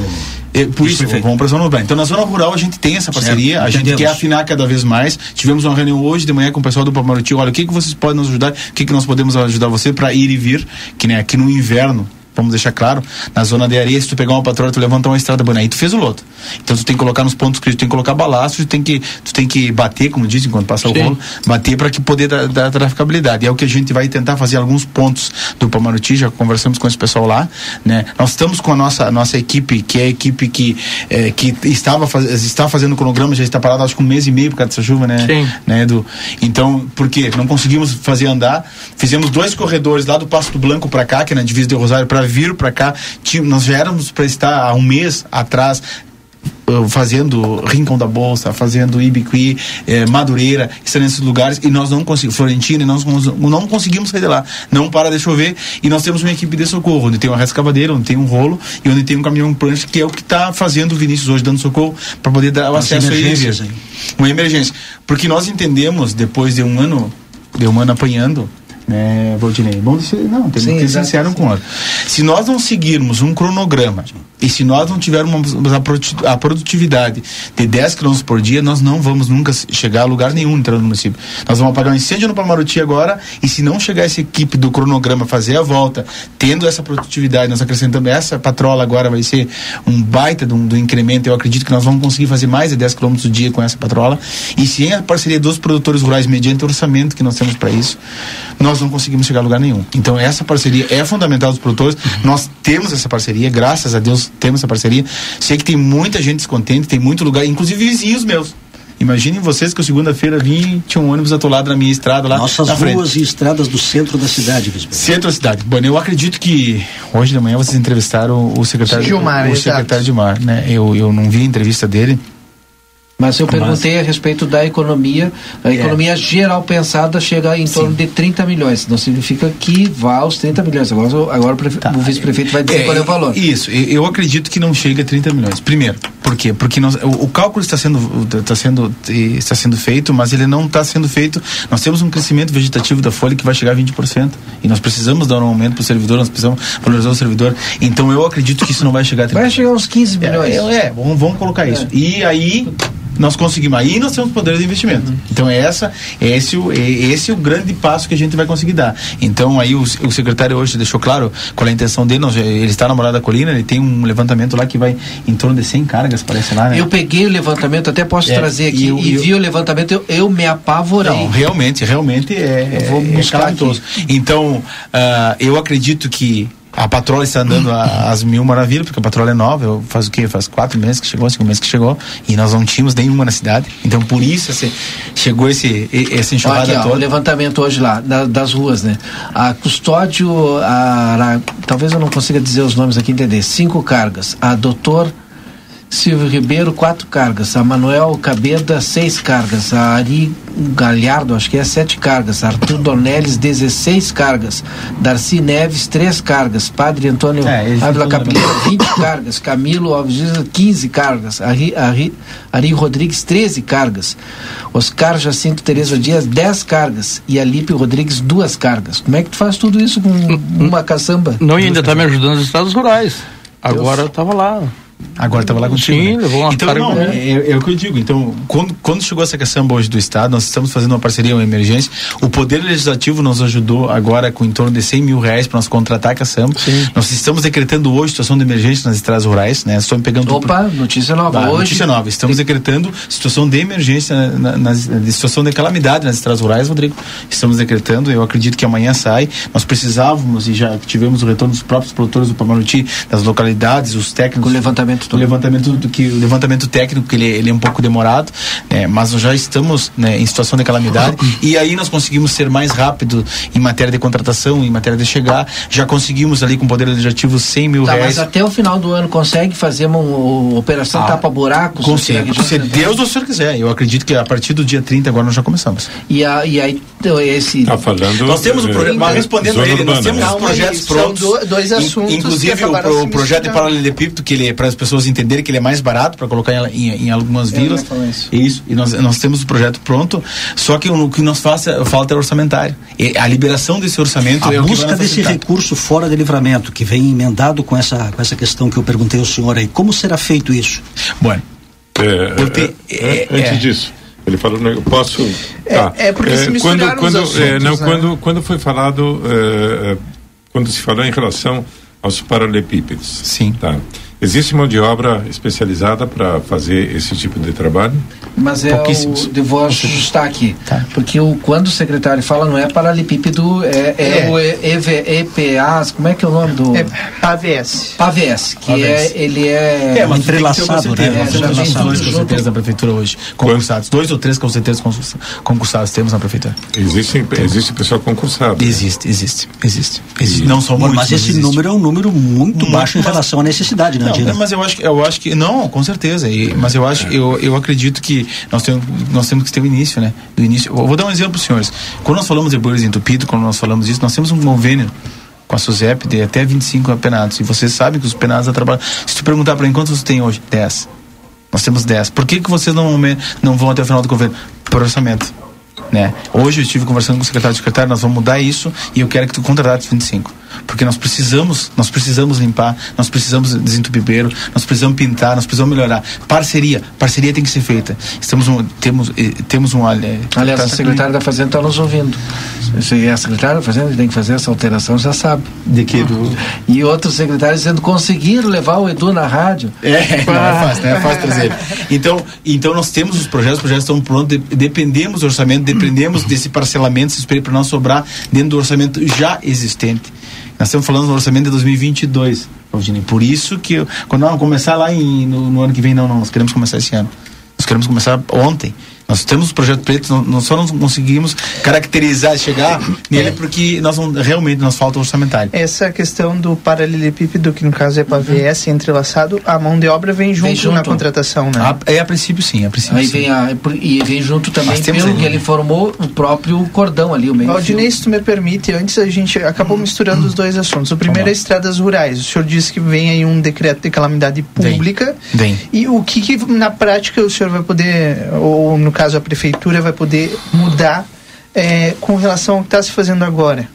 [SPEAKER 5] É, por isso,
[SPEAKER 2] Perfeito.
[SPEAKER 5] vamos para a zona urbana. Então, na zona rural, a gente tem essa parceria, a gente quer afinar cada vez mais. Tivemos uma reunião hoje de manhã com o pessoal do Pamaruti. Olha, o que, que vocês podem nos ajudar? O que, que nós podemos ajudar você para ir e vir? Que nem aqui no inverno. Vamos deixar claro, na zona de areia, se tu pegar uma patroa, tu levanta uma estrada bonita, aí tu fez o loto. Então tu tem que colocar nos pontos críticos, tu tem que colocar balaço, tu tem que, tu tem que bater, como dizem quando passa o
[SPEAKER 7] Sim.
[SPEAKER 5] rolo, bater para que poder dar, dar traficabilidade. É o que a gente vai tentar fazer alguns pontos do Pamaruti, já conversamos com esse pessoal lá, né? Nós estamos com a nossa, a nossa equipe, que é a equipe que, eh, que estava faz, está fazendo o cronograma, já está parado acho que um mês e meio por causa dessa chuva, né?
[SPEAKER 7] Sim.
[SPEAKER 5] né Edu? Então, por quê? Não conseguimos fazer andar. Fizemos dois corredores lá do Passo do Blanco para cá, que é na divisa de Rosário, para vir para cá. Nós já éramos para estar há um mês atrás uh, fazendo Rincão da Bolsa, fazendo Ibiqui, eh, Madureira, estão nesses lugares e nós não conseguimos, Florentina, e nós não conseguimos sair de lá. Não para de chover e nós temos uma equipe de socorro, onde tem uma rescavadeira, onde tem um rolo e onde tem um caminhão prancha, que é o que está fazendo o Vinícius hoje, dando socorro para poder dar o
[SPEAKER 2] As
[SPEAKER 5] acesso
[SPEAKER 2] emergências aí.
[SPEAKER 5] Uma emergência. Porque nós entendemos, depois de um ano, de um ano apanhando, né, Valdinei? Bom, dizer- não, temos
[SPEAKER 1] Sim,
[SPEAKER 5] que ser sincero com outro. Se nós não seguirmos um cronograma e se nós não tivermos a produti- a produtividade de 10 km por dia, nós não vamos nunca chegar a lugar nenhum entrando no município. Nós vamos apagar um incêndio no Pamaruti agora e se não chegar essa equipe do cronograma fazer a volta, tendo essa produtividade, nós acrescentamos essa patrola agora vai ser um baita do, do incremento. Eu acredito que nós vamos conseguir fazer mais de 10 km por dia com essa patrola. E se em a parceria dos produtores rurais, mediante o orçamento que nós temos para isso, nós nós não conseguimos chegar a lugar nenhum. Então essa parceria é fundamental dos produtores. Nós temos essa parceria, graças a Deus temos essa parceria. Sei que tem muita gente descontente, tem muito lugar, inclusive vizinhos meus. Imaginem vocês que eu segunda-feira vim e tinha um ônibus atolado na minha estrada lá.
[SPEAKER 2] Nossas
[SPEAKER 5] frente.
[SPEAKER 2] ruas e estradas do centro da cidade, Visbel.
[SPEAKER 5] Centro da cidade. Bom, eu acredito que hoje de manhã vocês entrevistaram o secretário,
[SPEAKER 4] Gilmar,
[SPEAKER 5] o
[SPEAKER 4] exato.
[SPEAKER 5] secretário de Mar, né? Eu, eu não vi a entrevista dele.
[SPEAKER 1] Mas eu
[SPEAKER 5] Mas-
[SPEAKER 1] perguntei a respeito da economia. A economia geral pensada chega em torno de 30 milhões. Não significa que vá aos 30 milhões. Agora, agora o, prefe- o vice-prefeito vai dizer qual é o valor.
[SPEAKER 5] Isso, eu acredito que não chega a 30 milhões. Primeiro, por quê? Porque o, o cálculo está sendo, está, sendo, está sendo feito, mas ele não está sendo feito. Nós temos um crescimento vegetativo da folha que vai chegar a 20%. E nós precisamos dar um aumento para o servidor, nós precisamos valorizar o servidor. Então eu acredito que isso não vai chegar a 30
[SPEAKER 1] Vai chegar uns 15 milhões.
[SPEAKER 5] É, é, vamos, vamos colocar isso. E aí nós conseguimos. Aí nós temos poder de investimento. Então é essa, é esse, o, é esse o grande passo que a gente vai conseguir dar. Então aí o, o secretário hoje deixou claro qual é a intenção dele. Nós, ele está na Morada da Colina, ele tem um levantamento lá que vai em torno de 100 cargas, parece lá, né?
[SPEAKER 1] Eu peguei o levantamento, até posso
[SPEAKER 5] É,
[SPEAKER 1] trazer aqui,
[SPEAKER 5] e eu-
[SPEAKER 1] e,
[SPEAKER 5] eu-
[SPEAKER 1] vi o levantamento, eu, eu me apavorei.
[SPEAKER 5] Não, realmente, realmente é,
[SPEAKER 1] Eu vou
[SPEAKER 5] é
[SPEAKER 1] buscar
[SPEAKER 5] calamitoso. Então, ah, eu acredito que a patroa está andando a- às mil maravilhas, porque a patroa é nova, eu faz o quê? Faz quatro meses que chegou, cinco meses que chegou, e nós não tínhamos nenhuma na cidade. Então, por isso, esse- chegou esse, e-
[SPEAKER 1] Olha
[SPEAKER 5] enxurrada
[SPEAKER 1] aqui, ó, o
[SPEAKER 5] toda.
[SPEAKER 1] levantamento hoje lá, da- das ruas, né? A Custódio, a, Ara- talvez eu não consiga dizer os nomes aqui, entender. Cinco cargas. A Doutor Silvio Ribeiro, quatro cargas. A Manuel Cabeda, seis cargas. A Ari Galhardo, acho que é sete cargas. Arthur Dornelles, 16 cargas. Darcy Neves, três cargas. Padre Antônio
[SPEAKER 5] É,
[SPEAKER 1] Ávila
[SPEAKER 5] estão
[SPEAKER 1] Capilheira, 20 cargas. Camilo Alves Dias, 15 cargas. Ari, Ari, Ari Rodrigues, 13 cargas. Oscar Jacinto Tereza Dias, 10 cargas. E Alípio Rodrigues, duas cargas. Como é que tu faz tudo isso com uma caçamba?
[SPEAKER 7] Não, e ainda está me ajudando nos estados rurais. Agora eu estava lá.
[SPEAKER 5] Agora estava lá contigo.
[SPEAKER 7] Sim,
[SPEAKER 5] né?
[SPEAKER 7] uma
[SPEAKER 5] Então, não, é, é o que eu digo. Então, quando, quando chegou essa caçamba hoje do Estado, nós estamos fazendo uma parceria, uma emergência. O Poder Legislativo nos ajudou agora com em torno de 100 mil reais para nós contratar a caçamba. Nós estamos decretando hoje situação de emergência nas estradas rurais, né? Estou me pegando
[SPEAKER 1] Opa, notícia nova.
[SPEAKER 5] Tá,
[SPEAKER 1] hoje,
[SPEAKER 5] notícia nova. Estamos decretando situação de emergência, na, nas, de situação de calamidade nas estradas rurais, Rodrigo. Estamos decretando. Eu acredito que amanhã sai. Nós precisávamos e já tivemos o retorno dos próprios produtores do Pamaruti, das localidades, os técnicos.
[SPEAKER 1] O levantamento
[SPEAKER 5] O levantamento do que o levantamento técnico que ele, ele é um pouco demorado, né, mas nós já estamos né, em situação de calamidade e aí nós conseguimos ser mais rápido em matéria de contratação, em matéria de chegar. Já conseguimos ali com o poder legislativo 100 mil
[SPEAKER 1] Tá,
[SPEAKER 5] reais.
[SPEAKER 1] mas até o final do ano consegue fazer uma, uma operação
[SPEAKER 5] Ah,
[SPEAKER 1] tapa-buracos?
[SPEAKER 5] Consigo.
[SPEAKER 1] aqui na
[SPEAKER 5] Se
[SPEAKER 1] região
[SPEAKER 5] Deus do Senhor quiser. Eu acredito que a partir do dia 30 agora nós já começamos.
[SPEAKER 1] E, a, e aí, então, esse.
[SPEAKER 3] Tá falando.
[SPEAKER 5] Nós temos um projeto, mas respondendo ele, nós temos
[SPEAKER 3] né?
[SPEAKER 4] Calma
[SPEAKER 5] projetos
[SPEAKER 4] são
[SPEAKER 5] prontos.
[SPEAKER 4] do- dois assuntos que
[SPEAKER 5] Inclusive o, pro- o projeto de paralelepípedo, que ele é para as pessoas entenderem que ele é mais barato para colocar em, em, em algumas vilas.
[SPEAKER 4] isso.
[SPEAKER 5] Isso. E nós, nós temos o projeto pronto, só que o que nos faça, falta é orçamentário. E a liberação desse orçamento
[SPEAKER 2] A
[SPEAKER 5] é
[SPEAKER 2] busca desse recurso fora de livramento, que vem emendado com essa, com essa questão que eu perguntei ao senhor aí, como será feito isso?
[SPEAKER 5] Bueno,
[SPEAKER 3] É,
[SPEAKER 5] te-
[SPEAKER 3] é,
[SPEAKER 5] é,
[SPEAKER 3] antes
[SPEAKER 5] é.
[SPEAKER 3] disso, ele falou, né, eu posso.
[SPEAKER 4] É- é porque se
[SPEAKER 3] quando, quando, é,
[SPEAKER 4] assuntos,
[SPEAKER 3] não,
[SPEAKER 4] né?
[SPEAKER 3] quando, quando foi falado, é, é, quando se falou em relação aos paralelepípedos.
[SPEAKER 5] Sim.
[SPEAKER 3] Tá. Existe mão de obra especializada para fazer esse tipo de trabalho?
[SPEAKER 1] Mas é o. Eu vou ajustar aqui.
[SPEAKER 5] Tá.
[SPEAKER 1] Porque o, quando o secretário fala, não é paralelepípedo, é, é,
[SPEAKER 4] É.
[SPEAKER 1] o E- EPAs, como é que é o nome do.
[SPEAKER 4] É PAVS.
[SPEAKER 1] PAVS, que
[SPEAKER 5] PAVS.
[SPEAKER 1] é. Ele é.
[SPEAKER 5] mas ter uma
[SPEAKER 2] entrelaçado,
[SPEAKER 5] certeza.
[SPEAKER 2] né?
[SPEAKER 5] Nós
[SPEAKER 1] É,
[SPEAKER 5] temos dois
[SPEAKER 1] tudo
[SPEAKER 5] concursados
[SPEAKER 1] junto.
[SPEAKER 5] na prefeitura hoje, concursados. Dois ou três concursados concursados temos na prefeitura.
[SPEAKER 3] Existe, existe pessoal concursado. né?
[SPEAKER 5] Existe, existe, existe. existe. Não são muitos,
[SPEAKER 2] mas esse
[SPEAKER 5] existe.
[SPEAKER 2] número é um número muito
[SPEAKER 5] Mas-
[SPEAKER 2] baixo em
[SPEAKER 5] mas-
[SPEAKER 2] relação à necessidade, né,
[SPEAKER 5] Não, mas eu acho que eu acho que não, com certeza. E- mas eu acho, eu, eu acredito que nós temos, nós temos que ter o início, né? Do início. Eu vou dar um exemplo para os senhores. Quando nós falamos de bois entupido, quando nós falamos disso, nós temos um convênio com a SUSEP de até 25 penados. E vocês sabem que os penados trabalham. Se tu perguntar para mim quantos você tem hoje, 10. Nós temos 10. Por que, que vocês não, não vão até o final do convênio? Por orçamento. Né? Hoje eu estive conversando com o secretário de secretário, nós vamos mudar isso e eu quero que tu contrates 25. Porque nós precisamos, nós precisamos limpar, nós precisamos desentupir beiro, nós precisamos pintar, nós precisamos melhorar. Parceria, parceria tem que ser feita. Estamos um, temos eh, temos um eh,
[SPEAKER 1] Aliás,
[SPEAKER 5] tá-
[SPEAKER 1] a secretária da Fazenda está nos ouvindo. Se é a secretária da Fazenda tem que fazer essa alteração, já sabe.
[SPEAKER 5] de que do
[SPEAKER 1] E outros secretários dizendo conseguir levar o Edu na rádio.
[SPEAKER 5] É, não é fácil, não é fácil trazer. ele. Então, então nós temos os projetos, os projetos estão prontos, de- dependemos do orçamento, dependemos desse parcelamento, esse espelho para não sobrar dentro do orçamento já existente. Nós estamos falando do orçamento de 2022, Valdinei. Por isso que eu- quando vamos começar lá em, no, no ano que vem, não, não, nós queremos começar esse ano. Nós queremos começar ontem. Nós temos o projeto preto, não, não só não conseguimos caracterizar, chegar nele porque nós não, realmente nos falta orçamentário.
[SPEAKER 4] Essa questão do paralelepípedo, que no caso é para VS entrelaçado, a mão de obra vem junto,
[SPEAKER 1] junto.
[SPEAKER 4] na contratação, né?
[SPEAKER 5] A, é a princípio sim, a princípio
[SPEAKER 1] Aí
[SPEAKER 5] sim.
[SPEAKER 1] vem a, e vem junto também,
[SPEAKER 5] Nós
[SPEAKER 1] pelo que ele formou, o próprio cordão ali, o meio
[SPEAKER 4] Valdinei, se tu me permite, antes a gente acabou misturando os dois assuntos. O primeiro é estradas rurais. O senhor disse que vem aí um decreto de calamidade
[SPEAKER 5] Vem.
[SPEAKER 4] pública.
[SPEAKER 5] Vem.
[SPEAKER 4] E o que, que na prática o senhor vai poder, ou no caso a prefeitura, vai poder mudar eh, com relação ao que está se fazendo agora?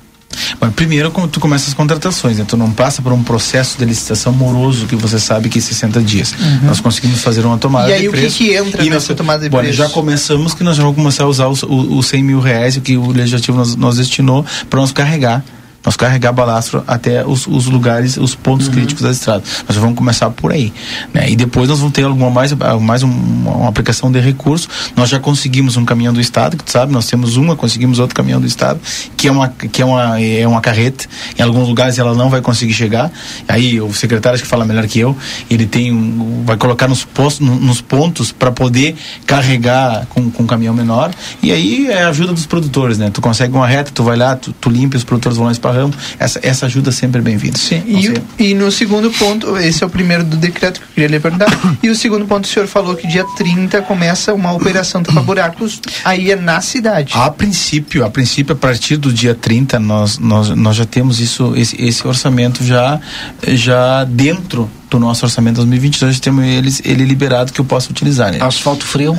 [SPEAKER 5] Bom, primeiro, como tu começa as contratações, né? tu não passa por um processo de licitação moroso que você sabe que 60 dias. Nós conseguimos fazer uma tomada
[SPEAKER 4] Uhum. E aí,
[SPEAKER 5] de
[SPEAKER 4] o que
[SPEAKER 5] preço.
[SPEAKER 4] que entra
[SPEAKER 5] e
[SPEAKER 4] nessa
[SPEAKER 5] nós,
[SPEAKER 4] tomada de
[SPEAKER 5] bom,
[SPEAKER 4] preço?
[SPEAKER 5] Já começamos que nós já vamos começar a usar os, o- os 100 mil reais que o legislativo nos, nos destinou para nós carregar. Nós carregar balastro até os, os lugares, os pontos
[SPEAKER 4] Uhum.
[SPEAKER 5] críticos da estrada. Nós vamos começar por aí. Né? E depois nós vamos ter alguma mais, mais um- uma aplicação de recurso. Nós já conseguimos um caminhão do Estado, que tu sabe, nós temos uma, conseguimos outro caminhão do Estado, que é uma, que é uma, é uma carreta. Em alguns lugares ela não vai conseguir chegar. Aí o secretário acho que fala melhor que eu, ele tem um, vai colocar nos, postos, no- nos pontos para poder carregar com, com um caminhão menor. E aí é a ajuda dos produtores, né? Tu consegue uma reta, tu vai lá, tu, tu limpa, os produtores vão lá esparramo. Essa, essa ajuda sempre é bem-vinda.
[SPEAKER 4] Sim, e, e no segundo ponto, esse é o primeiro do decreto que eu queria lhe perguntar. e o segundo ponto, o senhor falou que dia 30 começa uma operação tapa-buracos, aí é na cidade.
[SPEAKER 5] A princípio, a princípio, a partir do dia 30, nós, nós, nós já temos isso, esse, esse orçamento já, já dentro do nosso orçamento 2022, já temos eles, ele liberado que eu possa utilizar. Né?
[SPEAKER 1] Asfalto frio.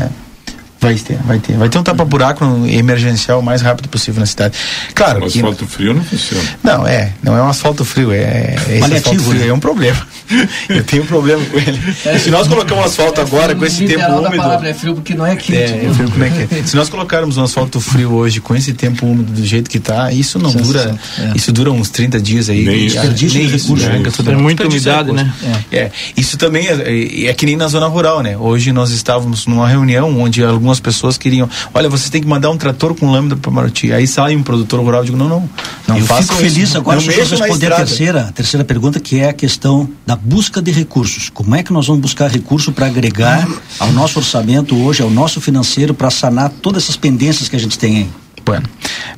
[SPEAKER 5] Vai ter, vai ter. Vai ter um tapa-buraco emergencial o mais rápido possível na cidade. Claro
[SPEAKER 3] O
[SPEAKER 5] que.
[SPEAKER 3] asfalto frio não funciona.
[SPEAKER 5] Não, é. Não é um asfalto frio, é. Esse
[SPEAKER 2] Paliativo,
[SPEAKER 5] asfalto frio
[SPEAKER 2] né?
[SPEAKER 5] é um problema. Eu tenho um problema com ele. Se nós colocamos um asfalto agora, com esse tempo úmido.
[SPEAKER 1] palavra é frio porque não é quente.
[SPEAKER 5] É, eu fico como é que é. Se nós colocarmos um asfalto frio hoje com esse tempo úmido do jeito que tá, isso não dura. Isso dura uns 30 dias aí.
[SPEAKER 3] Nem isso.
[SPEAKER 5] Nem né?
[SPEAKER 3] né?
[SPEAKER 5] Bem.
[SPEAKER 7] muita umidade,
[SPEAKER 5] recurso. É, isso também é, é, é que nem na zona rural, né? Hoje nós estávamos numa reunião onde algumas pessoas queriam, olha, vocês têm que mandar um trator com lâmpada para Maroti. Aí sai um produtor rural, eu digo, não, não. Não
[SPEAKER 2] eu fico feliz
[SPEAKER 5] isso.
[SPEAKER 2] agora
[SPEAKER 5] na
[SPEAKER 2] responder a terceira, a terceira pergunta, que é a questão da busca de recursos. Como é que nós vamos buscar recurso para agregar ao nosso orçamento hoje, ao nosso financeiro, para sanar todas essas pendências que a gente tem aí?
[SPEAKER 5] Bueno,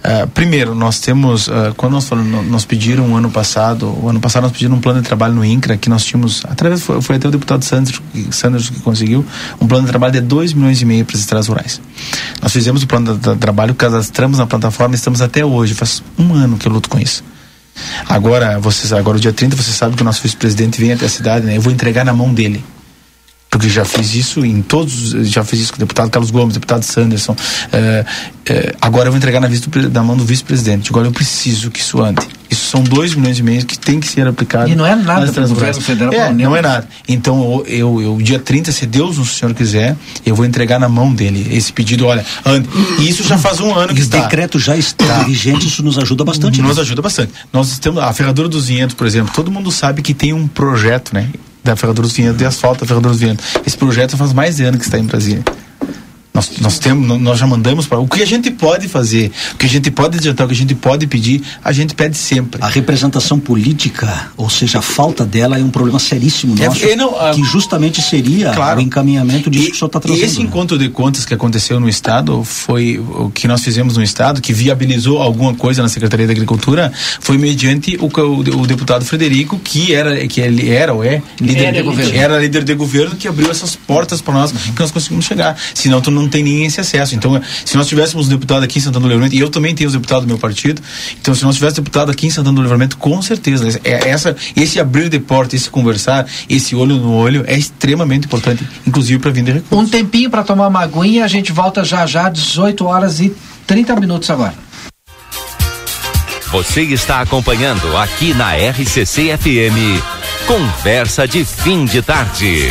[SPEAKER 5] ah, primeiro, nós temos, ah, quando nós falamos, nós pediram o ano passado, o ano passado nós pedimos um plano de trabalho no INCRA, que nós tínhamos, através, foi, foi até o deputado Sanders, Sanders que conseguiu, um plano de trabalho de 2 milhões e meio para as estradas rurais. Nós fizemos o plano de, trabalho, cadastramos na plataforma, estamos até hoje, faz um ano que eu luto com isso. Agora, vocês, agora o dia 30, você sabe que o nosso vice-presidente vem até a cidade, né? Eu vou entregar na mão dele porque já fiz isso em todos, já fiz isso com o deputado Carlos Gomes, deputado Sanderson. eh, eh, agora eu vou entregar na, pre- na mão do vice-presidente. Agora eu preciso que isso ande. Isso são dois milhões e meio que tem que ser aplicado.
[SPEAKER 1] E não é nada para o governo federal,
[SPEAKER 5] É, não é nada. Então eu, eu, dia 30, se Deus o Senhor quiser, eu vou entregar na mão dele esse pedido. Olha, ande. E isso já faz um ano que
[SPEAKER 2] E o
[SPEAKER 5] está.
[SPEAKER 2] decreto já está vigente, isso nos ajuda bastante. né?
[SPEAKER 5] Nos ajuda bastante. Nós estamos, a Ferradura dos Vinhedos, por exemplo, todo mundo sabe que tem um projeto, né? Da Ferradura dos Vinhedos, de asfalto da Ferradura dos Vinhedos. Esse projeto faz mais de ano que está em Brasília. Nós, nós, temos, nós já mandamos para. O que a gente pode fazer, o que a gente pode adiantar, o que a gente pode pedir, a gente pede sempre.
[SPEAKER 2] A representação política, ou seja, a falta dela é um problema seríssimo
[SPEAKER 5] É,
[SPEAKER 2] nosso,
[SPEAKER 5] é, não, a-
[SPEAKER 2] que justamente seria
[SPEAKER 5] Claro.
[SPEAKER 2] o encaminhamento disso
[SPEAKER 5] E-
[SPEAKER 2] que o senhor está
[SPEAKER 5] e
[SPEAKER 2] trazendo.
[SPEAKER 5] esse
[SPEAKER 2] né?
[SPEAKER 5] encontro de contas que aconteceu no Estado foi o que nós fizemos no Estado, que viabilizou alguma coisa na Secretaria da Agricultura, foi mediante o, que o, o deputado Frederico, que era, que ele era ou é líder
[SPEAKER 1] Era
[SPEAKER 5] de
[SPEAKER 1] governo.
[SPEAKER 5] era líder de governo, que abriu essas portas para nós, que nós conseguimos chegar. Senão tu não tem nem esse acesso. Então, se nós tivéssemos um deputado aqui em Santana do Livramento, e eu também tenho os deputados do meu partido, então se nós tivéssemos deputado aqui em Santana do Livramento, com certeza, é essa, esse abrir de porta, esse conversar, esse olho no olho, é extremamente importante, inclusive para vir de recursos.
[SPEAKER 1] Um tempinho para tomar uma aguinha, a gente volta já já, 18 horas e 30 minutos agora.
[SPEAKER 10] Você está acompanhando aqui na RCC FM. Conversa de fim de tarde.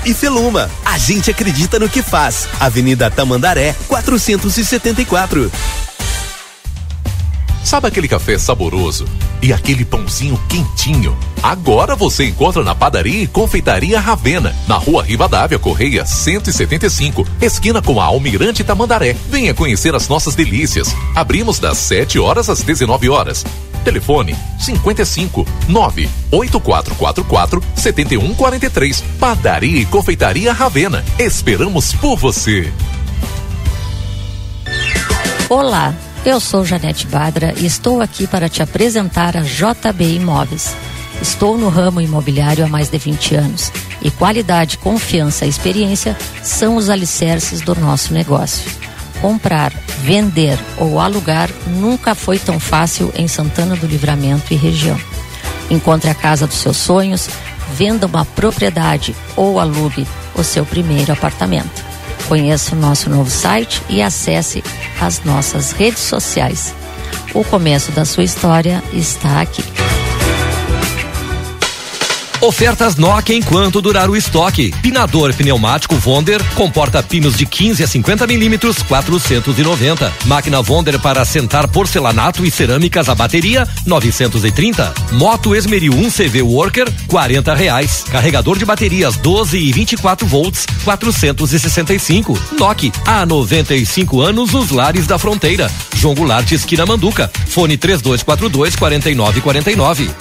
[SPEAKER 11] e Feluma. A gente acredita no que faz. Avenida Tamandaré, 474.
[SPEAKER 12] Sabe aquele café saboroso e aquele pãozinho quentinho? Agora você encontra na padaria e confeitaria Ravena, na rua Rivadavia Correia 175, esquina com a Almirante Tamandaré. Venha conhecer as nossas delícias. Abrimos das 7 horas às 19 horas. Telefone 55 98444 7143. Padaria e confeitaria Ravena. Esperamos por você.
[SPEAKER 13] Olá, eu sou Janete Badra e estou aqui para te apresentar a JB Imóveis. Estou no ramo imobiliário há mais de 20 anos e qualidade, confiança e experiência são os alicerces do nosso negócio. Comprar, vender ou alugar nunca foi tão fácil em Santana do Livramento e região. Encontre a casa dos seus sonhos, venda uma propriedade ou alugue o seu primeiro apartamento. Conheça o nosso novo site e acesse as nossas redes sociais. O começo da sua história está aqui.
[SPEAKER 14] Ofertas Nokia enquanto durar o estoque. Pinador pneumático Vonder comporta pinos de 15 a 50 milímetros, 490. Máquina Vonder para assentar porcelanato e cerâmicas a bateria, 930. Moto Esmeril 1 CV Worker, 40 reais. Carregador de baterias 12 e 24 volts, 465. Nokia, há 95 anos os lares da fronteira. João Goulart, esquina Manduca. Fone 3242 4949.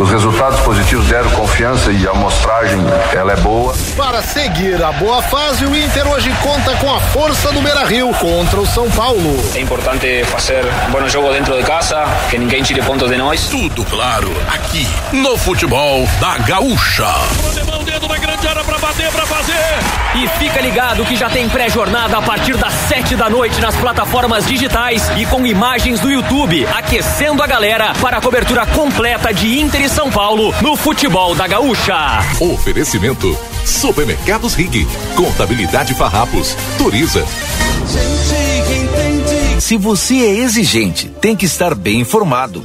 [SPEAKER 15] Os resultados positivos deram confiança e a amostragem ela é boa.
[SPEAKER 16] Para seguir a boa fase, o Inter hoje conta com a força do Beira Rio contra o São Paulo.
[SPEAKER 17] É importante fazer bom jogo dentro de casa, que ninguém tire pontos de nós.
[SPEAKER 18] Tudo claro, aqui no futebol da Gaúcha.
[SPEAKER 19] O dedo na grande área para bater, para fazer.
[SPEAKER 20] E fica ligado que já tem pré-jornada a partir das sete da noite nas plataformas digitais e com imagens do YouTube, aquecendo a galera para a cobertura completa de Inter e São Paulo no futebol da Gaúcha.
[SPEAKER 12] Oferecimento: Supermercados Rig, Contabilidade Farrapos, Turiza.
[SPEAKER 21] Se você é exigente, tem que estar bem informado.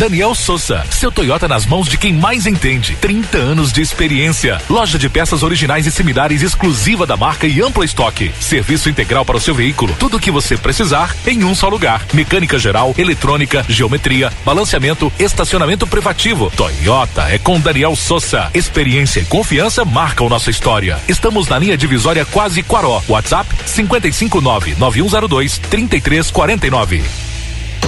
[SPEAKER 22] Daniel Souza, seu Toyota nas mãos de quem mais entende. 30 anos de experiência. Loja de peças originais e similares exclusiva da marca e amplo estoque. Serviço integral para o seu veículo. Tudo o que você precisar em um só lugar. Mecânica geral, eletrônica, geometria, balanceamento, estacionamento privativo. Toyota é com Daniel Souza. Experiência e confiança marcam nossa história. Estamos na linha divisória quase Quaró. WhatsApp 559 9102 3349.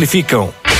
[SPEAKER 23] simplificam.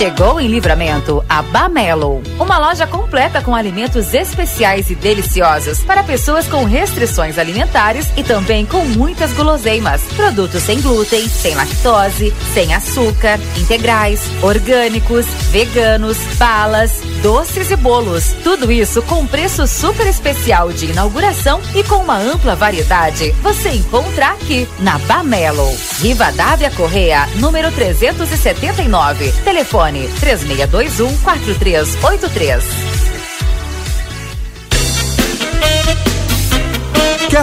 [SPEAKER 24] Chegou em Livramento a Bamelo, uma loja completa com alimentos especiais e deliciosos para pessoas com restrições alimentares e também com muitas guloseimas. Produtos sem glúten, sem lactose, sem açúcar, integrais, orgânicos, veganos, balas, doces e bolos. Tudo isso com preço super especial de inauguração e com uma ampla variedade. Você encontra aqui na Bamelo. Rivadavia Correia, número 379. Telefone 3621 4383.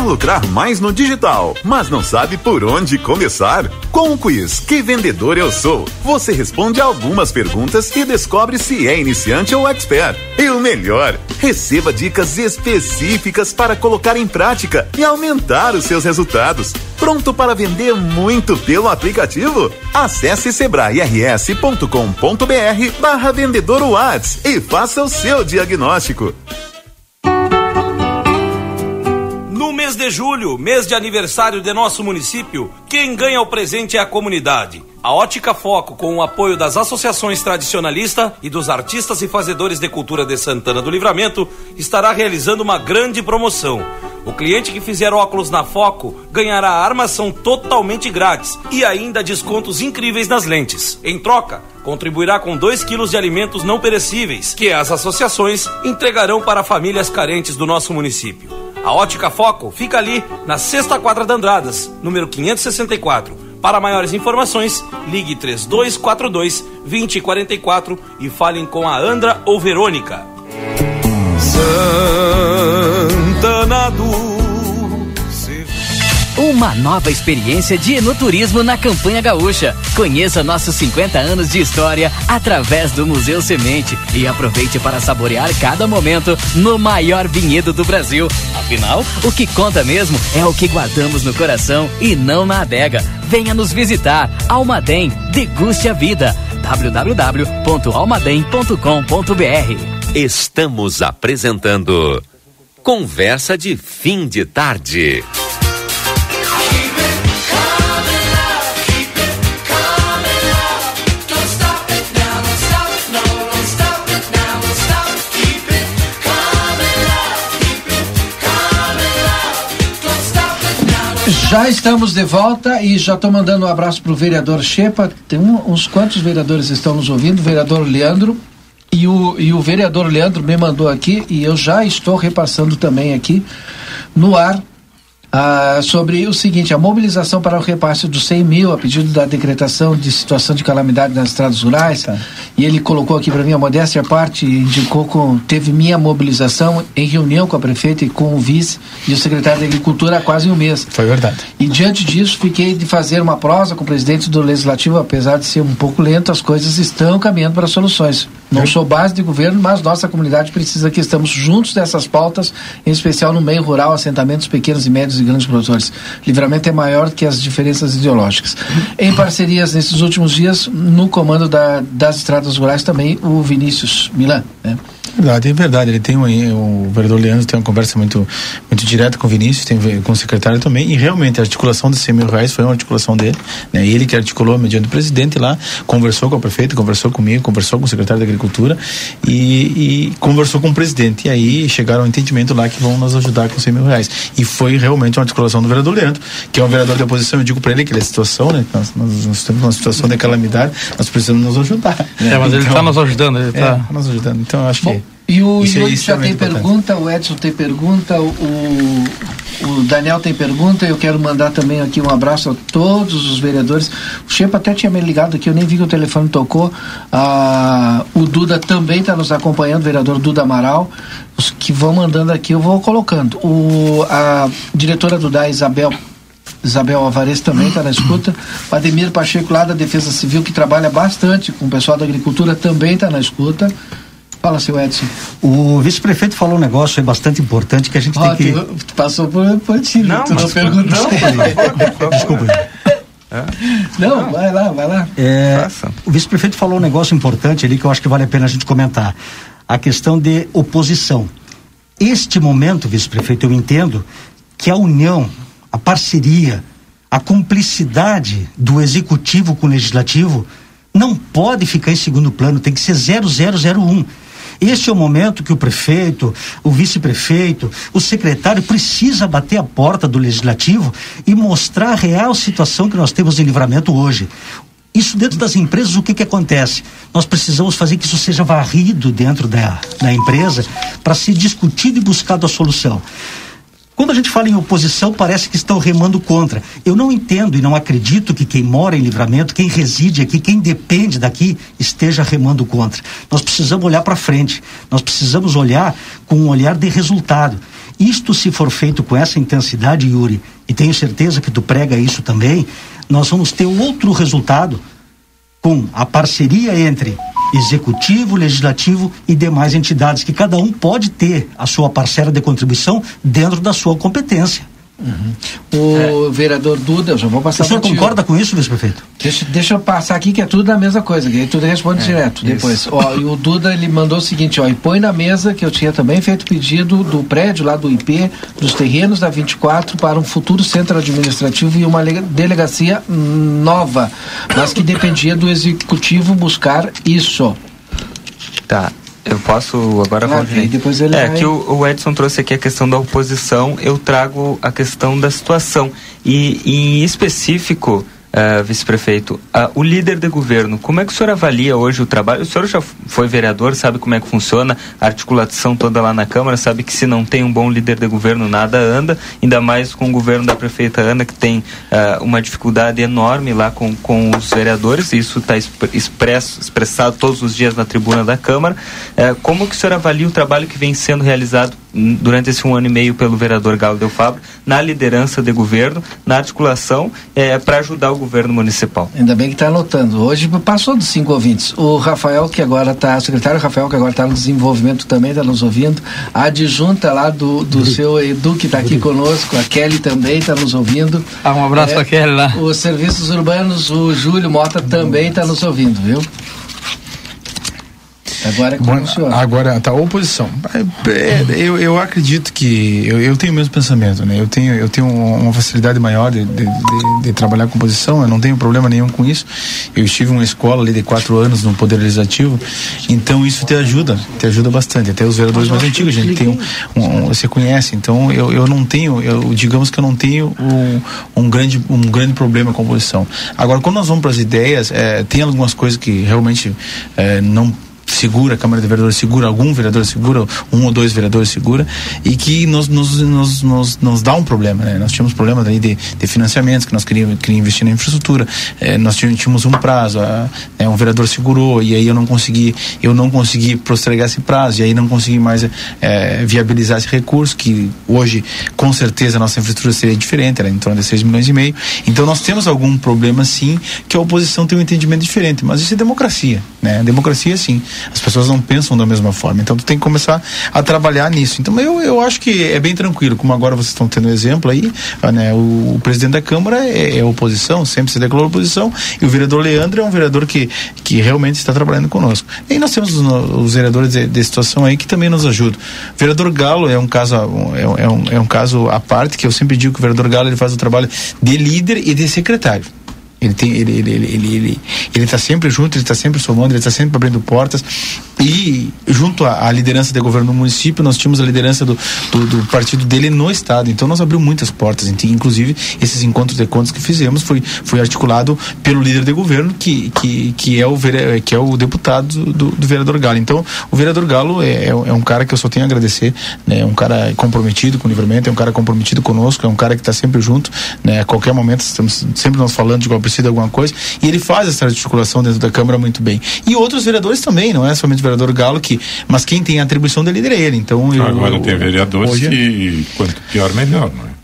[SPEAKER 11] Lucrar mais no digital, mas não sabe por onde começar? Com o quiz Que Vendedor Eu Sou, você responde algumas perguntas e descobre se é iniciante ou expert. E o melhor, receba dicas específicas para colocar em prática e aumentar os seus resultados. Pronto para vender muito pelo aplicativo? Acesse sebrae-rs.com.br barra vendedor e faça o seu diagnóstico.
[SPEAKER 19] Mês de julho, mês de aniversário de nosso município, quem ganha o presente é a comunidade. A Ótica Foco, com o apoio das associações tradicionalistas e dos artistas e fazedores de cultura de Santana do Livramento, estará realizando uma grande promoção. O cliente que fizer óculos na Foco ganhará armação totalmente grátis e ainda descontos incríveis nas lentes. Em troca, contribuirá com 2 quilos de alimentos não perecíveis, que as associações entregarão para famílias carentes do nosso município. A Ótica Foco fica ali na sexta quadra da Andradas, número 564. Para maiores informações, ligue 3242 2044 e falem com a Andra ou Verônica. Santana do
[SPEAKER 25] Uma nova experiência de enoturismo na campanha gaúcha. Conheça nossos 50 anos de história através do Museu Semente e aproveite para saborear cada momento no maior vinhedo do Brasil. Afinal, o que conta mesmo é o que guardamos no coração e não na adega. Venha nos visitar. Almaden, deguste a vida. www.almaden.com.br
[SPEAKER 26] Estamos apresentando Conversa de Fim de Tarde.
[SPEAKER 1] Já estamos de volta e já estou mandando um abraço para o vereador Chepa. Tem um- uns quantos vereadores estão nos ouvindo? O vereador Leandro. E o, e o vereador Leandro me mandou aqui e eu já estou repassando também aqui no ar ah, sobre o seguinte: a mobilização para o repasse dos 100 mil a pedido da decretação de situação de calamidade nas estradas rurais. E ele colocou aqui para mim a modéstia à parte, indicou com teve minha mobilização em reunião com a prefeita e com o vice e o secretário de Agricultura há quase um mês.
[SPEAKER 5] Foi verdade.
[SPEAKER 1] E diante disso, fiquei de fazer uma prosa com o presidente do Legislativo, apesar de ser um pouco lento, as coisas estão caminhando para soluções. Não sou base de governo, mas nossa comunidade precisa que estamos juntos dessas pautas, em especial no meio rural, assentamentos pequenos e médios e grandes produtores. Livramento é maior que as diferenças ideológicas. Em parcerias nesses últimos dias, no comando da, das estradas rurais também o Vinícius Milan. Né?
[SPEAKER 5] Verdade, é verdade. Ele tem um, o vereador Leandro tem uma conversa muito, muito direta com o Vinícius, tem com o secretário também, e realmente a articulação de 100 mil reais foi uma articulação dele. Né? Ele que articulou mediante o presidente lá, conversou com o prefeito, conversou comigo, conversou com o secretário da Agricultura e, e conversou com o presidente. E aí chegaram ao entendimento lá que vão nos ajudar com 100 mil reais. E foi realmente uma articulação do vereador Leandro, que é um vereador de oposição. Eu digo para ele que ele é situação, né? Nós, nós, nós, temos uma situação de calamidade, nós precisamos nos ajudar.
[SPEAKER 27] Né? É, mas ele está
[SPEAKER 5] então,
[SPEAKER 27] nos ajudando. Ele tá...
[SPEAKER 5] É, nos ajudando. Então eu acho
[SPEAKER 1] Bom,
[SPEAKER 5] que.
[SPEAKER 1] E o
[SPEAKER 5] Isso é
[SPEAKER 1] Yuri já tem
[SPEAKER 5] extremamente
[SPEAKER 1] pergunta, o Edson tem pergunta, o, o Daniel tem pergunta. Eu quero mandar também aqui um abraço a todos os vereadores. O Chepa até tinha me ligado aqui, eu nem vi que o telefone tocou. Ah, o Duda também está nos acompanhando, o vereador Duda Amaral. Os que vão mandando aqui, eu vou colocando. O, a diretora do Isabel Isabel Alvarez também está na escuta. O Ademir Pacheco, lá da Defesa Civil, que trabalha bastante com o pessoal da agricultura, também está na escuta. Fala, seu Edson.
[SPEAKER 2] O vice-prefeito falou um negócio aí bastante importante que a gente
[SPEAKER 1] Ó,
[SPEAKER 2] tem que.
[SPEAKER 1] tu, tu passou por, por ti,
[SPEAKER 2] Não,
[SPEAKER 1] tu não perguntou.
[SPEAKER 2] Desculpa.
[SPEAKER 1] Não, vai lá, vai lá.
[SPEAKER 2] É, o vice-prefeito falou um negócio importante ali que eu acho que vale a pena a gente comentar. A questão de oposição. Este momento, vice-prefeito, eu entendo que a união, a parceria, a cumplicidade do executivo com o legislativo não pode ficar em segundo plano, tem que ser 0001. Este é o momento que o prefeito, o vice-prefeito, o secretário precisa bater a porta do legislativo e mostrar a real situação que nós temos em livramento hoje. Isso dentro das empresas, o que, que acontece? Nós precisamos fazer que isso seja varrido dentro da, da empresa para ser discutido e buscado a solução. Quando a gente fala em oposição, parece que estão remando contra. Eu não entendo e não acredito que quem mora em livramento, quem reside aqui, quem depende daqui, esteja remando contra. Nós precisamos olhar para frente. Nós precisamos olhar com um olhar de resultado. Isto, se for feito com essa intensidade, Yuri, e tenho certeza que tu prega isso também, nós vamos ter outro resultado com a parceria entre executivo, legislativo e demais entidades, que cada um pode ter a sua parcela de contribuição dentro da sua competência.
[SPEAKER 1] O vereador Duda, eu já vou passar
[SPEAKER 2] O senhor concorda com isso, vice-prefeito?
[SPEAKER 1] Deixa, deixa eu passar aqui que é tudo a mesma coisa, que aí tu responde
[SPEAKER 2] É,
[SPEAKER 1] direto
[SPEAKER 2] isso.
[SPEAKER 1] depois. Ó, e o Duda ele mandou o seguinte, ó, e põe na mesa que eu tinha também feito pedido do prédio lá do IP, dos terrenos da 24 para um futuro centro administrativo e uma lega- delegacia nova, mas que dependia do executivo buscar isso.
[SPEAKER 8] Tá. Eu posso agora Valdinei?
[SPEAKER 1] depois ele
[SPEAKER 8] É
[SPEAKER 1] vai-
[SPEAKER 8] que o, o Edson trouxe aqui a questão da oposição, eu trago a questão da situação. E, e em específico, ah, vice-prefeito, ah, o líder de governo, como é que o senhor avalia hoje o trabalho? O senhor já foi vereador, sabe como é que funciona a articulação toda lá na Câmara, sabe que se não tem um bom líder de governo, nada anda, ainda mais com o governo da prefeita Ana, que tem ah, uma dificuldade enorme lá com, com os vereadores, e isso está expresso, expressado todos os dias na tribuna da Câmara. Eh, como que o senhor avalia o trabalho que vem sendo realizado durante esse um ano e meio pelo vereador Galo Del Fabro, na liderança de governo, na articulação, para ajudar o governo municipal?
[SPEAKER 1] Ainda bem que está anotando. Hoje passou dos cinco ouvintes. O Rafael, que agora está, o secretário Rafael, que agora está no desenvolvimento, também está nos ouvindo. A adjunta lá do, do seu Edu, que está aqui conosco. A Kelly também está nos ouvindo.
[SPEAKER 27] Ah, um abraço pra Kelly lá.
[SPEAKER 1] Os serviços urbanos, o Júlio Mota também está nos ouvindo, viu? Agora o senhor.
[SPEAKER 5] Agora, tá, oposição. É, é, eu, eu acredito que. Eu, eu tenho o mesmo pensamento, né? Eu tenho, eu tenho uma facilidade maior de, de, de- de trabalhar com oposição, eu não tenho problema nenhum com isso. Eu estive em uma escola ali de quatro anos no Poder Legislativo, então isso te ajuda, te ajuda bastante. Até os vereadores mais antigos, a gente tem um, um- você conhece, então eu, eu não tenho, eu, digamos que eu não tenho um, um, grande, um grande problema com a oposição. Agora, quando nós vamos para as ideias, é, tem algumas coisas que realmente é, não segura, a Câmara de Vereadores segura, algum vereador segura, um ou dois vereadores segura, e que nos, nos, nos, nos, nos dá um problema, né? Nós tínhamos problemas aí de, de financiamentos, que nós queríamos, queríamos investir na infraestrutura, eh, nós tínhamos, um prazo, ah, né, um vereador segurou, e aí eu não consegui, eu não consegui postergar esse prazo, e aí não consegui mais eh, viabilizar esse recurso, que hoje, com certeza, a nossa infraestrutura seria diferente, era em torno de 6 milhões e meio. Então nós temos algum problema sim, que a oposição tem um entendimento diferente, mas isso é democracia, né? Democracia sim. As pessoas não pensam da mesma forma. Então tu tem que começar a trabalhar nisso. Então eu, eu acho que é bem tranquilo, como agora vocês estão tendo exemplo aí, né? O, o presidente da Câmara é, é oposição, sempre se declarou oposição, e o vereador Leandro é um vereador que, que realmente está trabalhando conosco. E nós temos os, os vereadores de, de situação aí que também nos ajudam. O vereador Galo é um caso é, é, um, é um caso à parte que eu sempre digo que o vereador Galo ele faz o trabalho de líder e de secretário. Ele tem, ele, ele, ele, ele, ele, ele está sempre junto, ele está sempre somando, ele está sempre abrindo portas. E junto à, à, liderança de governo no município, nós tínhamos a liderança do, do, do, partido dele no estado. Então nós abrimos muitas portas. Inclusive, esses encontros de contas que fizemos foi, foi articulado pelo líder de governo, que, que, que, é, o, que é o deputado do, do vereador Galo. Então, o vereador Galo é, é, é um cara que eu só tenho a agradecer, né? É um cara comprometido com o livramento, é um cara comprometido conosco, é um cara que está sempre junto, né? A qualquer momento estamos sempre nós falando de qual precisa de alguma coisa, e ele faz essa articulação dentro da Câmara muito bem. E outros vereadores também, não é somente o vereador Galo, que, mas quem tem a atribuição de líder é ele. Então, eu,
[SPEAKER 3] Agora tem vereadores hoje... que quanto pior, melhor, não é?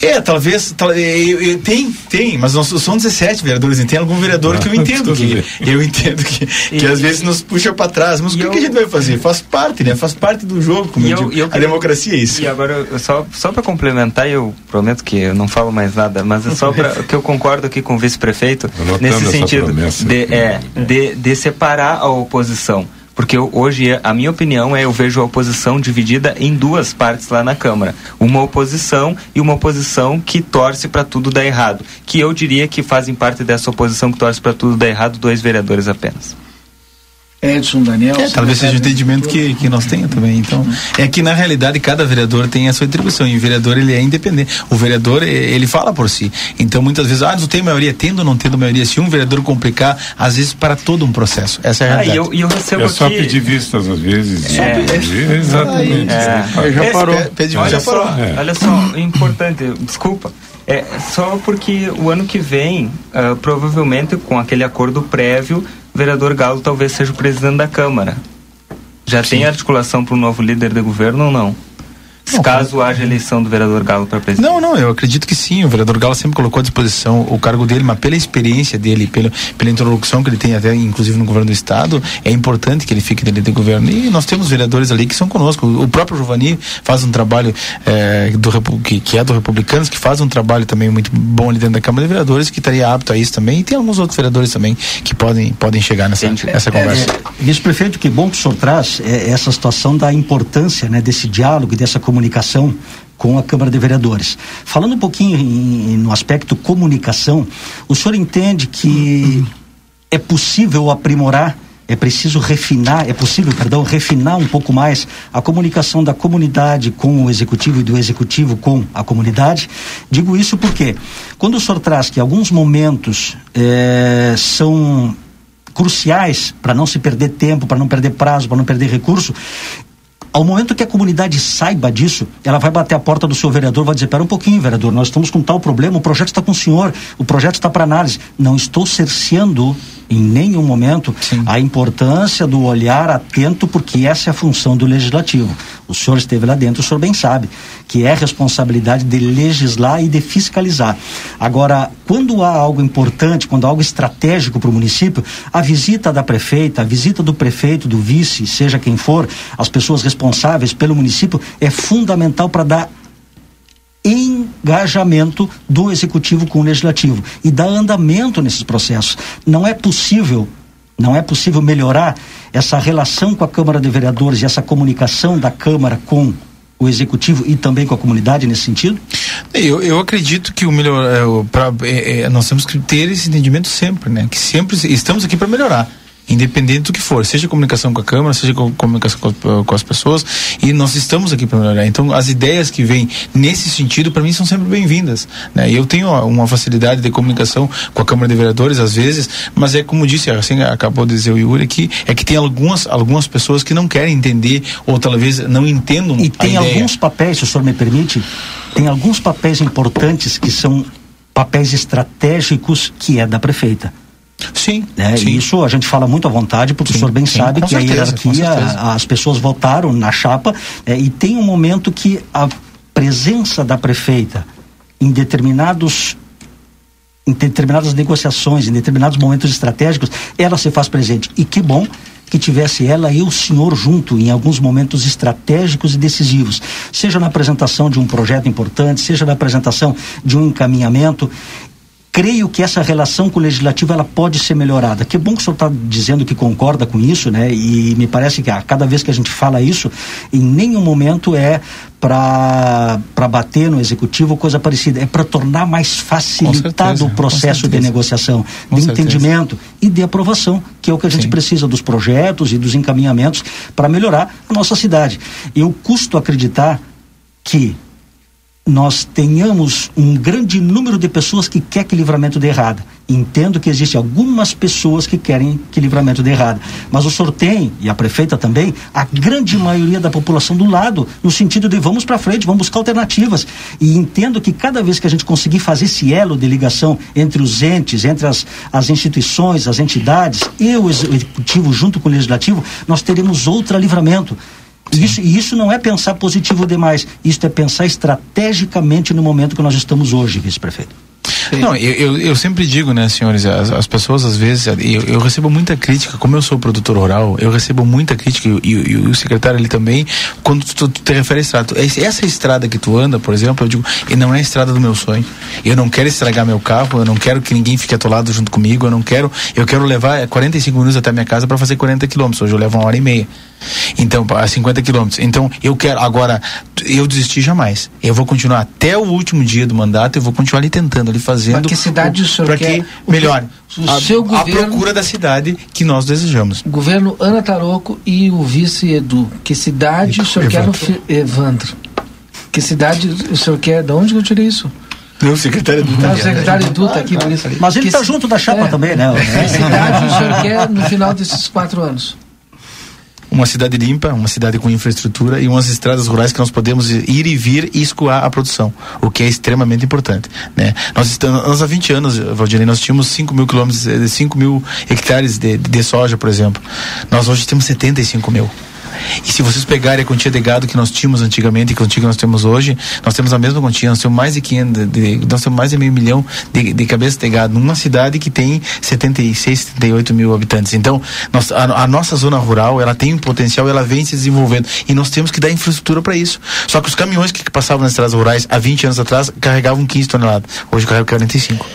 [SPEAKER 5] É, talvez. Tal, eu, eu, tem, tem, mas nós são 17 vereadores, e tem algum vereador que eu entendo que. Eu entendo que, que e, às vezes nos puxa para trás. Mas o que, eu, que, a gente vai fazer? Faz parte, né? Faz parte do jogo, como eu, eu digo. a democracia é isso.
[SPEAKER 8] E agora, só, só para complementar, eu prometo que eu não falo mais nada, mas é só para que eu concordo aqui com o vice-prefeito nesse sentido de, é, de, de separar a oposição. Porque eu, hoje, a minha opinião é eu vejo a oposição dividida em duas partes lá na Câmara. Uma oposição e uma oposição que torce para tudo dar errado. Que eu diria que fazem parte dessa oposição que torce para tudo dar errado dois vereadores apenas.
[SPEAKER 1] Edson, Daniel.
[SPEAKER 5] É, talvez seja o entendimento que, que nós tenhamos também. Então, é que na realidade cada vereador tem a sua atribuição e o vereador ele é independente. O vereador ele fala por si. Então muitas vezes, ah, não tem maioria, tendo ou não tendo maioria. Se um vereador complicar, às vezes para todo um processo. Essa é a realidade.
[SPEAKER 3] Ah, eu, eu recebo é só aqui... pedir vistas às vezes. É, é,
[SPEAKER 8] exatamente. É. Já parou. Pede, olha já parou. Só, é. Olha só, importante, desculpa. É só porque o ano que vem, uh, provavelmente com aquele acordo prévio, vereador Galo talvez seja o presidente da Câmara. Já Sim. tem articulação para o novo líder de governo ou não? Não, caso haja eleição do vereador Galo para presidente?
[SPEAKER 5] Não, não, eu acredito que sim. O vereador Galo sempre colocou à disposição o cargo dele, mas pela experiência dele, pela, pela interlocução que ele tem até, inclusive, no governo do Estado, é importante que ele fique dentro do governo. E nós temos vereadores ali que são conosco. O próprio Giovanni faz um trabalho é, do, que, que é do Republicanos, que faz um trabalho também muito bom ali dentro da Câmara de Vereadores, que estaria apto a isso também. E tem alguns outros vereadores também que podem, podem chegar nessa, nessa conversa.
[SPEAKER 2] É, Vice-prefeito, que bom que o senhor traz é, essa situação da importância né, desse diálogo, dessa comunicação comunicação com a Câmara de Vereadores. Falando um pouquinho em, no aspecto comunicação, o senhor entende que é possível aprimorar, é preciso refinar, é possível, perdão, refinar um pouco mais a comunicação da comunidade com o executivo e do executivo com a comunidade? Digo isso porque quando o senhor traz que alguns momentos é, são cruciais para não se perder tempo, para não perder prazo, para não perder recurso, ao momento que a comunidade saiba disso, ela vai bater a porta do seu vereador, vai dizer: pera um pouquinho, vereador, nós estamos com tal problema, o projeto está com o senhor, o projeto está para análise. Não estou cerceando em nenhum momento Sim. a importância do olhar atento, porque essa é a função do legislativo. O senhor esteve lá dentro, o senhor bem sabe que é responsabilidade de legislar e de fiscalizar. Agora, quando há algo importante, quando há algo estratégico para o município, a visita da prefeita, a visita do prefeito, do vice, seja quem for, as pessoas responsáveis pelo município, é fundamental para dar engajamento do executivo com o legislativo e dar andamento nesses processos. Não é possível, não é possível melhorar essa relação com a Câmara de Vereadores e essa comunicação da Câmara com o executivo e também com a comunidade nesse sentido?
[SPEAKER 5] Eu, eu acredito que o melhor, é, pra, é, é, nós temos que ter esse entendimento sempre, né? Que sempre estamos aqui para melhorar independente do que for, seja comunicação com a Câmara, seja comunicação com, com as pessoas, e nós estamos aqui para melhorar. Então, as ideias que vêm nesse sentido, para mim, são sempre bem-vindas. Né? Eu tenho uma facilidade de comunicação com a Câmara de Vereadores, às vezes, mas é como disse, assim acabou de dizer o Yuri aqui, é que tem algumas, algumas pessoas que não querem entender, ou talvez não entendam.
[SPEAKER 2] E tem alguns papéis, se o senhor me permite, tem alguns papéis importantes que são papéis estratégicos que é da prefeita.
[SPEAKER 5] Sim,
[SPEAKER 2] né?
[SPEAKER 5] sim.
[SPEAKER 2] Isso a gente fala muito à vontade, porque sim, o senhor bem sim, sabe que certeza, a hierarquia, as pessoas votaram na chapa é, e tem um momento que a presença da prefeita em determinados em determinadas negociações, em determinados momentos estratégicos, ela se faz presente. E que bom que tivesse ela e o senhor junto em alguns momentos estratégicos e decisivos, seja na apresentação de um projeto importante, seja na apresentação de um encaminhamento creio que essa relação com o legislativo ela pode ser melhorada. Que bom que o senhor está dizendo que concorda com isso, né? E me parece que a cada vez que a gente fala isso, em nenhum momento é para bater no executivo coisa parecida, é para tornar mais facilitado
[SPEAKER 5] certeza,
[SPEAKER 2] o processo de negociação,
[SPEAKER 5] Com
[SPEAKER 2] de
[SPEAKER 5] certeza.
[SPEAKER 2] entendimento e de aprovação, que é o que a gente precisa dos projetos e dos encaminhamentos para melhorar a nossa cidade. Eu custo acreditar que nós tenhamos um grande número de pessoas que quer que livramento dê errado. Entendo que existem algumas pessoas que querem que livramento dê errado. Mas o senhor tem, e a prefeita também, a grande maioria da população do lado, no sentido de vamos para frente, vamos buscar alternativas. E entendo que cada vez que a gente conseguir fazer esse elo de ligação entre os entes, entre as, as instituições, as entidades e o executivo junto com o legislativo, nós teremos outro livramento. Isso, e isso não é pensar positivo demais, isso é pensar estrategicamente no momento que nós estamos hoje, vice-prefeito.
[SPEAKER 5] Não, eu, eu, eu sempre digo, né, senhores, as, as pessoas às vezes, eu, eu recebo muita crítica, como eu sou produtor rural, eu recebo muita crítica, e, e- e o secretário ali também, quando tu, tu te refere a estrada. Essa estrada que tu anda, por exemplo, eu digo, e não é a estrada do meu sonho. Eu não quero estragar meu carro, eu não quero que ninguém fique atolado junto comigo, eu não quero, eu quero levar 45 minutos até minha casa para fazer 40 quilômetros, hoje eu levo uma hora e meia. Então, a 50 quilômetros. Então, eu quero. Agora, eu desisti jamais. Eu vou continuar até o último dia do mandato, eu vou continuar ali tentando, ali fazendo.
[SPEAKER 1] Mas que cidade o senhor
[SPEAKER 5] Para
[SPEAKER 1] quer?
[SPEAKER 5] que melhore.
[SPEAKER 1] O
[SPEAKER 5] a,
[SPEAKER 1] seu
[SPEAKER 5] a
[SPEAKER 1] governo-
[SPEAKER 5] procura da cidade que nós desejamos.
[SPEAKER 1] Governo Ana Taroco e o vice Edu. Que cidade o senhor quer no Evandro? Que cidade o senhor quer? De onde que eu tirei isso?
[SPEAKER 5] Não, o secretário Edu
[SPEAKER 1] Ah, o secretário Edu está aqui por isso.
[SPEAKER 2] Mas ele está junto da chapa
[SPEAKER 1] É.
[SPEAKER 2] também, né?
[SPEAKER 1] Que cidade o senhor quer no final desses quatro anos?
[SPEAKER 5] Uma cidade limpa, uma cidade com infraestrutura e umas estradas rurais que nós podemos ir e vir e escoar a produção, o que é extremamente importante. Né? Nós, estamos, nós há 20 anos, Valdirei, nós tínhamos 5 mil quilômetros, eh, 5 mil hectares de, de soja, por exemplo. Nós hoje temos 75 mil. E se vocês pegarem a quantia de gado que nós tínhamos antigamente e quantia que nós temos hoje, nós temos a mesma quantia, nós temos mais de 500, de, nós temos mais de meio milhão de, de cabeças de gado numa cidade que tem 76, 78 mil habitantes. Então, nós, a, a nossa zona rural, ela tem um potencial, ela vem se desenvolvendo e nós temos que dar infraestrutura para isso. Só que os caminhões que passavam nas estradas rurais há 20 anos atrás carregavam 15 toneladas, hoje carregam 45.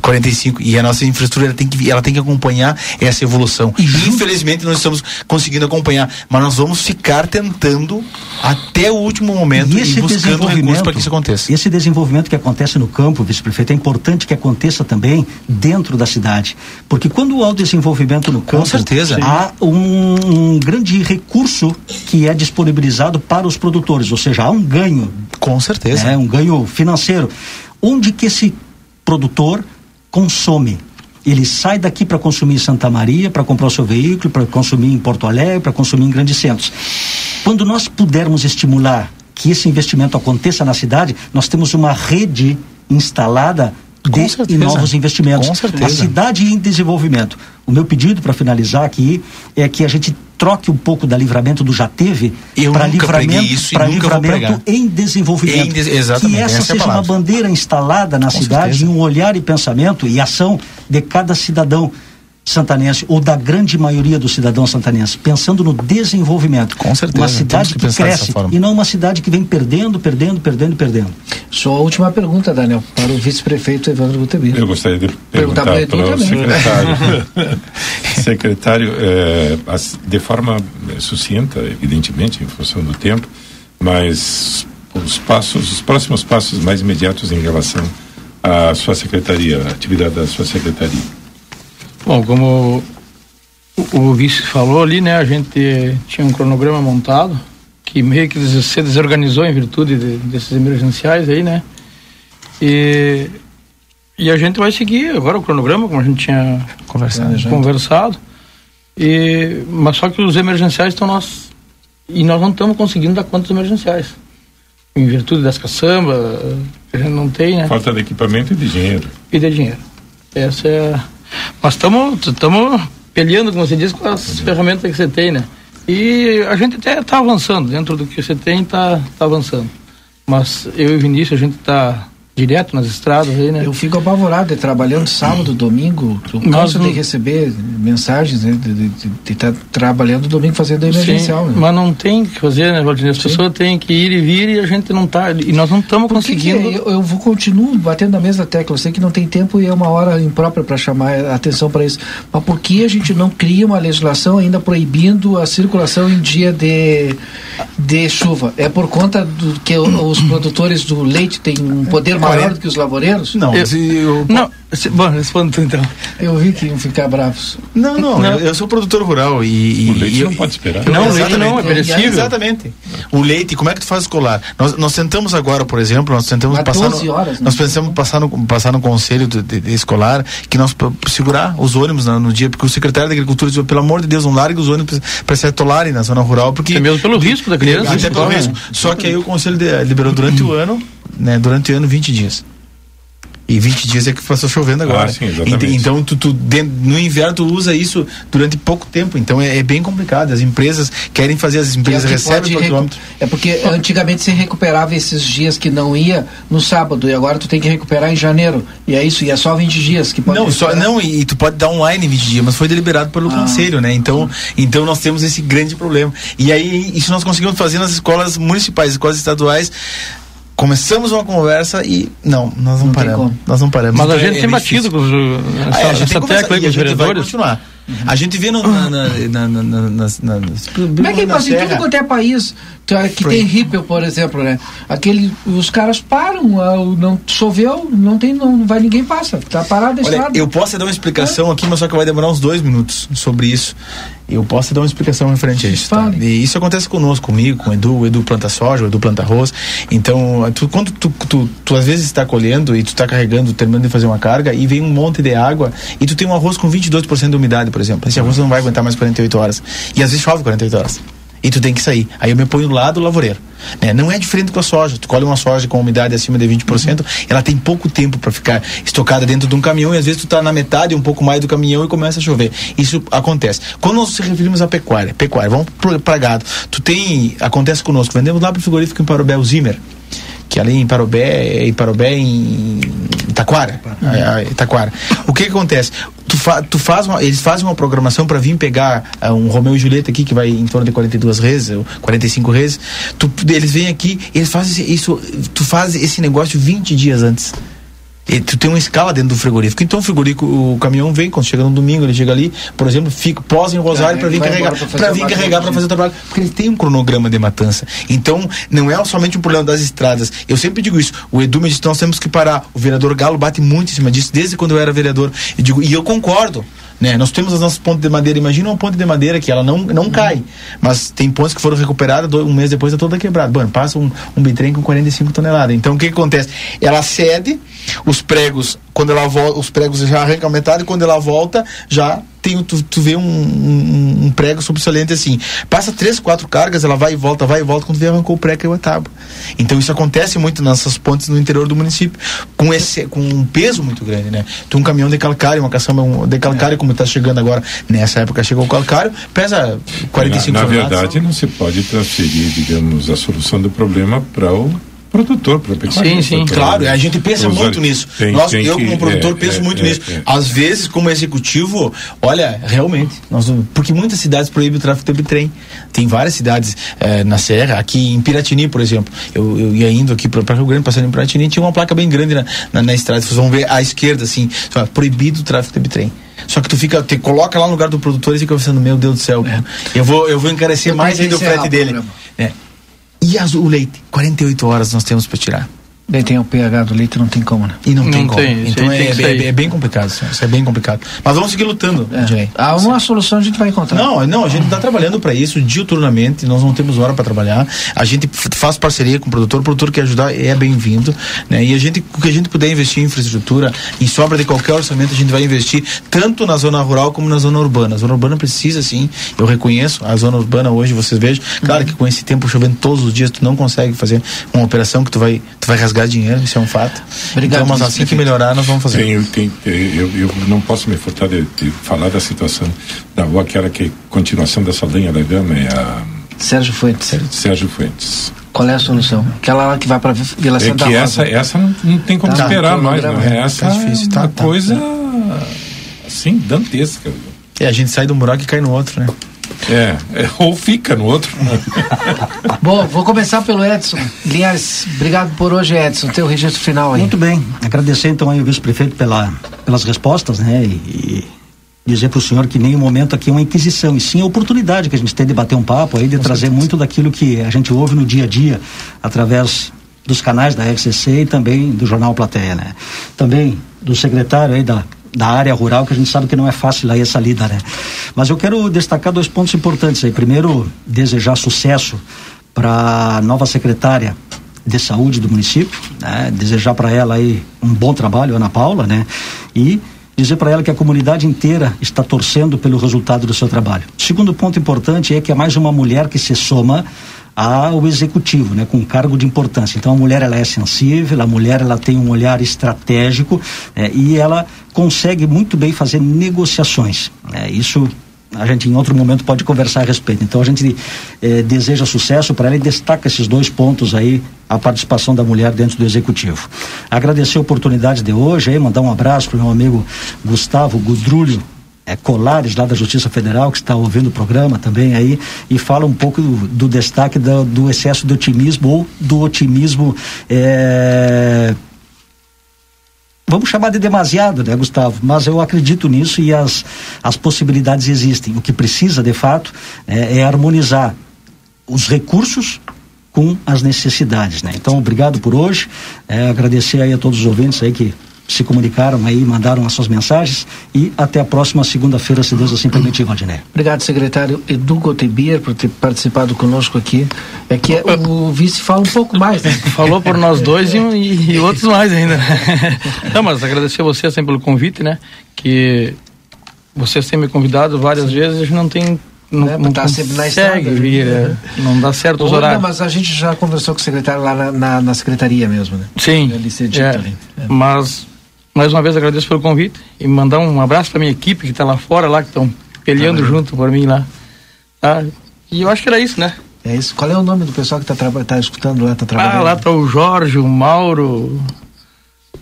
[SPEAKER 5] 45 e a nossa infraestrutura ela tem que ela tem que acompanhar essa evolução. E infelizmente nós estamos conseguindo acompanhar, mas nós vamos ficar tentando até o último momento
[SPEAKER 2] E
[SPEAKER 5] e,
[SPEAKER 2] esse
[SPEAKER 5] buscando recursos
[SPEAKER 2] desenvolvimento,
[SPEAKER 5] para que isso aconteça.
[SPEAKER 2] esse desenvolvimento que acontece no campo, vice-prefeito, é importante que aconteça também dentro da cidade. Porque quando há o desenvolvimento no campo,
[SPEAKER 5] certeza.
[SPEAKER 2] há um, um grande recurso que é disponibilizado para os produtores, ou seja, há um ganho.
[SPEAKER 5] Com certeza.
[SPEAKER 2] É um ganho financeiro. Onde que esse produtor consome? Ele sai daqui para consumir em Santa Maria, para comprar o seu veículo, para consumir em Porto Alegre, para consumir em grandes centros. Quando nós pudermos estimular que esse investimento aconteça na cidade, nós temos uma rede instalada e novos investimentos.
[SPEAKER 5] Com certeza.
[SPEAKER 2] A cidade em desenvolvimento. O meu pedido para finalizar aqui é que a gente troque um pouco da livramento do já teve para livramento, pra livramento em desenvolvimento.
[SPEAKER 5] Em des- exatamente,
[SPEAKER 2] que essa,
[SPEAKER 5] essa é
[SPEAKER 2] seja uma bandeira instalada na
[SPEAKER 5] Com
[SPEAKER 2] cidade,
[SPEAKER 5] certeza.
[SPEAKER 2] em um olhar e pensamento e ação de cada cidadão santanense ou da grande maioria dos cidadãos santanenses, pensando no desenvolvimento.
[SPEAKER 5] Com certeza,
[SPEAKER 2] Uma cidade
[SPEAKER 5] que
[SPEAKER 2] que, cresce e não uma cidade que vem perdendo, perdendo, perdendo, perdendo.
[SPEAKER 1] Só a última pergunta, Daniel, para o vice-prefeito Evandro Gutebi.
[SPEAKER 3] Eu gostaria de
[SPEAKER 1] Perguntar
[SPEAKER 3] perguntar
[SPEAKER 1] para
[SPEAKER 3] para o
[SPEAKER 1] também.
[SPEAKER 3] secretário. secretário, as- de forma eh, sucinta, evidentemente, em função do tempo, mas os passos, os próximos passos mais imediatos em relação à sua secretaria, a atividade da sua secretaria.
[SPEAKER 27] Bom, como o, o vice falou ali, né, a gente tinha um cronograma montado que meio que se desorganizou em virtude de- desses emergenciais aí, né? E, e a gente vai seguir agora o cronograma, como a gente tinha
[SPEAKER 5] Conversado.
[SPEAKER 27] conversado. E, mas só que os emergenciais estão nós e nós não estamos conseguindo dar conta dos emergenciais. Em virtude das caçambas, a gente não tem, né?
[SPEAKER 3] Falta de equipamento e de dinheiro.
[SPEAKER 27] e de dinheiro. Essa é. a- Mas estamos peleando, como você diz, com as ferramentas que você tem, né? E a gente até está avançando, dentro do que você tem, está tá avançando. Mas eu e o Vinícius, a gente está direto nas estradas aí, né?
[SPEAKER 1] Eu fico apavorado, é, trabalhando sábado, domingo, eu canso
[SPEAKER 27] não-
[SPEAKER 1] de receber mensagens, né, de estar trabalhando domingo fazendo emergencial.
[SPEAKER 27] Sim,
[SPEAKER 1] né?
[SPEAKER 27] mas não tem o que fazer, né, Valdinei? As pessoas têm que ir e vir e a gente não tá. E nós não estamos
[SPEAKER 1] Por que que
[SPEAKER 27] conseguindo.
[SPEAKER 1] eu, eu vou continuo batendo na mesma tecla. Eu sei que não tem tempo e é uma hora imprópria para chamar a atenção para isso. Mas por que a gente não cria uma legislação ainda proibindo a circulação em dia de, de chuva? É por conta do que os produtores do leite têm um poder maior do que os lavoureiros?
[SPEAKER 5] Não,
[SPEAKER 27] Eu-
[SPEAKER 5] eu,
[SPEAKER 27] Não, bom, responda tu então.
[SPEAKER 1] Eu vi que iam ficar bravos.
[SPEAKER 5] Não, não, Eu, eu sou produtor rural e. e
[SPEAKER 28] O leite
[SPEAKER 5] e-
[SPEAKER 28] não pode esperar.
[SPEAKER 27] Não, o leite
[SPEAKER 5] Exatamente.
[SPEAKER 27] não, é perecível.
[SPEAKER 5] Exatamente. O leite, como é que tu faz escolar? Nós, nós tentamos agora, por exemplo, nós tentamos passar.
[SPEAKER 1] 12
[SPEAKER 5] no,
[SPEAKER 1] horas, né?
[SPEAKER 5] Nós pensamos passar no, passar no conselho de, de- de escolar que nós segurar os ônibus na- no, dia, porque o secretário da Agricultura disse, pelo amor de Deus, não largue os ônibus para se atolarem na zona rural, porque.
[SPEAKER 27] É mesmo pelo risco da criança.
[SPEAKER 5] Até pelo
[SPEAKER 27] né?
[SPEAKER 5] risco. Só que aí o conselho de- liberou durante o ano, né? Durante o ano 20 dias. E 20 dias é que passou chovendo agora.
[SPEAKER 28] Ah, sim, exatamente.
[SPEAKER 5] Então, tu, tu no inverno tu usa isso durante pouco tempo. Então é, é bem complicado. As empresas querem fazer, as empresas
[SPEAKER 1] É o
[SPEAKER 5] recebem por
[SPEAKER 1] recu-
[SPEAKER 5] quilômetro.
[SPEAKER 1] É porque antigamente você recuperava esses dias que não ia no sábado e agora tu tem que recuperar em janeiro. E é isso, e é só 20 dias que pode
[SPEAKER 5] Não, só, não e, e tu pode dar online em 20 dias, mas foi deliberado pelo
[SPEAKER 1] Ah.
[SPEAKER 5] conselho, né? Então, então nós temos esse grande problema. E aí, isso nós conseguimos fazer nas escolas municipais, escolas estaduais. Começamos uma conversa e não, nós não,
[SPEAKER 1] Não
[SPEAKER 5] paramos. Nós não paramos.
[SPEAKER 27] Mas a
[SPEAKER 5] Então,
[SPEAKER 27] gente
[SPEAKER 5] é-
[SPEAKER 27] tem
[SPEAKER 5] é
[SPEAKER 27] batido com os,
[SPEAKER 5] Ah,
[SPEAKER 27] essa,
[SPEAKER 5] é, a gente
[SPEAKER 27] essa tecla aí com
[SPEAKER 5] a
[SPEAKER 27] os
[SPEAKER 5] gente vai
[SPEAKER 27] vereadores.
[SPEAKER 5] continuar. A gente vê no, na, na, na, na, na, nas- nas-
[SPEAKER 1] Como é que passa em tudo quanto é país que tem Ripple, por exemplo, né? Aquele, os caras param, não choveu, não tem, não vai ninguém passa, tá parado a
[SPEAKER 5] Olha, eu posso dar uma explicação aqui, mas só que vai demorar uns dois minutos sobre isso. Eu posso dar uma explicação referente a isso. Tá? E isso acontece conosco, comigo, com o Edu. O Edu planta soja, o Edu planta arroz. Então, tu, quando tu, tu, tu às vezes está colhendo e tu está carregando, terminando de fazer uma carga e vem um monte de água e tu tem um arroz com 22% de umidade, por exemplo. Esse arroz não vai aguentar mais 48 horas. E às vezes chove 48 horas. E tu tem que sair. Aí eu me ponho lá do lavoureiro. Né? Não é diferente com a soja. Tu colhe uma soja com umidade acima de 20%, ela tem pouco tempo para ficar estocada dentro de um caminhão e às vezes tu tá na metade, um pouco mais do caminhão e começa a chover. Isso acontece. Quando nós nos referimos à pecuária, pecuária, vamos pra gado. Tu tem, acontece conosco, vendemos lá pro frigorífico em Parobé, o Zimmer que ali em Parobé, em Parobé em Taquara, é, é, Taquara. O que, que acontece? Tu, fa, tu faz uma, eles fazem uma programação para vir pegar ah, um Romeu e Julieta aqui que vai em torno de 42 reses, ou 45 reses. Tu, eles vêm aqui, eles fazem isso, tu faz esse negócio 20 dias antes. E tu tem uma escala dentro do frigorífico. Então o frigorífico, o caminhão vem, quando chega no domingo, ele chega ali, por exemplo, fica, posa em Rosário para vir carregar, para vir carregar para fazer o trabalho, porque ele tem um cronograma de matança. Então, não é somente um problema das estradas. Eu sempre digo isso. O Edu me disse que nós temos que parar. O vereador Galo bate muito em cima disso, desde quando eu era vereador. Eu digo, e eu concordo. Né? Nós temos as nossas pontes de madeira. Imagina uma ponte de madeira que ela não, não cai. Mas tem pontes que foram recuperadas, do- um mês depois está toda quebrada. Bom, passa um, um bitrem com 45 toneladas. Então o que, que acontece? Ela cede, os pregos, quando ela volta, os pregos já arrancam metade, quando ela volta, já tem, tu, tu vê um, um, um prego sobressalente assim. Passa três, quatro cargas, ela vai e volta, vai e volta, quando vê, arrancou o prego e a tábua. Então isso acontece muito nessas pontes no interior do município, com, esse, com um peso muito grande, né? Tu um caminhão de calcário, uma caçamba de calcário, como está chegando agora, nessa época chegou o calcário, pesa 45
[SPEAKER 28] na, na
[SPEAKER 5] toneladas.
[SPEAKER 28] verdade, não se pode transferir, digamos, a solução do problema para o produtor, pecuarista.
[SPEAKER 27] Sim, sim,
[SPEAKER 5] Claro, a gente pensa muito nisso.
[SPEAKER 28] Tem-
[SPEAKER 5] nós,
[SPEAKER 28] tem
[SPEAKER 5] eu,
[SPEAKER 28] que-
[SPEAKER 5] como produtor,
[SPEAKER 28] é,
[SPEAKER 5] penso
[SPEAKER 28] é,
[SPEAKER 5] muito
[SPEAKER 28] é,
[SPEAKER 5] nisso.
[SPEAKER 28] é.
[SPEAKER 5] Às vezes, como executivo, olha, realmente, nós, porque muitas cidades proíbem o tráfego de trem. Tem várias cidades eh, na Serra, aqui em Piratini, por exemplo. Eu, eu ia indo aqui para Rio Grande, passando em Piratini, tinha uma placa bem grande na, na, na estrada. Vocês vão ver à esquerda, assim, proibido o tráfego de trem. Só que tu fica, te coloca lá no lugar do produtor e fica pensando, meu Deus do céu, eu, vou, eu vou encarecer
[SPEAKER 1] Eu
[SPEAKER 5] mais
[SPEAKER 1] que
[SPEAKER 5] ainda o frete dele.
[SPEAKER 1] programa.
[SPEAKER 5] É. E as- o leite? 48 horas nós temos para tirar.
[SPEAKER 1] Daí tem o pH do leite, não tem como, né?
[SPEAKER 5] E não,
[SPEAKER 27] Não
[SPEAKER 5] tem como.
[SPEAKER 27] tem, isso
[SPEAKER 5] então é, é- é bem complicado, isso, isso é bem complicado. Mas vamos seguir lutando, Ednei.
[SPEAKER 1] Há uma solução a gente vai encontrar.
[SPEAKER 5] Não, não, a gente está trabalhando para isso diuturnamente, nós não temos hora para trabalhar. A gente faz parceria com o produtor, o produtor que ajudar é bem-vindo, né? E a gente, o que a gente puder investir em infraestrutura, em sobra de qualquer orçamento, a gente vai investir tanto na zona rural como na zona urbana. A zona urbana precisa sim, eu reconheço, a zona urbana hoje vocês vejam, claro que com esse tempo chovendo todos os dias tu não consegue fazer uma operação que tu vai, tu vai rasgar dinheiro, isso é um fato.
[SPEAKER 1] Obrigado,
[SPEAKER 5] então, mas assim que melhorar, nós vamos fazer.
[SPEAKER 28] Tem, tem, eu, eu não posso me furtar de, de falar da situação da rua, aquela que é continuação dessa linha da gama, é a
[SPEAKER 1] Sérgio Fuentes.
[SPEAKER 28] Sérgio Fuentes.
[SPEAKER 1] Qual é a solução? Aquela lá que vai para Vila
[SPEAKER 3] É
[SPEAKER 1] Santa
[SPEAKER 3] que
[SPEAKER 1] Rosa.
[SPEAKER 3] essa, essa não, não tem como
[SPEAKER 1] Tá,
[SPEAKER 3] esperar
[SPEAKER 1] tá,
[SPEAKER 3] mais,
[SPEAKER 1] programa.
[SPEAKER 3] né? Essa
[SPEAKER 5] Tá difícil,
[SPEAKER 3] é
[SPEAKER 5] tá,
[SPEAKER 3] uma
[SPEAKER 5] tá,
[SPEAKER 3] coisa assim, dantesca.
[SPEAKER 5] E a gente sai de um buraco e cai no outro, né?
[SPEAKER 3] É, é, ou fica no outro.
[SPEAKER 1] Bom, vou começar pelo Edson. Linhares, obrigado por hoje, Edson. Teu registro final aí.
[SPEAKER 2] Muito bem. Agradecer então aí o vice-prefeito pela, pelas respostas, né? E, e dizer para o senhor que nenhum momento aqui é uma inquisição, e sim a oportunidade que a gente tem de bater um papo aí, de trazer muito daquilo que a gente ouve no dia a dia, através dos canais da RCC e também do Jornal Plateia, né? Também do secretário aí da, da área rural, que a gente sabe que não é fácil aí essa lida, né? Mas eu quero destacar dois pontos importantes aí. Primeiro, desejar sucesso para a nova secretária de saúde do município, né? desejar para ela aí um bom trabalho, Ana Paula, né? E dizer para ela que a comunidade inteira está torcendo pelo resultado do seu trabalho. Segundo ponto importante é que é mais uma mulher que se soma ao executivo, né, com cargo de importância. Então a mulher ela é sensível, a mulher ela tem um olhar estratégico eh, e ela consegue muito bem fazer negociações. né. isso a gente em outro momento pode conversar a respeito. Então a gente eh, deseja sucesso para ela e destaca esses dois pontos aí, a participação da mulher dentro do executivo. Agradecer a oportunidade de hoje, aí, mandar um abraço para o meu amigo Gustavo Gudrulho. É, Colares, lá da Justiça Federal, que está ouvindo o programa também aí, e fala um pouco do, do destaque do, do excesso de otimismo ou do otimismo eh, vamos chamar de demasiado, né, Gustavo? Mas eu acredito nisso e as, as possibilidades existem. O que precisa, de fato, é, é harmonizar os recursos com as necessidades, né? Então, obrigado por hoje. É, agradecer aí a todos os ouvintes aí que se comunicaram aí, mandaram as suas mensagens e até a próxima segunda-feira, se Deus assim permitir, Valdinei.
[SPEAKER 1] Obrigado, secretário Edu Gotebier, por ter participado conosco aqui. É que é- o vice fala um pouco mais, né?
[SPEAKER 27] Falou por nós dois e, e- outros mais ainda. Não, mas agradecer a você sempre pelo convite, né? Que vocês têm me convidado várias vezes, a gente não tem. Não,
[SPEAKER 1] Né,
[SPEAKER 27] não
[SPEAKER 1] tá sempre na estrada,
[SPEAKER 27] vir,
[SPEAKER 1] né?
[SPEAKER 27] é, não dá certo os horários.
[SPEAKER 1] não, mas a gente já conversou com o secretário lá na, na, na secretaria mesmo, né?
[SPEAKER 27] Sim.
[SPEAKER 1] Cedito
[SPEAKER 27] é,
[SPEAKER 1] ali.
[SPEAKER 27] Mas, mais uma vez, agradeço pelo convite e mandar um abraço para minha equipe que está lá fora, lá, que estão peleando junto por mim lá. Tá? E eu acho que era isso, né?
[SPEAKER 1] É isso. Qual é o nome do pessoal que está tá escutando lá, está
[SPEAKER 27] Ah,
[SPEAKER 1] trabalhando?
[SPEAKER 27] lá tá o Jorge, o Mauro,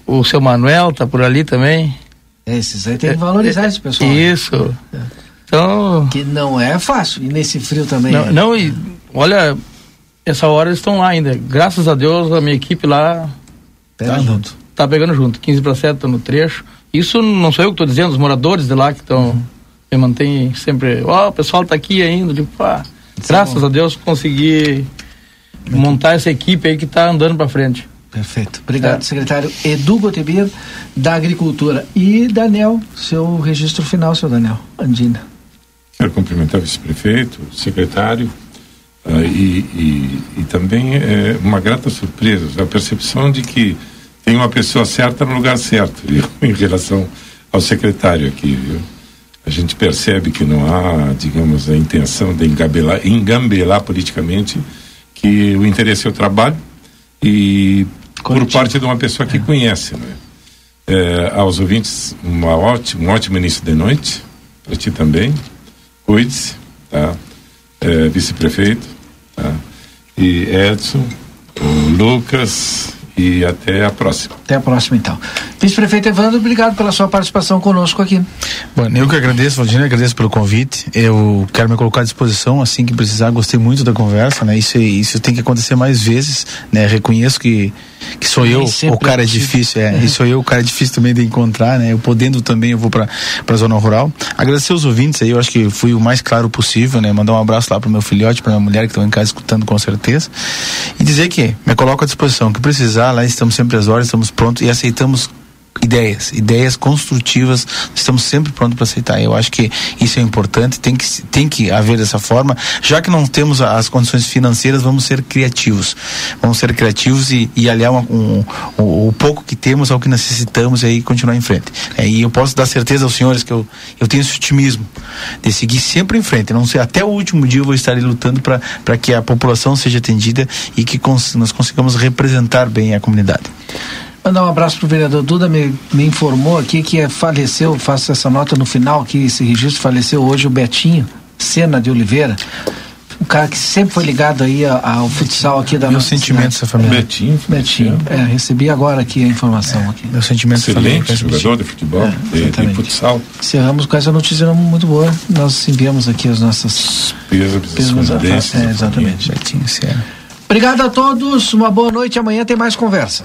[SPEAKER 27] o seu Manuel tá por ali também.
[SPEAKER 1] É, esses aí tem que valorizar esse pessoal. né?
[SPEAKER 27] Isso. Então.
[SPEAKER 1] Que não é fácil. E nesse frio também.
[SPEAKER 27] Não,
[SPEAKER 1] é.
[SPEAKER 27] não, e olha, essa hora eles estão lá ainda. Graças a Deus, a minha equipe lá
[SPEAKER 1] Pega
[SPEAKER 27] tá,
[SPEAKER 1] junto.
[SPEAKER 27] Tá pegando junto. 15 para 7 tá no trecho. Isso não sou eu que estou dizendo, os moradores de lá que estão.
[SPEAKER 1] Uhum.
[SPEAKER 27] Me mantêm sempre. Ó, o pessoal tá aqui ainda. Tipo, ah,
[SPEAKER 1] Isso é
[SPEAKER 27] graças
[SPEAKER 1] bom.
[SPEAKER 27] a Deus consegui montar essa equipe aí que tá andando para frente.
[SPEAKER 1] Perfeito. Obrigado,
[SPEAKER 27] É.
[SPEAKER 1] secretário Edu Gotebier, da Agricultura. E Daniel, seu registro final, seu Daniel Andina.
[SPEAKER 3] Quero cumprimentar o vice-prefeito, o secretário, ah, e, e, e também é uma grata surpresa, a percepção de que tem uma pessoa certa no lugar certo, viu? em relação ao secretário aqui. Viu? A gente percebe que não há, digamos, a intenção de engabelar, engambelar politicamente, que o interesse é o trabalho e por parte de uma pessoa que conhece. Né? É, aos ouvintes, uma ótima, um ótimo início de noite, para ti também cuide-se, tá? É, vice-prefeito, tá? E Edson, o Lucas e até a próxima.
[SPEAKER 1] Até a próxima, então. Vice-prefeito Evandro, obrigado pela sua participação conosco aqui.
[SPEAKER 5] Bom, eu que agradeço, Valdir, agradeço pelo convite. Eu quero me colocar à disposição assim que precisar. Gostei muito da conversa, né? Isso, isso tem que acontecer mais vezes, né? Reconheço que, que sou eu o cara
[SPEAKER 1] é
[SPEAKER 5] é
[SPEAKER 1] possível.
[SPEAKER 5] difícil, é.
[SPEAKER 1] É.
[SPEAKER 5] E sou eu o cara difícil também de encontrar, né? Eu podendo também, eu vou para a zona rural. Agradecer os ouvintes aí, eu acho que fui o mais claro possível, né? Mandar um abraço lá pro meu filhote, pra minha mulher que estão em casa escutando com certeza. E dizer que me coloco à disposição, que precisar, lá estamos sempre às horas, estamos prontos e aceitamos ideias, ideias construtivas, estamos sempre prontos para aceitar. Eu acho que isso é importante, tem que, tem que haver dessa forma. Já que não temos as condições financeiras, vamos ser criativos. Vamos ser criativos e, e aliar uma- um, o, pouco que temos ao que necessitamos e aí continuar em frente. É, e eu posso dar certeza aos senhores que eu, eu tenho esse otimismo de seguir sempre em frente. Não sei, até o último dia eu vou estar lutando para que a população seja atendida e que cons, nós consigamos representar bem a comunidade.
[SPEAKER 1] Mandar um abraço pro vereador Duda, me, me informou aqui que é, faleceu, faço essa nota no final aqui, esse registro, faleceu hoje o Betinho Sena de Oliveira. um cara que sempre foi ligado aí ao, ao futsal aqui da
[SPEAKER 5] Meus
[SPEAKER 1] nossa
[SPEAKER 5] sentimentos
[SPEAKER 1] cidade.
[SPEAKER 5] família.
[SPEAKER 3] Betinho,
[SPEAKER 1] Betinho. É, recebi agora aqui a informação aqui.
[SPEAKER 5] Meu sentimento
[SPEAKER 3] excelente jogador de futebol, de, de futsal.
[SPEAKER 1] Encerramos com essa notícia muito boa. Nós enviamos aqui as nossas
[SPEAKER 3] Pêsames,
[SPEAKER 1] pêsames é, exatamente.
[SPEAKER 5] Betinho, sério.
[SPEAKER 1] Obrigado a todos, uma boa noite. Amanhã tem mais conversa.